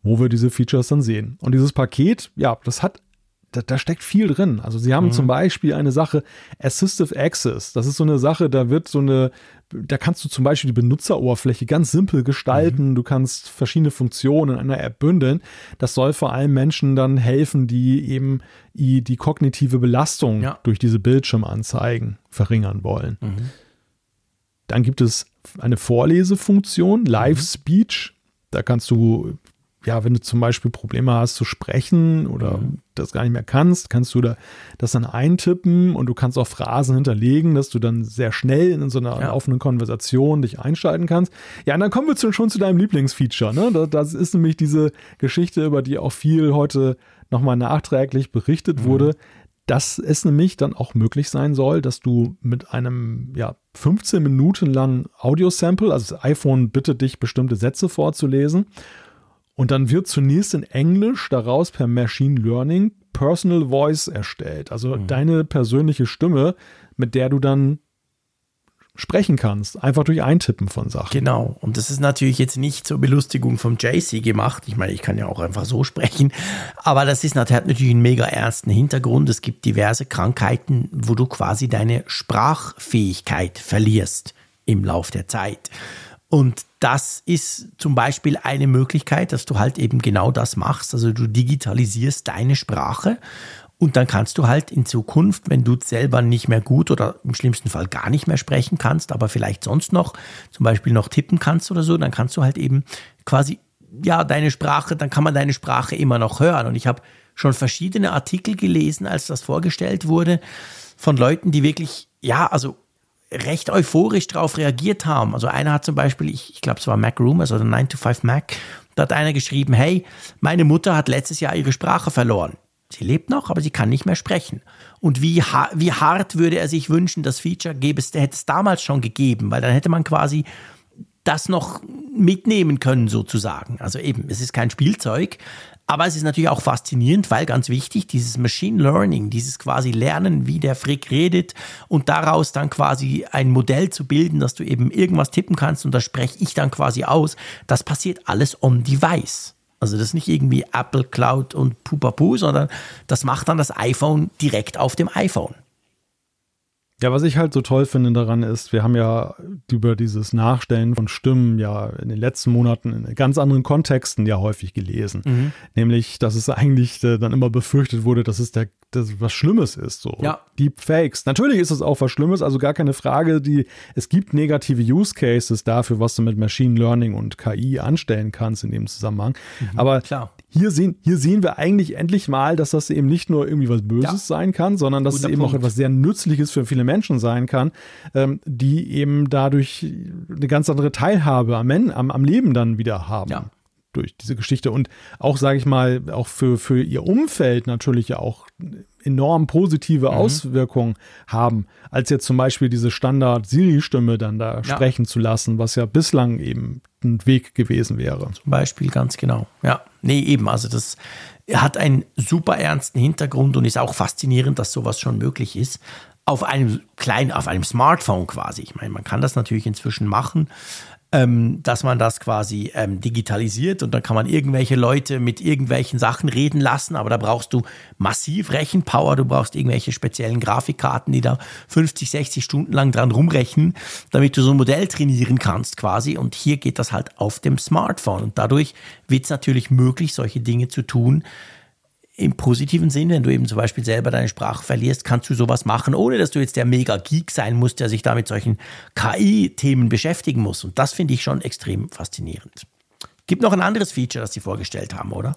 wo wir diese Features dann sehen. Und dieses Paket, ja, das hat da, da, steckt viel drin. Also sie haben mhm. zum Beispiel eine Sache Assistive Access. Das ist so eine Sache, da wird so eine, da kannst du zum Beispiel die Benutzeroberfläche ganz simpel gestalten. Mhm. Du kannst verschiedene Funktionen in einer App bündeln. Das soll vor allem Menschen dann helfen, die eben die, die kognitive Belastung ja. durch diese Bildschirmanzeigen verringern wollen. Mhm. Dann gibt es eine Vorlesefunktion, Live mhm. Speech. Da kannst du ja, wenn du zum Beispiel Probleme hast zu sprechen oder mhm. das gar nicht mehr kannst, kannst du da das dann eintippen und du kannst auch Phrasen hinterlegen, dass du dann sehr schnell in so einer ja. offenen Konversation dich einschalten kannst. Ja, und dann kommen wir schon zu deinem Lieblingsfeature. Ne? Das, das, ist nämlich diese Geschichte, über die auch viel heute nochmal nachträglich berichtet mhm. wurde, dass es nämlich dann auch möglich sein soll, dass du mit einem ja, 15 Minuten langen Audio-Sample, also das iPhone bittet dich, bestimmte Sätze vorzulesen und dann wird zunächst in Englisch daraus per Machine Learning Personal Voice erstellt. Also mhm. deine persönliche Stimme, mit der du dann sprechen kannst, einfach durch Eintippen von Sachen. Genau. Und das ist natürlich jetzt nicht zur Belustigung vom JC gemacht. Ich meine, ich kann ja auch einfach so <laughs> sprechen. Aber das ist hat natürlich einen mega ernsten Hintergrund. Es gibt diverse Krankheiten, wo du quasi deine Sprachfähigkeit verlierst im Lauf der Zeit. Und das ist zum Beispiel eine Möglichkeit, dass du halt eben genau das machst. Also du digitalisierst deine Sprache und dann kannst du halt in Zukunft, wenn du selber nicht mehr gut oder im schlimmsten Fall gar nicht mehr sprechen kannst, aber vielleicht sonst noch zum Beispiel noch tippen kannst oder so, dann kannst du halt eben quasi, ja, deine Sprache, dann kann man deine Sprache immer noch hören. Und ich habe schon verschiedene Artikel gelesen, als das vorgestellt wurde, von Leuten, die wirklich, ja, also recht euphorisch darauf reagiert haben. Also einer hat zum Beispiel, ich, ich glaube es war Mac Rumors oder 9 to 5 Mac, da hat einer geschrieben, hey, meine Mutter hat letztes Jahr ihre Sprache verloren. Sie lebt noch, aber sie kann nicht mehr sprechen. Und wie, wie hart würde er sich wünschen, das Feature gäbe es, hätte es damals schon gegeben, weil dann hätte man quasi das noch mitnehmen können sozusagen. Also eben, es ist kein Spielzeug, aber es ist natürlich auch faszinierend, weil ganz wichtig, dieses Machine Learning, dieses quasi Lernen, wie der Frick redet und daraus dann quasi ein Modell zu bilden, dass du eben irgendwas tippen kannst und das spreche ich dann quasi aus, das passiert alles on device. Also das ist nicht irgendwie Apple Cloud und Pupapu, sondern das macht dann das iPhone direkt auf dem iPhone. Ja, was ich halt so toll finde daran ist, wir haben ja über dieses Nachstellen von Stimmen ja in den letzten Monaten in ganz anderen Kontexten ja häufig gelesen. Mhm. Nämlich, dass es eigentlich äh, dann immer befürchtet wurde, dass es der, dass was Schlimmes ist. So. Ja. Deepfakes. Natürlich ist es auch was Schlimmes, also gar keine Frage. Die, es gibt negative Use Cases dafür, was du mit Machine Learning und KI anstellen kannst in dem Zusammenhang. Mhm, Aber klar hier sehen, hier sehen wir eigentlich endlich mal, dass das eben nicht nur irgendwie was Böses ja. sein kann, sondern dass Guter es eben Punkt. auch etwas sehr Nützliches für viele Menschen sein kann, ähm, die eben dadurch eine ganz andere Teilhabe am, am, am Leben dann wieder haben. Ja. Durch diese Geschichte und auch, sage ich mal, auch für, für ihr Umfeld natürlich auch enorm positive mhm. Auswirkungen haben, als jetzt zum Beispiel diese Standard-Siri-Stimme dann da ja. sprechen zu lassen, was ja bislang eben ein Weg gewesen wäre. Zum Beispiel, ganz genau. Ja, nee, eben. Also das hat einen super ernsten Hintergrund und ist auch faszinierend, dass sowas schon möglich ist. Auf einem kleinen, auf einem Smartphone quasi. Ich meine, man kann das natürlich inzwischen machen ähm, dass man das quasi ähm, digitalisiert und dann kann man irgendwelche Leute mit irgendwelchen Sachen reden lassen, aber da brauchst du massiv Rechenpower, du brauchst irgendwelche speziellen Grafikkarten, die da 50, 60 Stunden lang dran rumrechnen, damit du so ein Modell trainieren kannst quasi. Und hier geht das halt auf dem Smartphone. Und dadurch wird es natürlich möglich, solche Dinge zu tun, im positiven Sinn, wenn du eben zum Beispiel selber deine Sprache verlierst, kannst du sowas machen, ohne dass du jetzt der Mega-Geek sein musst, der sich da mit solchen KI-Themen beschäftigen muss. Und das finde ich schon extrem faszinierend. Gibt noch ein anderes Feature, das sie vorgestellt haben, oder?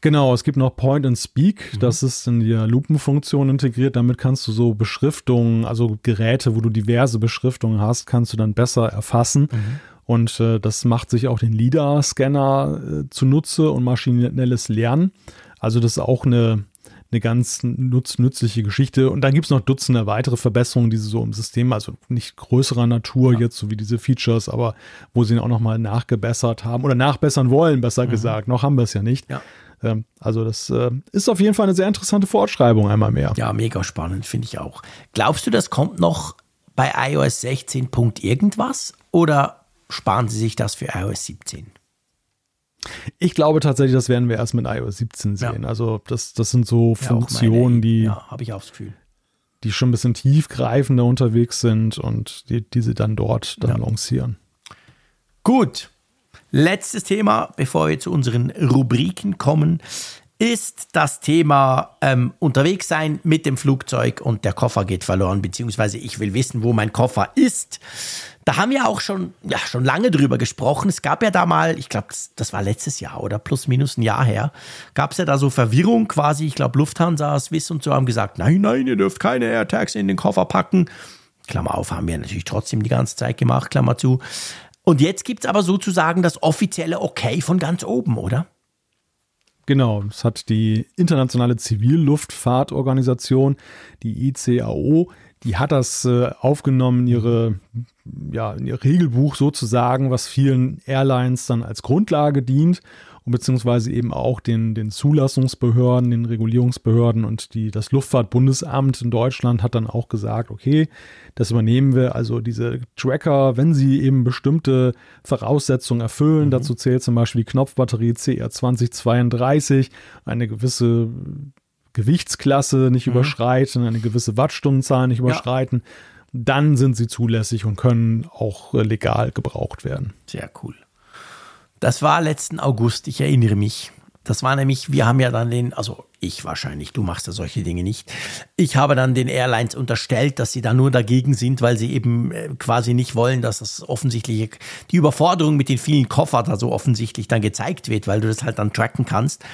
Genau, es gibt noch Point and Speak, mhm. das ist in die Lupenfunktion integriert. Damit kannst du so Beschriftungen, also Geräte, wo du diverse Beschriftungen hast, kannst du dann besser erfassen. Mhm. Und äh, das macht sich auch den LIDAR-Scanner äh, zunutze und maschinelles Lernen. Also das ist auch eine, eine ganz nutz, nützliche Geschichte. Und dann gibt es noch Dutzende weitere Verbesserungen, die sie so im System, also nicht größerer Natur ja. jetzt, so wie diese Features, aber wo sie auch nochmal nachgebessert haben oder nachbessern wollen, besser mhm. gesagt. Noch haben wir es ja nicht. Ja. Ähm, also das äh, ist auf jeden Fall eine sehr interessante Fortschreibung einmal mehr. Ja, mega spannend, finde ich auch. Glaubst du, das kommt noch bei iOS 16. Punkt irgendwas oder sparen sie sich das für iOS 17? Ich glaube tatsächlich, das werden wir erst mit iOS 17 sehen. Ja. Also das, das sind so Funktionen, meine, die, ja, habe ich auch das Gefühl, die schon ein bisschen tiefgreifender unterwegs sind und die, die sie dann dort dann ja. lancieren. Gut. Letztes Thema, bevor wir zu unseren Rubriken kommen ist das Thema ähm, unterwegs sein mit dem Flugzeug und der Koffer geht verloren, beziehungsweise ich will wissen, wo mein Koffer ist. Da haben wir auch schon, ja, schon lange drüber gesprochen. Es gab ja da mal, ich glaube, das, das, war letztes Jahr oder plus minus ein Jahr her, gab es ja da so Verwirrung quasi. Ich glaube, Lufthansa, Swiss und so haben gesagt, nein, nein, ihr dürft keine AirTags in den Koffer packen. Klammer auf, haben wir natürlich trotzdem die ganze Zeit gemacht, Klammer zu. Und jetzt gibt es aber sozusagen das offizielle Okay von ganz oben, oder? Genau, es hat die Internationale Zivilluftfahrtorganisation, die ICAO, die hat das äh, aufgenommen ihre, ja, ihr Regelbuch sozusagen, was vielen Airlines dann als Grundlage dient und beziehungsweise eben auch den, den Zulassungsbehörden, den Regulierungsbehörden und die, das Luftfahrtbundesamt in Deutschland hat dann auch gesagt, okay, das übernehmen wir. Also diese Tracker, wenn sie eben bestimmte Voraussetzungen erfüllen, mhm. dazu zählt zum Beispiel die Knopfbatterie CR2032, eine gewisse Gewichtsklasse nicht mhm. überschreiten, eine gewisse Wattstundenzahl nicht überschreiten, ja. dann sind sie zulässig und können auch legal gebraucht werden. Sehr cool. Das war letzten August, ich erinnere mich. Das war nämlich, wir haben ja dann den, also ich wahrscheinlich, du machst ja solche Dinge nicht. Ich habe dann den Airlines unterstellt, dass sie da nur dagegen sind, weil sie eben äh, quasi nicht wollen, dass das offensichtliche, die Überforderung mit den vielen Koffern da so offensichtlich dann gezeigt wird, weil du das halt dann tracken kannst.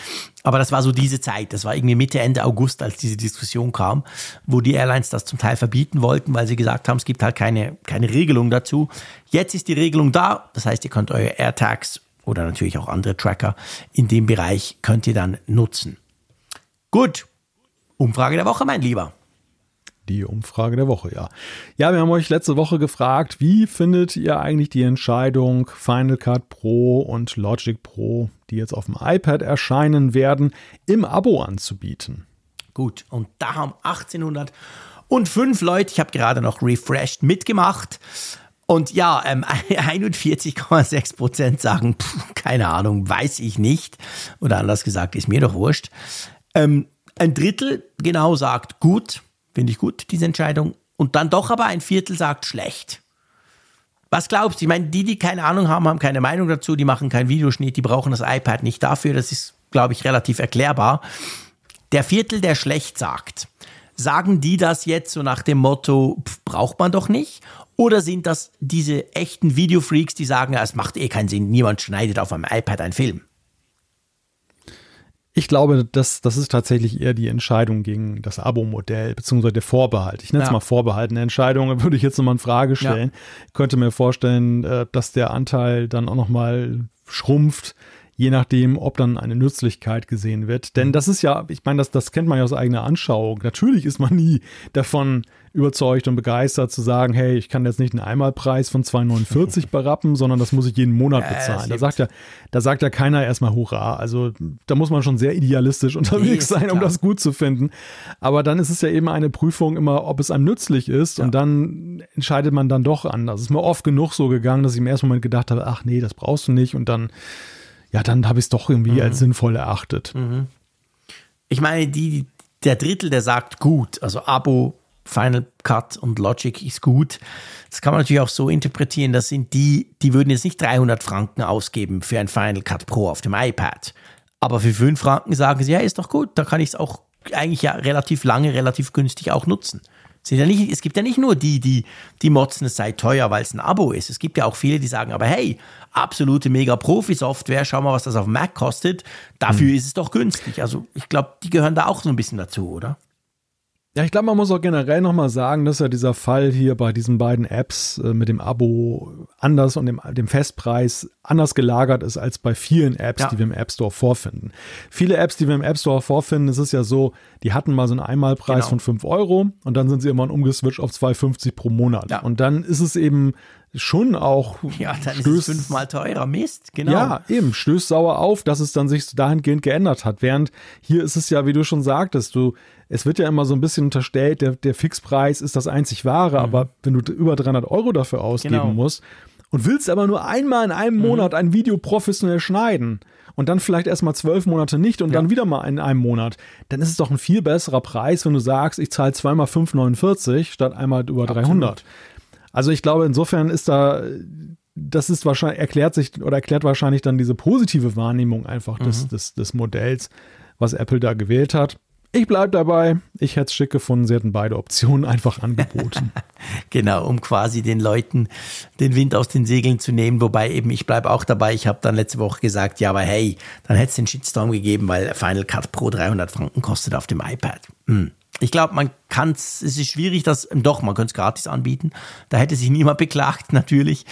Aber das war so diese Zeit, das war irgendwie Mitte, Ende August, als diese Diskussion kam, wo die Airlines das zum Teil verbieten wollten, weil sie gesagt haben, es gibt halt keine, keine Regelung dazu. Jetzt ist die Regelung da, das heißt, ihr könnt eure AirTags oder natürlich auch andere Tracker in dem Bereich könnt ihr dann nutzen. Gut, Umfrage der Woche, mein Lieber. Die Umfrage der Woche, ja. Ja, wir haben euch letzte Woche gefragt, wie findet ihr eigentlich die Entscheidung Final Cut Pro und Logic Pro, die jetzt auf dem iPad erscheinen werden, im Abo anzubieten? Gut, und da haben 1805 Leute, ich habe gerade noch refreshed, mitgemacht. Und ja, ähm, <laughs> 41,6 Prozent sagen, pff, keine Ahnung, weiß ich nicht. Oder anders gesagt, ist mir doch wurscht. Ähm, ein Drittel genau sagt, gut, finde ich gut, diese Entscheidung. und dann doch aber ein Viertel sagt schlecht. Was glaubst du? Ich meine, die, die keine Ahnung haben, haben keine Meinung dazu, die machen keinen Videoschnitt, die brauchen das iPad nicht dafür. Das ist, glaube ich, relativ erklärbar. Der Viertel, der schlecht sagt, sagen die das jetzt so nach dem Motto, pf, braucht man doch nicht? Oder sind das diese echten Videofreaks, die sagen, es macht eh keinen Sinn, niemand schneidet auf einem iPad einen Film? Ich glaube, das, das ist tatsächlich eher die Entscheidung gegen das Abo-Modell, beziehungsweise der Vorbehalt. Ich nenne es ja. mal Vorbehalt. Eine Entscheidung, <laughs> würde ich jetzt nochmal in Frage stellen. Ja. Könnte mir vorstellen, äh, dass der Anteil dann auch nochmal schrumpft, je nachdem, ob dann eine Nützlichkeit gesehen wird. Denn mhm. das ist ja, ich meine, das, das kennt man ja aus eigener Anschauung. Natürlich ist man nie davon überzeugt und begeistert zu sagen, hey, ich kann jetzt nicht einen Einmalpreis von 2,49 <laughs> berappen, sondern das muss ich jeden Monat bezahlen. da sagt ja, da sagt ja keiner erstmal Hurra. Also da muss man schon sehr idealistisch <laughs> unterwegs nee, sein, um das gut zu finden. Aber dann ist es ja eben eine Prüfung immer, ob es einem nützlich ist ja. und dann entscheidet man dann doch anders. Es ist mir oft genug so gegangen, dass ich im ersten Moment gedacht habe, ach nee, das brauchst du nicht und dann ja, dann habe ich es doch irgendwie mhm. als sinnvoll erachtet. Mhm. Ich meine, die, der Drittel, der sagt gut, also Abo, Final Cut und Logic ist gut. Das kann man natürlich auch so interpretieren, das sind die, die würden jetzt nicht 300 Franken ausgeben für ein Final Cut Pro auf dem iPad. Aber für 5 Franken sagen sie, ja, ist doch gut, da kann ich es auch eigentlich ja relativ lange, relativ günstig auch nutzen. Ja nicht, es gibt ja nicht nur die, die, die motzen, es sei teuer, weil es ein Abo ist. Es gibt ja auch viele, die sagen, aber hey, absolute Mega-Profi-Software, schau mal, was das auf Mac kostet. Dafür hm. ist es doch günstig. Also ich glaube, die gehören da auch so ein bisschen dazu, oder? Ja, ich glaube, man muss auch generell nochmal sagen, dass ja dieser Fall hier bei diesen beiden Apps äh, mit dem Abo anders und dem, dem Festpreis anders gelagert ist als bei vielen Apps, ja. die wir im App Store vorfinden. Viele Apps, die wir im App Store vorfinden, es ist ja so, die hatten mal so einen Einmalpreis genau. von 5 Euro und dann sind sie irgendwann umgeswitcht auf 2,50 pro Monat. Ja. Und dann ist es eben schon auch. <laughs> Ja, dann stößt, ist es fünfmal teurer. Mist, genau. Ja, eben, stößt sauer auf, dass es dann sich dahingehend geändert hat. Während hier ist es ja, wie du schon sagtest, du, es wird ja immer so ein bisschen unterstellt, der, der Fixpreis ist das einzig wahre, mhm. aber wenn du über 300 Euro dafür ausgeben genau. musst und willst aber nur einmal in einem mhm. Monat ein Video professionell schneiden und dann vielleicht erstmal zwölf Monate nicht und ja. dann wieder mal in einem Monat, dann ist es doch ein viel besserer Preis, wenn du sagst, ich zahle zweimal 5,49 statt einmal über Absolut. 300. Also ich glaube, insofern ist da, das ist wahrscheinlich, erklärt sich oder erklärt wahrscheinlich dann diese positive Wahrnehmung einfach des, mhm. des, des Modells, was Apple da gewählt hat. Ich bleibe dabei. Ich hätte es schick gefunden. Sie hätten beide Optionen einfach angeboten. <laughs> genau, um quasi den Leuten den Wind aus den Segeln zu nehmen. Wobei eben, ich bleibe auch dabei. Ich habe dann letzte Woche gesagt, ja, aber hey, dann hätte es den Shitstorm gegeben, weil Final Cut Pro 300 Franken kostet auf dem iPad. Hm. Ich glaube, man kann es, es ist schwierig, das, doch, man könnte es gratis anbieten. Da hätte sich niemand <laughs> beklagt, natürlich.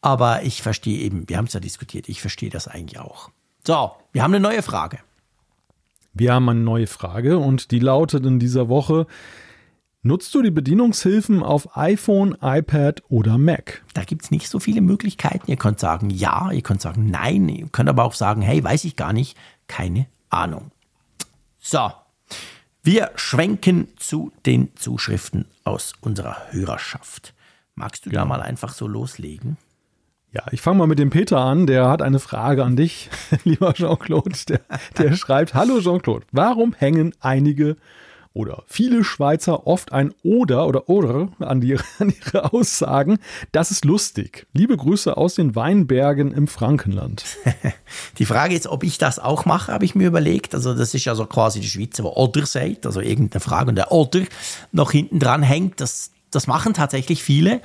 Aber ich verstehe eben, wir haben es ja diskutiert, ich verstehe das eigentlich auch. So, wir haben eine neue Frage. Wir haben eine neue Frage und die lautet in dieser Woche, Nutzt du die Bedienungshilfen auf iPhone, iPad oder Mac? Da gibt es nicht so viele Möglichkeiten. Ihr könnt sagen ja, ihr könnt sagen nein, ihr könnt aber auch sagen, hey, weiß ich gar nicht, keine Ahnung. So, wir schwenken zu den Zuschriften aus unserer Hörerschaft. Magst du da mal einfach so loslegen? Ja, ich fange mal mit dem Peter an. Der hat eine Frage an dich, <laughs> lieber Jean-Claude. Der, der <laughs> schreibt: Hallo Jean-Claude, warum hängen einige oder viele Schweizer oft ein oder oder oder an, die, <laughs> an ihre Aussagen. Das ist lustig. Liebe Grüße aus den Weinbergen im Frankenland. <laughs> Die Frage ist, ob ich das auch mache, habe ich mir überlegt. Also das ist ja so quasi die Schweizer, wo oder sagt, also irgendeine Frage und der oder noch hinten dran hängt. Das, das machen tatsächlich viele.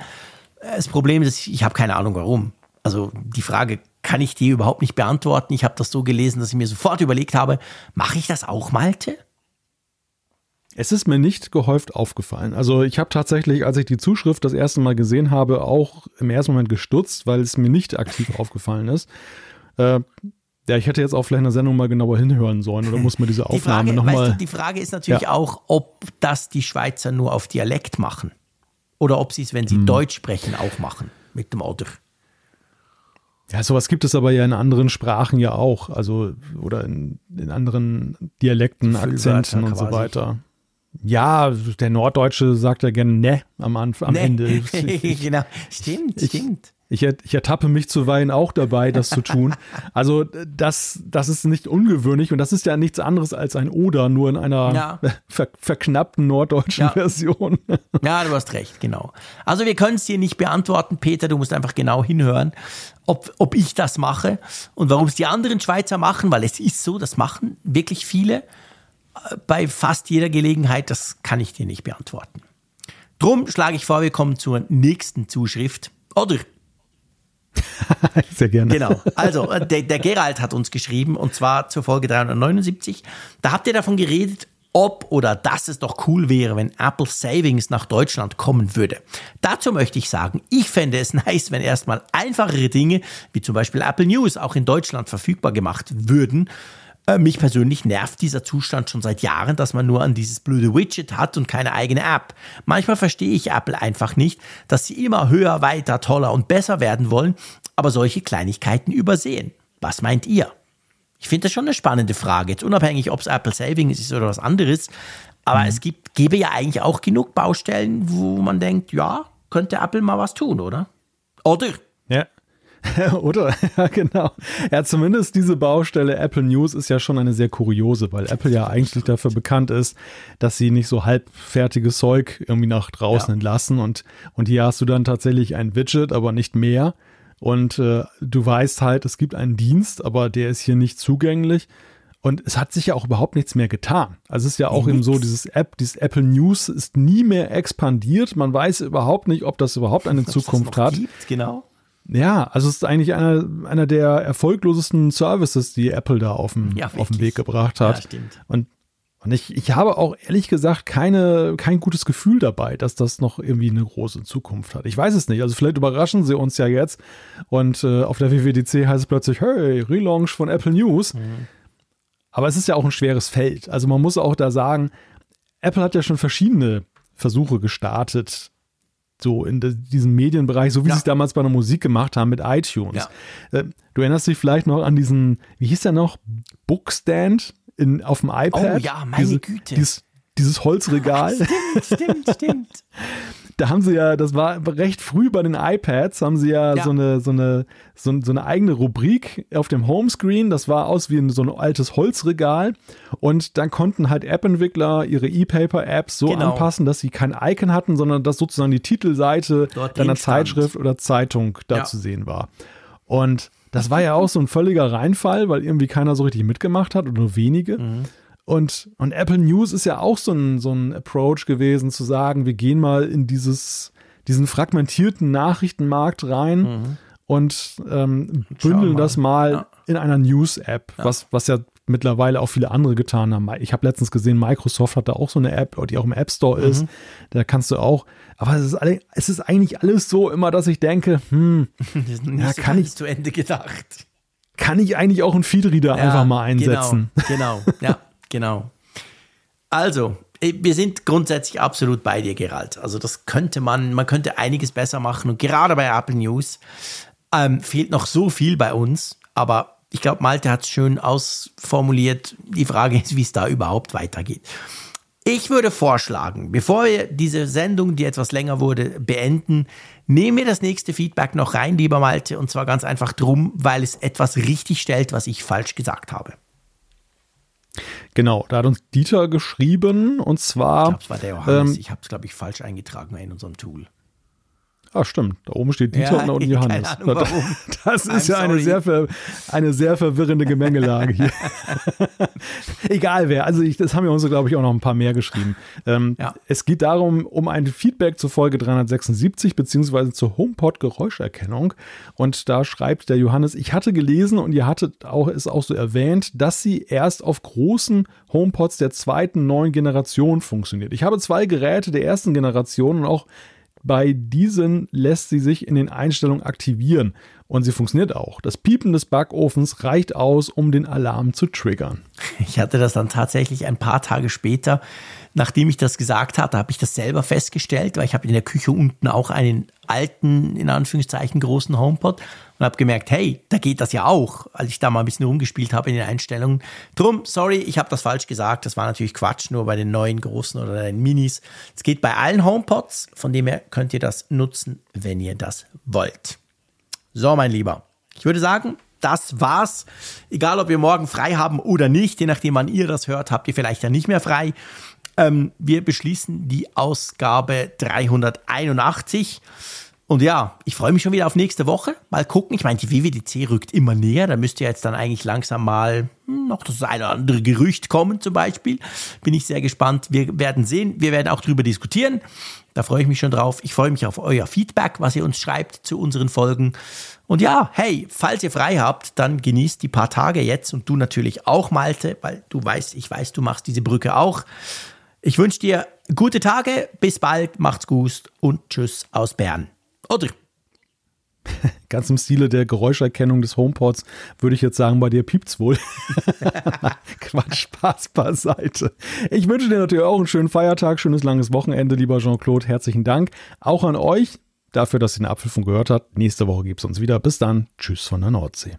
Das Problem ist, ich habe keine Ahnung warum. Also die Frage kann ich dir überhaupt nicht beantworten. Ich habe das so gelesen, dass ich mir sofort überlegt habe, mache ich das auch, Malte? Es ist mir nicht gehäuft aufgefallen. Also ich habe tatsächlich, als ich die Zuschrift das erste Mal gesehen habe, auch im ersten Moment gestutzt, weil es mir nicht aktiv <laughs> aufgefallen ist. Äh, ja, ich hätte jetzt auch vielleicht in der Sendung mal genauer hinhören sollen oder muss man diese <laughs> Aufnahme nochmal. Die Frage ist natürlich ja. auch, ob das die Schweizer nur auf Dialekt machen. Oder ob sie es, wenn sie hm. Deutsch sprechen, auch machen. Mit dem Oder. Ja, sowas gibt es aber ja in anderen Sprachen ja auch. Also, oder in, in anderen Dialekten, Akzenten und so weiter. Ja, der Norddeutsche sagt ja gerne ne am, Anfang, am nee. Ende. <laughs> genau, stimmt, ich, stimmt. Ich, ich ertappe mich zuweilen auch dabei, das zu tun. <laughs> Also das, das ist nicht ungewöhnlich und das ist ja nichts anderes als ein Oder, nur in einer ja. <laughs> ver, verknappten norddeutschen ja. Version. Ja, du hast recht, genau. Also wir können es dir nicht beantworten, Peter, du musst einfach genau hinhören, ob, ob ich das mache und warum es die anderen Schweizer machen, weil es ist so, das machen wirklich viele bei fast jeder Gelegenheit, das kann ich dir nicht beantworten. Drum schlage ich vor, wir kommen zur nächsten Zuschrift. Oder <laughs> Sehr gerne. Genau. Also, äh, der, der Gerald hat uns geschrieben und zwar zur Folge 379. Da habt ihr davon geredet, ob oder dass es doch cool wäre, wenn Apple Savings nach Deutschland kommen würde. Dazu möchte ich sagen, ich fände es <laughs> nice, wenn erstmal einfachere Dinge, wie zum Beispiel Apple News, auch in Deutschland verfügbar gemacht würden. Äh, mich persönlich nervt dieser Zustand schon seit Jahren, dass man nur an dieses blöde Widget hat und keine eigene App. Manchmal verstehe ich Apple einfach nicht, dass sie immer höher, weiter, toller und besser werden wollen, aber solche Kleinigkeiten übersehen. Was meint ihr? Ich finde das schon eine spannende Frage. Jetzt unabhängig, ob es Apple Savings ist oder was anderes. Aber mhm. es gibt, gäbe ja eigentlich auch genug Baustellen, wo man denkt, ja, könnte Apple mal was tun, oder? Oder? <laughs> Oder? <laughs> Ja, genau. Ja, zumindest diese Baustelle Apple News ist ja schon eine sehr kuriose, weil Apple ja eigentlich dafür bekannt ist, dass sie nicht so halbfertiges Zeug irgendwie nach draußen ja. entlassen. Und, und hier hast du dann tatsächlich ein Widget, aber nicht mehr. Und äh, du weißt halt, es gibt einen Dienst, aber der ist hier nicht zugänglich. Und es hat sich ja auch überhaupt nichts mehr getan. Also es ist ja auch eben so, dieses App, dieses Apple News ist nie mehr expandiert. Man weiß überhaupt nicht, ob das überhaupt eine <laughs> Zukunft hat. Gibt, genau. Ja, also es ist eigentlich einer, einer der erfolglosesten Services, die Apple da auf den, ja, auf den Weg gebracht hat. Ja, stimmt. Und, und ich, ich habe auch ehrlich gesagt keine, kein gutes Gefühl dabei, dass das noch irgendwie eine große Zukunft hat. Ich weiß es nicht. Also vielleicht überraschen sie uns ja jetzt und äh, auf der WWDC heißt es plötzlich, hey, Relaunch von Apple News. Mhm. Aber es ist ja auch ein schweres Feld. Also man muss auch da sagen, Apple hat ja schon verschiedene Versuche gestartet, so in diesem Medienbereich, so wie ja. sie es damals bei der Musik gemacht haben mit iTunes. Ja. Äh, du erinnerst dich vielleicht noch an diesen, wie hieß der noch? Bookstand in, auf dem iPad? Oh ja, meine Diese, Güte. Dieses, dieses Holzregal. Stimmt, stimmt, stimmt. <laughs> da haben sie ja, das war recht früh bei den iPads, haben sie ja, ja. so eine, so eine, so, so, eine eigene Rubrik auf dem Homescreen. Das war aus wie ein, so ein altes Holzregal. Und dann konnten halt App-Entwickler ihre E-Paper-Apps so genau. anpassen, dass sie kein Icon hatten, sondern dass sozusagen die Titelseite Dort deiner Zeitschrift oder Zeitung da ja. zu sehen war. Und das war ja auch so ein völliger Reinfall, weil irgendwie keiner so richtig mitgemacht hat oder nur wenige. Mhm. Und, und Apple News ist ja auch so ein, so ein Approach gewesen, zu sagen, wir gehen mal in dieses, diesen fragmentierten Nachrichtenmarkt rein mhm. und ähm, bündeln mal. das mal ja. in einer News-App, ja. was, was ja mittlerweile auch viele andere getan haben. Ich habe letztens gesehen, Microsoft hat da auch so eine App, die auch im App Store mhm. ist. Da kannst du auch. Aber es ist, alle, es ist eigentlich alles so immer, dass ich denke, hm, <laughs> ja, kann ich zu Ende gedacht. Kann ich eigentlich auch einen Feedreader ja, einfach mal einsetzen? Genau, genau, ja. <laughs> Genau. Also, äh, wir sind grundsätzlich absolut bei dir, Gerald. Also das könnte man, man könnte einiges besser machen und gerade bei Apple News ähm, fehlt noch so viel bei uns, aber ich glaube, Malte hat es schön ausformuliert. Die Frage ist, wie es da überhaupt weitergeht. Ich würde vorschlagen, bevor wir diese Sendung, die etwas länger wurde, beenden, nehmen wir das nächste Feedback noch rein, lieber Malte, und zwar ganz einfach drum, weil es etwas richtig stellt, was ich falsch gesagt habe. Genau, da hat uns Dieter geschrieben und zwar. Ich glaube, es war der Johannes. Ähm, ich habe es, glaube ich, falsch eingetragen in unserem Tool. Ah, stimmt. Da oben steht Dieter ja, und da unten <laughs> Johannes. Ahnung, warum. Das ist I'm ja eine sehr, eine sehr verwirrende Gemengelage hier. <laughs> Egal wer. Also ich, das haben wir uns, glaube ich, auch noch ein paar mehr geschrieben. Ähm, ja. Es geht darum, um ein Feedback zur Folge 376 beziehungsweise zur HomePod-Geräuscherkennung. Und da schreibt der Johannes, ich hatte gelesen und ihr hattet auch, es auch so erwähnt, dass sie erst auf großen HomePods der zweiten neuen Generation funktioniert. Ich habe zwei Geräte der ersten Generation und auch bei diesen lässt sie sich in den Einstellungen aktivieren und sie funktioniert auch. Das Piepen des Backofens reicht aus, um den Alarm zu triggern. Ich hatte das dann tatsächlich ein paar Tage später, nachdem ich das gesagt hatte, habe ich das selber festgestellt, weil ich habe in der Küche unten auch einen alten, in Anführungszeichen großen HomePod und habe gemerkt, hey, da geht das ja auch, als ich da mal ein bisschen rumgespielt habe in den Einstellungen. Drum, sorry, ich habe das falsch gesagt. Das war natürlich Quatsch, nur bei den neuen großen oder den Minis. Es geht bei allen HomePods, von dem her könnt ihr das nutzen, wenn ihr das wollt. So, mein Lieber. Ich würde sagen, das war's. Egal, ob wir morgen frei haben oder nicht, je nachdem, wann ihr das hört, habt ihr vielleicht ja nicht mehr frei. Ähm, wir beschließen die Ausgabe 381. Und ja, ich freue mich schon wieder auf nächste Woche. Mal gucken. Ich meine, die WWDC rückt immer näher. Da müsste jetzt dann eigentlich langsam mal hm, noch das eine oder andere Gerücht kommen, zum Beispiel. Bin ich sehr gespannt. Wir werden sehen. Wir werden auch darüber diskutieren. Da freue ich mich schon drauf. Ich freue mich auf euer Feedback, was ihr uns schreibt zu unseren Folgen. Und ja, hey, falls ihr frei habt, dann genießt die paar Tage jetzt und du natürlich auch, Malte, weil du weißt, ich weiß, du machst diese Brücke auch. Ich wünsche dir gute Tage, bis bald, macht's gut und tschüss aus Bern. Oder? <laughs> Ganz im Stile der Geräuscherkennung des HomePods würde ich jetzt sagen, bei dir piept's wohl. <laughs> Quatsch, Spaß beiseite. Ich wünsche dir natürlich auch einen schönen Feiertag, schönes langes Wochenende, lieber Jean-Claude. Herzlichen Dank. Auch an euch dafür, dass ihr den Apfelfunk gehört habt. Nächste Woche gibt's uns wieder. Bis dann. Tschüss von der Nordsee.